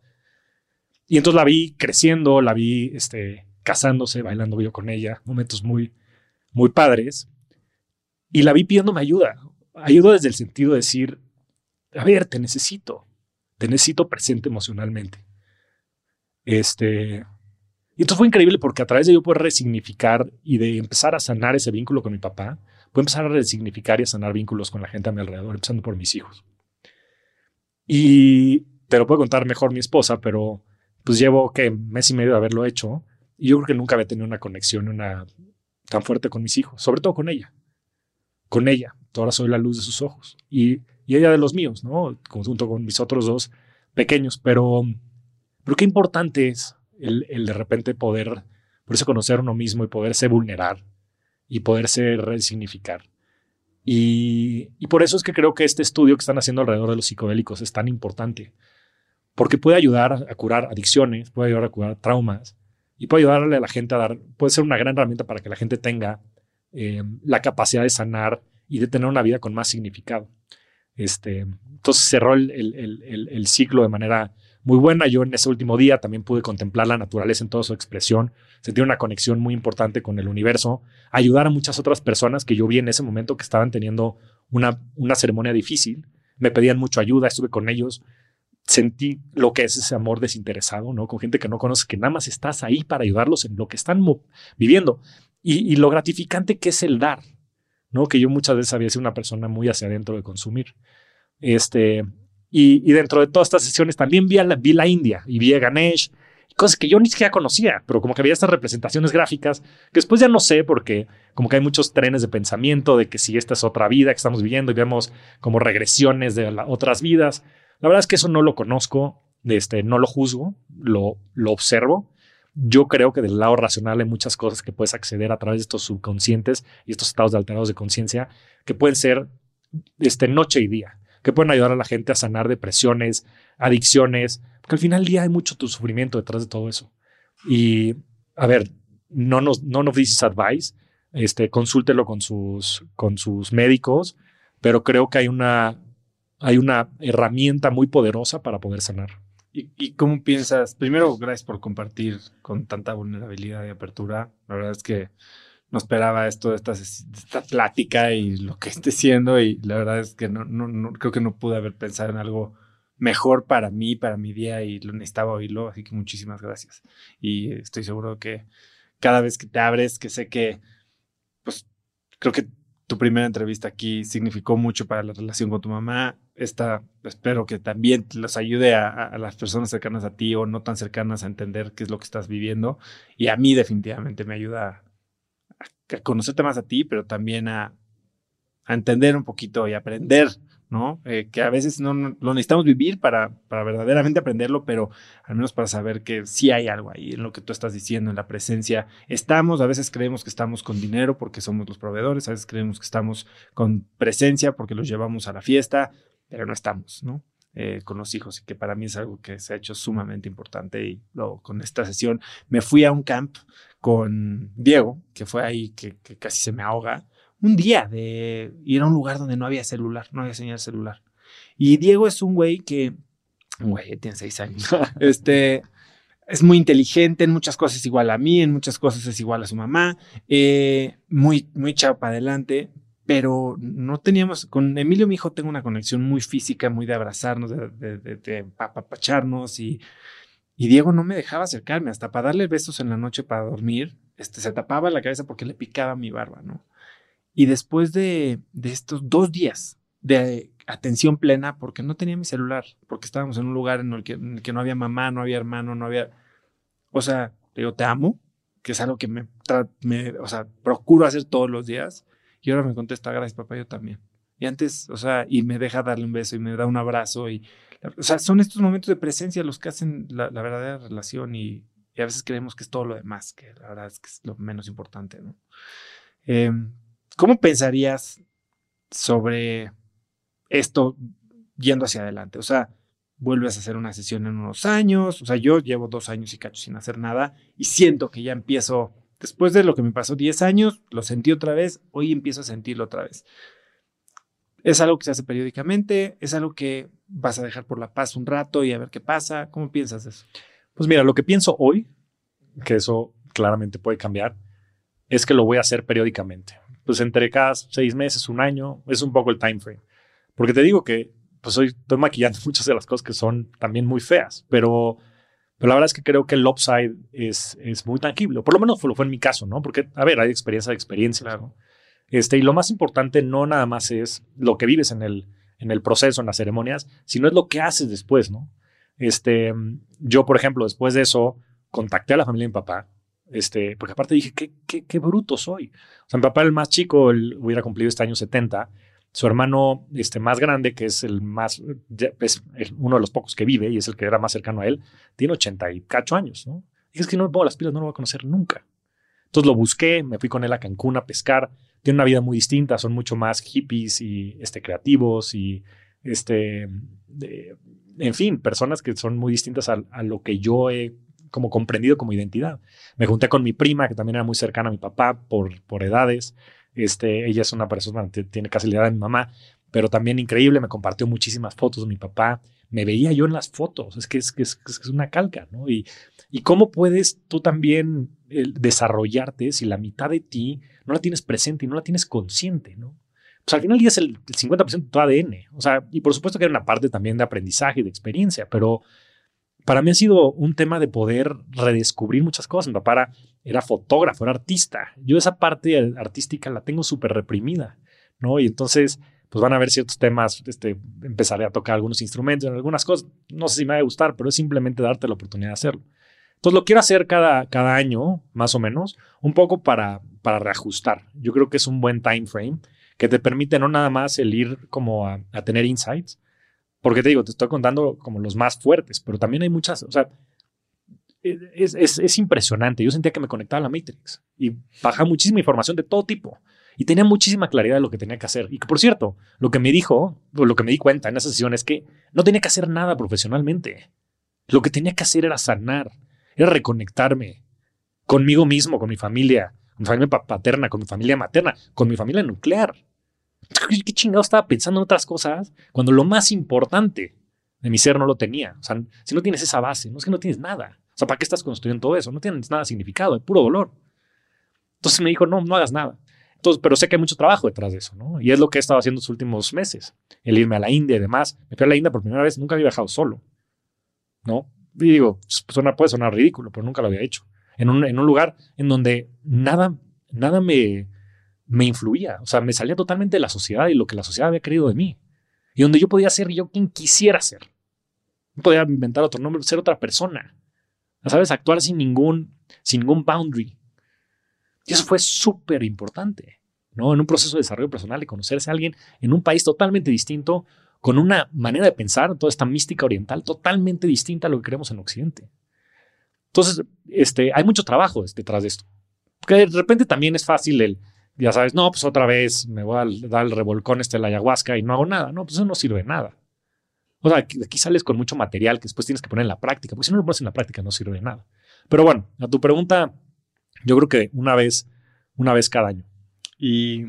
Y entonces la vi creciendo, la vi este, casándose, bailando yo con ella, momentos muy, muy padres, y la vi pidiéndome ayuda. Ayuda desde el sentido de decir, a ver, te necesito, te necesito presente emocionalmente. Este, y esto fue increíble porque a través de yo poder resignificar y de empezar a sanar ese vínculo con mi papá, puedo empezar a resignificar y a sanar vínculos con la gente a mi alrededor, empezando por mis hijos. Y te lo puedo contar mejor mi esposa, pero pues llevo que mes y medio de haberlo hecho y yo creo que nunca había tenido una conexión, una tan fuerte con mis hijos, sobre todo con ella. Con ella, ahora soy la luz de sus ojos y, ella de los míos, ¿no? Junto con mis otros dos pequeños, pero, pero qué importante es el, el de repente poder, por eso conocer uno mismo y poderse vulnerar y poderse resignificar. Y, y, por eso es que creo que este estudio que están haciendo alrededor de los psicodélicos es tan importante, porque puede ayudar a curar adicciones, puede ayudar a curar traumas, y puede ayudarle a la gente a dar, puede ser una gran herramienta para que la gente tenga eh, la capacidad de sanar y de tener una vida con más significado. Este, entonces cerró el, el, el, ciclo de manera muy buena. Yo en ese último día también pude contemplar la naturaleza en toda su expresión, sentir una conexión muy importante con el universo, ayudar a muchas otras personas que yo vi en ese momento que estaban teniendo una, una ceremonia difícil, me pedían mucho ayuda, estuve con ellos, sentí lo que es ese amor desinteresado, ¿no? Con gente que no conoce, que nada más estás ahí para ayudarlos en lo que están viviendo. Y, lo gratificante que es el dar, ¿no? Que yo muchas veces había sido una persona muy hacia adentro de consumir. Este, y, dentro de todas estas sesiones también vi, la, India y vi a Ganesh, cosas que yo ni siquiera conocía, pero como que había estas representaciones gráficas que después ya no sé porque como que hay muchos trenes de pensamiento de que si esta es otra vida que estamos viviendo y vemos como regresiones de otras vidas. La verdad es que eso no lo conozco, este, no lo juzgo, lo, lo observo. Yo creo que del lado racional hay muchas cosas que puedes acceder a través de estos subconscientes y estos estados de alterados de conciencia que pueden ser este, noche y día, que pueden ayudar a la gente a sanar depresiones, adicciones, porque al final del día hay mucho tu sufrimiento detrás de todo eso. Y a ver, no nos, no nos dices advice, este, consúltelo con sus, con sus médicos, pero creo que hay una, hay una herramienta muy poderosa para poder sanar. ¿Y, cómo piensas? Primero, gracias por compartir con tanta vulnerabilidad y apertura. La verdad es que no esperaba esto de esta, esta plática y lo que esté siendo y la verdad es que no, no, creo que no pude haber pensado en algo mejor para mí, para mi día y lo necesitaba oírlo, así que muchísimas gracias. Y estoy seguro que cada vez que te abres, que sé que, pues, creo que tu primera entrevista aquí significó mucho para la relación con tu mamá. Esta, espero que también los ayude a, las personas cercanas a ti o no tan cercanas a entender qué es lo que estás viviendo. Y a mí definitivamente me ayuda a, conocerte más a ti, pero también a, a entender un poquito y aprender ¿no? Eh, que a veces no, lo necesitamos vivir para, para verdaderamente aprenderlo, pero al menos para saber que sí hay algo ahí en lo que tú estás diciendo, en la presencia. Estamos, a veces creemos que estamos con dinero porque somos los proveedores, a veces creemos que estamos con presencia porque los llevamos a la fiesta, pero no estamos, ¿no? Eh, con los hijos y que para mí es algo que se ha hecho sumamente importante y luego con esta sesión me fui a un camp con Diego, que fue ahí que, casi se me ahoga un día de ir a un lugar donde no había celular, no había señal celular. Y Diego es un güey que, güey, tiene seis años, este, es muy inteligente, en muchas cosas igual a mí, en muchas cosas es igual a su mamá, eh, muy, muy chapa adelante, pero no teníamos, con Emilio, mi hijo, tengo una conexión muy física, muy de abrazarnos, de, de, apapacharnos y, y Diego no me dejaba acercarme, hasta para darle besos en la noche para dormir, este, se tapaba la cabeza porque le picaba mi barba, ¿no? Y después de, estos dos días de atención plena, porque no tenía mi celular, porque estábamos en un lugar en el, que, no había mamá, no había hermano, no había... O sea, digo, te amo, que es algo que me, o sea, procuro hacer todos los días. Y ahora me contesta, gracias papá, yo también. Y antes, o sea, y me deja darle un beso y me da un abrazo. Y, o sea, son estos momentos de presencia los que hacen la, verdadera relación y, a veces creemos que es todo lo demás, que la verdad es que es lo menos importante, ¿no? Eh, ¿Cómo pensarías sobre esto yendo hacia adelante? O sea, vuelves a hacer una sesión en unos años, o sea, yo llevo dos años y cacho sin hacer nada y siento que ya empiezo, después de lo que me pasó 10 años, lo sentí otra vez, hoy empiezo a sentirlo otra vez. ¿Es algo que se hace periódicamente? ¿Es algo que vas a dejar por la paz un rato y a ver qué pasa? ¿Cómo piensas eso? Pues mira, lo que pienso hoy, que eso claramente puede cambiar, es que lo voy a hacer periódicamente pues entre cada seis meses, un año, es un poco el time frame. Porque te digo que pues hoy estoy maquillando muchas de las cosas que son también muy feas, pero, pero la verdad es que creo que el upside es, es muy tangible, por lo menos fue, lo fue en mi caso, ¿no? Porque, a ver, hay experiencia de experiencia. Claro. Este, y lo más importante no nada más es lo que vives en el, en el proceso, en las ceremonias, sino es lo que haces después, ¿no? Este, yo, por ejemplo, después de eso, contacté a la familia de mi papá este, porque aparte dije, qué, qué, qué bruto soy. O sea, mi papá, el más chico, él hubiera cumplido este año 70. Su hermano este, más grande, que es el más, es uno de los pocos que vive y es el que era más cercano a él, tiene 88 años, ¿no? Y es que no me pongo las pilas, no lo voy a conocer nunca. Entonces lo busqué, me fui con él a Cancún a pescar. Tiene una vida muy distinta, son mucho más hippies y este, creativos y, este, en fin, personas que son muy distintas a, a lo que yo he como comprendido como identidad. Me junté con mi prima, que también era muy cercana a mi papá por, por edades. Este, ella es una persona, tiene casi la edad de mi mamá, pero también increíble, me compartió muchísimas fotos de mi papá. Me veía yo en las fotos, es que es, es, es una calca, ¿no? Y, y cómo puedes tú también desarrollarte si la mitad de ti no la tienes presente y no la tienes consciente, ¿no? Pues al final ya es el, el 50% de tu ADN. O sea, y por supuesto que hay una parte también de aprendizaje y de experiencia, pero para mí ha sido un tema de poder redescubrir muchas cosas. Mi papá era, fotógrafo, era artista. Yo esa parte artística la tengo súper reprimida, ¿no? Y entonces, pues van a haber ciertos temas, este, empezaré a tocar algunos instrumentos, algunas cosas, no sé si me va a gustar, pero es simplemente darte la oportunidad de hacerlo. Entonces lo quiero hacer cada, cada año, más o menos, un poco para, para reajustar. Yo creo que es un buen time frame que te permite no nada más el ir como a tener insights, porque te digo, te estoy contando como los más fuertes, pero también hay muchas, o sea, es, es, es, impresionante. Yo sentía que me conectaba a la Matrix y bajaba muchísima información de todo tipo y tenía muchísima claridad de lo que tenía que hacer. Y que, por cierto, lo que me dijo, o lo que me di cuenta en esa sesión es que no tenía que hacer nada profesionalmente. Lo que tenía que hacer era sanar, era reconectarme conmigo mismo, con mi familia, con mi familia paterna, con mi familia materna, con mi familia nuclear. ¿Qué chingado estaba pensando en otras cosas cuando lo más importante de mi ser no lo tenía? O sea, si no tienes esa base, no es que no tienes nada. O sea, ¿para qué estás construyendo todo eso? No tienes nada significado, es puro dolor. Entonces me dijo, no, no hagas nada. Entonces, pero sé que hay mucho trabajo detrás de eso, ¿no? Y es lo que he estado haciendo los últimos meses. El irme a la India y demás. Me fui a la India por primera vez, nunca había viajado solo, ¿no? Y digo, suena, puede sonar ridículo, pero nunca lo había hecho. En un, lugar en donde nada, nada me, me influía, o sea, me salía totalmente de la sociedad y lo que la sociedad había querido de mí. Y donde yo podía ser yo quien quisiera ser. No podía inventar otro nombre, ser otra persona. ¿Sabes? Actuar sin ningún, sin ningún boundary. Y eso fue súper importante, ¿no? En un proceso de desarrollo personal y conocerse a alguien en un país totalmente distinto, con una manera de pensar, toda esta mística oriental totalmente distinta a lo que queremos en Occidente. Entonces, este, hay mucho trabajo detrás de esto. Porque de repente también es fácil el, ya sabes, no, pues otra vez me voy a dar el revolcón este de la ayahuasca y no hago nada. No, pues eso no sirve de nada. O sea, aquí, sales con mucho material que después tienes que poner en la práctica, porque si no lo pones en la práctica no sirve de nada. Pero bueno, a tu pregunta, yo creo que una vez, una vez cada año. Y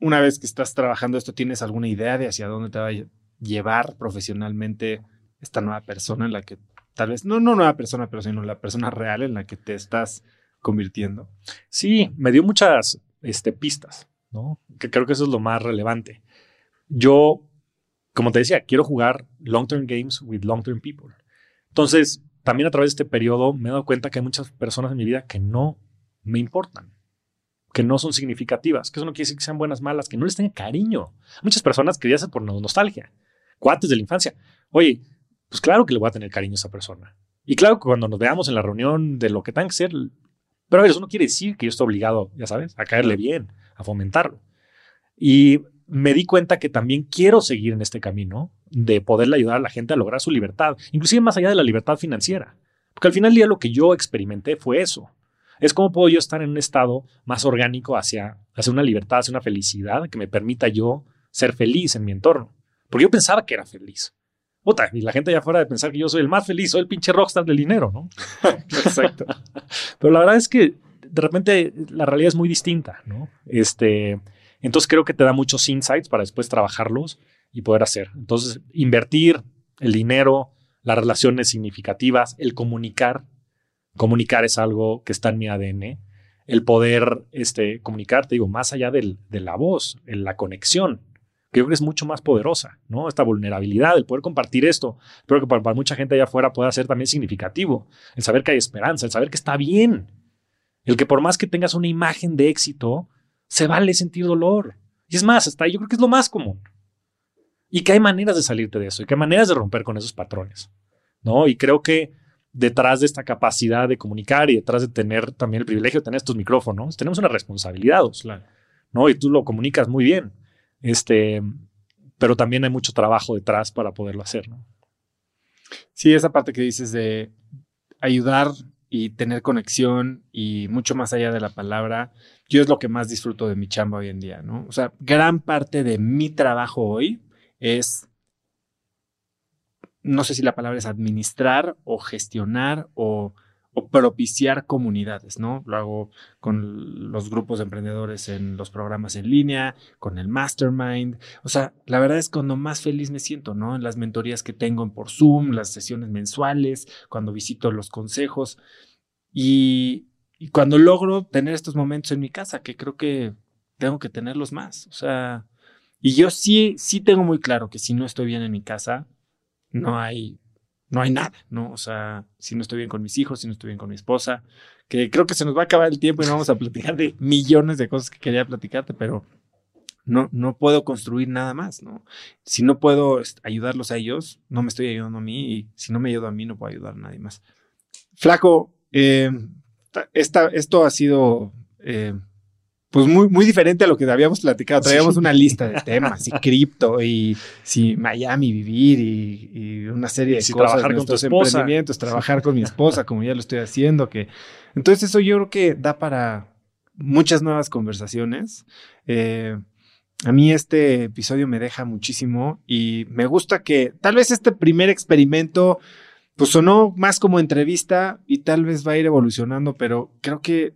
una vez que estás trabajando esto, ¿tienes alguna idea de hacia dónde te va a llevar profesionalmente esta nueva persona en la que tal vez, no, no nueva persona, pero sino la persona real en la que te estás convirtiendo. Sí, me dio muchas este, pistas, ¿no? Que creo que eso es lo más relevante. Yo, como te decía, quiero jugar long-term games with long-term people. Entonces, también a través de este periodo me he dado cuenta que hay muchas personas en mi vida que no me importan, que no son significativas, que eso no quiere decir que sean buenas, malas, que no les tenga cariño. Muchas personas que ya por nostalgia, cuates de la infancia. Oye, pues claro que le voy a tener cariño a esa persona. Y claro que cuando nos veamos en la reunión de lo que tenga que ser, pero a ver, eso no quiere decir que yo esté obligado, ya sabes, a caerle bien, a fomentarlo. Y me di cuenta que también quiero seguir en este camino de poderle ayudar a la gente a lograr su libertad, inclusive más allá de la libertad financiera. Porque al final del día lo que yo experimenté fue eso. Es cómo puedo yo estar en un estado más orgánico hacia, hacia una libertad, hacia una felicidad que me permita yo ser feliz en mi entorno. Porque yo pensaba que era feliz y la gente ya fuera de pensar que yo soy el más feliz, soy el pinche rockstar del dinero, ¿no? Exacto. Pero la verdad es que de repente la realidad es muy distinta, ¿no? Este, entonces creo que te da muchos insights para después trabajarlos y poder hacer. Entonces, invertir el dinero, las relaciones significativas, el comunicar. Comunicar es algo que está en mi ADN. El poder este, comunicar, te digo, más allá del, de la voz, en la conexión que yo creo que es mucho más poderosa, ¿no? Esta vulnerabilidad, el poder compartir esto, creo que para, mucha gente allá afuera puede ser también significativo, el saber que hay esperanza, el saber que está bien, el que por más que tengas una imagen de éxito, se vale sentir dolor. Y es más, hasta ahí yo creo que es lo más común. Y que hay maneras de salirte de eso, y que hay maneras de romper con esos patrones, ¿no? Y creo que detrás de esta capacidad de comunicar y detrás de tener también el privilegio de tener estos micrófonos, tenemos una responsabilidad, ¿no? Y tú lo comunicas muy bien. Este, pero también hay mucho trabajo detrás para poderlo hacer. Sí, esa parte que dices de ayudar y tener conexión y mucho más allá de la palabra, yo es lo que más disfruto de mi chamba hoy en día, ¿no? O sea, gran parte de mi trabajo hoy es no sé si la palabra es administrar o gestionar o, propiciar comunidades, ¿no? Lo hago con los grupos de emprendedores en los programas en línea, con el mastermind. O sea, la verdad es cuando más feliz me siento, ¿no? En las mentorías que tengo por Zoom, las sesiones mensuales, cuando visito los consejos y, y cuando logro tener estos momentos en mi casa, que creo que tengo que tenerlos más. O sea, y yo sí, sí tengo muy claro que si no estoy bien en mi casa, no hay, no hay nada, ¿no? O sea, si no estoy bien con mis hijos, si no estoy bien con mi esposa, que creo que se nos va a acabar el tiempo y no vamos a platicar de millones de cosas que quería platicarte, pero no, no puedo construir nada más, ¿no? Si no puedo ayudarlos a ellos, no me estoy ayudando a mí y si no me ayudo a mí, no puedo ayudar a nadie más. Flaco, eh, esta, esto ha sido eh, pues muy, muy diferente a lo que habíamos platicado. Traíamos una lista de temas, y cripto, y si Miami vivir, y, una serie de cosas. Trabajar con tu esposa. emprendimientos, trabajar con mi esposa, como ya lo estoy haciendo. Que... Entonces, eso yo creo que da para muchas nuevas conversaciones. Eh, a mí este episodio me deja muchísimo y me gusta que tal vez este primer experimento pues sonó más como entrevista y tal vez va a ir evolucionando, pero creo que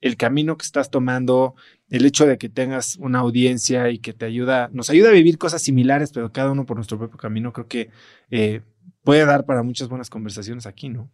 el camino que estás tomando, el hecho de que tengas una audiencia y que te ayuda, nos ayuda a vivir cosas similares, pero cada uno por nuestro propio camino, creo que eh, puede dar para muchas buenas conversaciones aquí, ¿no?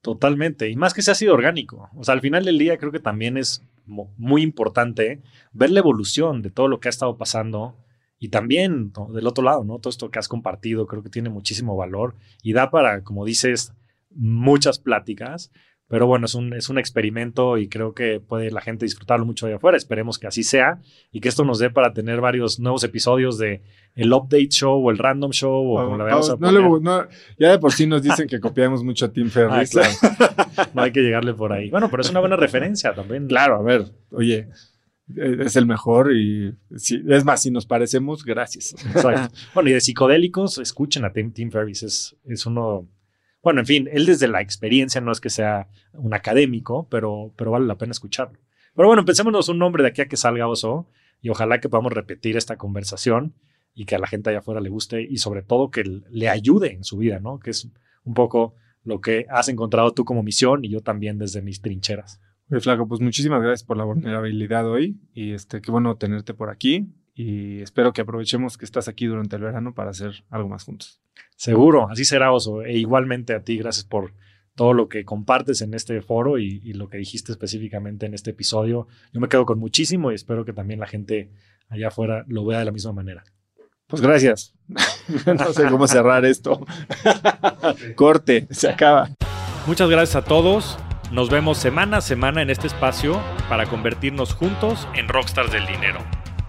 Totalmente. Y más que se ha sido orgánico. O sea, al final del día creo que también es muy importante ver la evolución de todo lo que ha estado pasando y también del otro lado, ¿no? Todo esto que has compartido creo que tiene muchísimo valor y da para, como dices, muchas pláticas. Pero bueno, es un, es un experimento y creo que puede la gente disfrutarlo mucho allá afuera. Esperemos que así sea y que esto nos dé para tener varios nuevos episodios de el update show o el random show o como la veamos a no, Ya de por sí nos dicen que copiamos mucho a Tim Ferriss. Ah, no hay que llegarle por ahí. Bueno, pero es una buena referencia también. Claro, a ver, oye, eh, es el mejor y si, es más, si nos parecemos, gracias. bueno, y de psicodélicos, escuchen a Tim, Tim Ferriss, es, es uno bueno, en fin, él desde la experiencia no es que sea un académico, pero, pero vale la pena escucharlo. Pero bueno, pensémonos un nombre de aquí a que salga Oso y ojalá que podamos repetir esta conversación y que a la gente allá afuera le guste y sobre todo que le ayude en su vida, ¿no? Que es un poco lo que has encontrado tú como misión y yo también desde mis trincheras. Oye, Flaco, pues muchísimas gracias por la vulnerabilidad hoy y este, qué bueno tenerte por aquí y espero que aprovechemos que estás aquí durante el verano para hacer algo más juntos. Seguro, así será, Oso. E igualmente a ti, gracias por todo lo que compartes en este foro y, lo que dijiste específicamente en este episodio. Yo me quedo con muchísimo y espero que también la gente allá afuera lo vea de la misma manera. Pues gracias. no sé cómo cerrar esto. Corte, se acaba. Muchas gracias a todos. Nos vemos semana a semana en este espacio para convertirnos juntos en rockstars del dinero.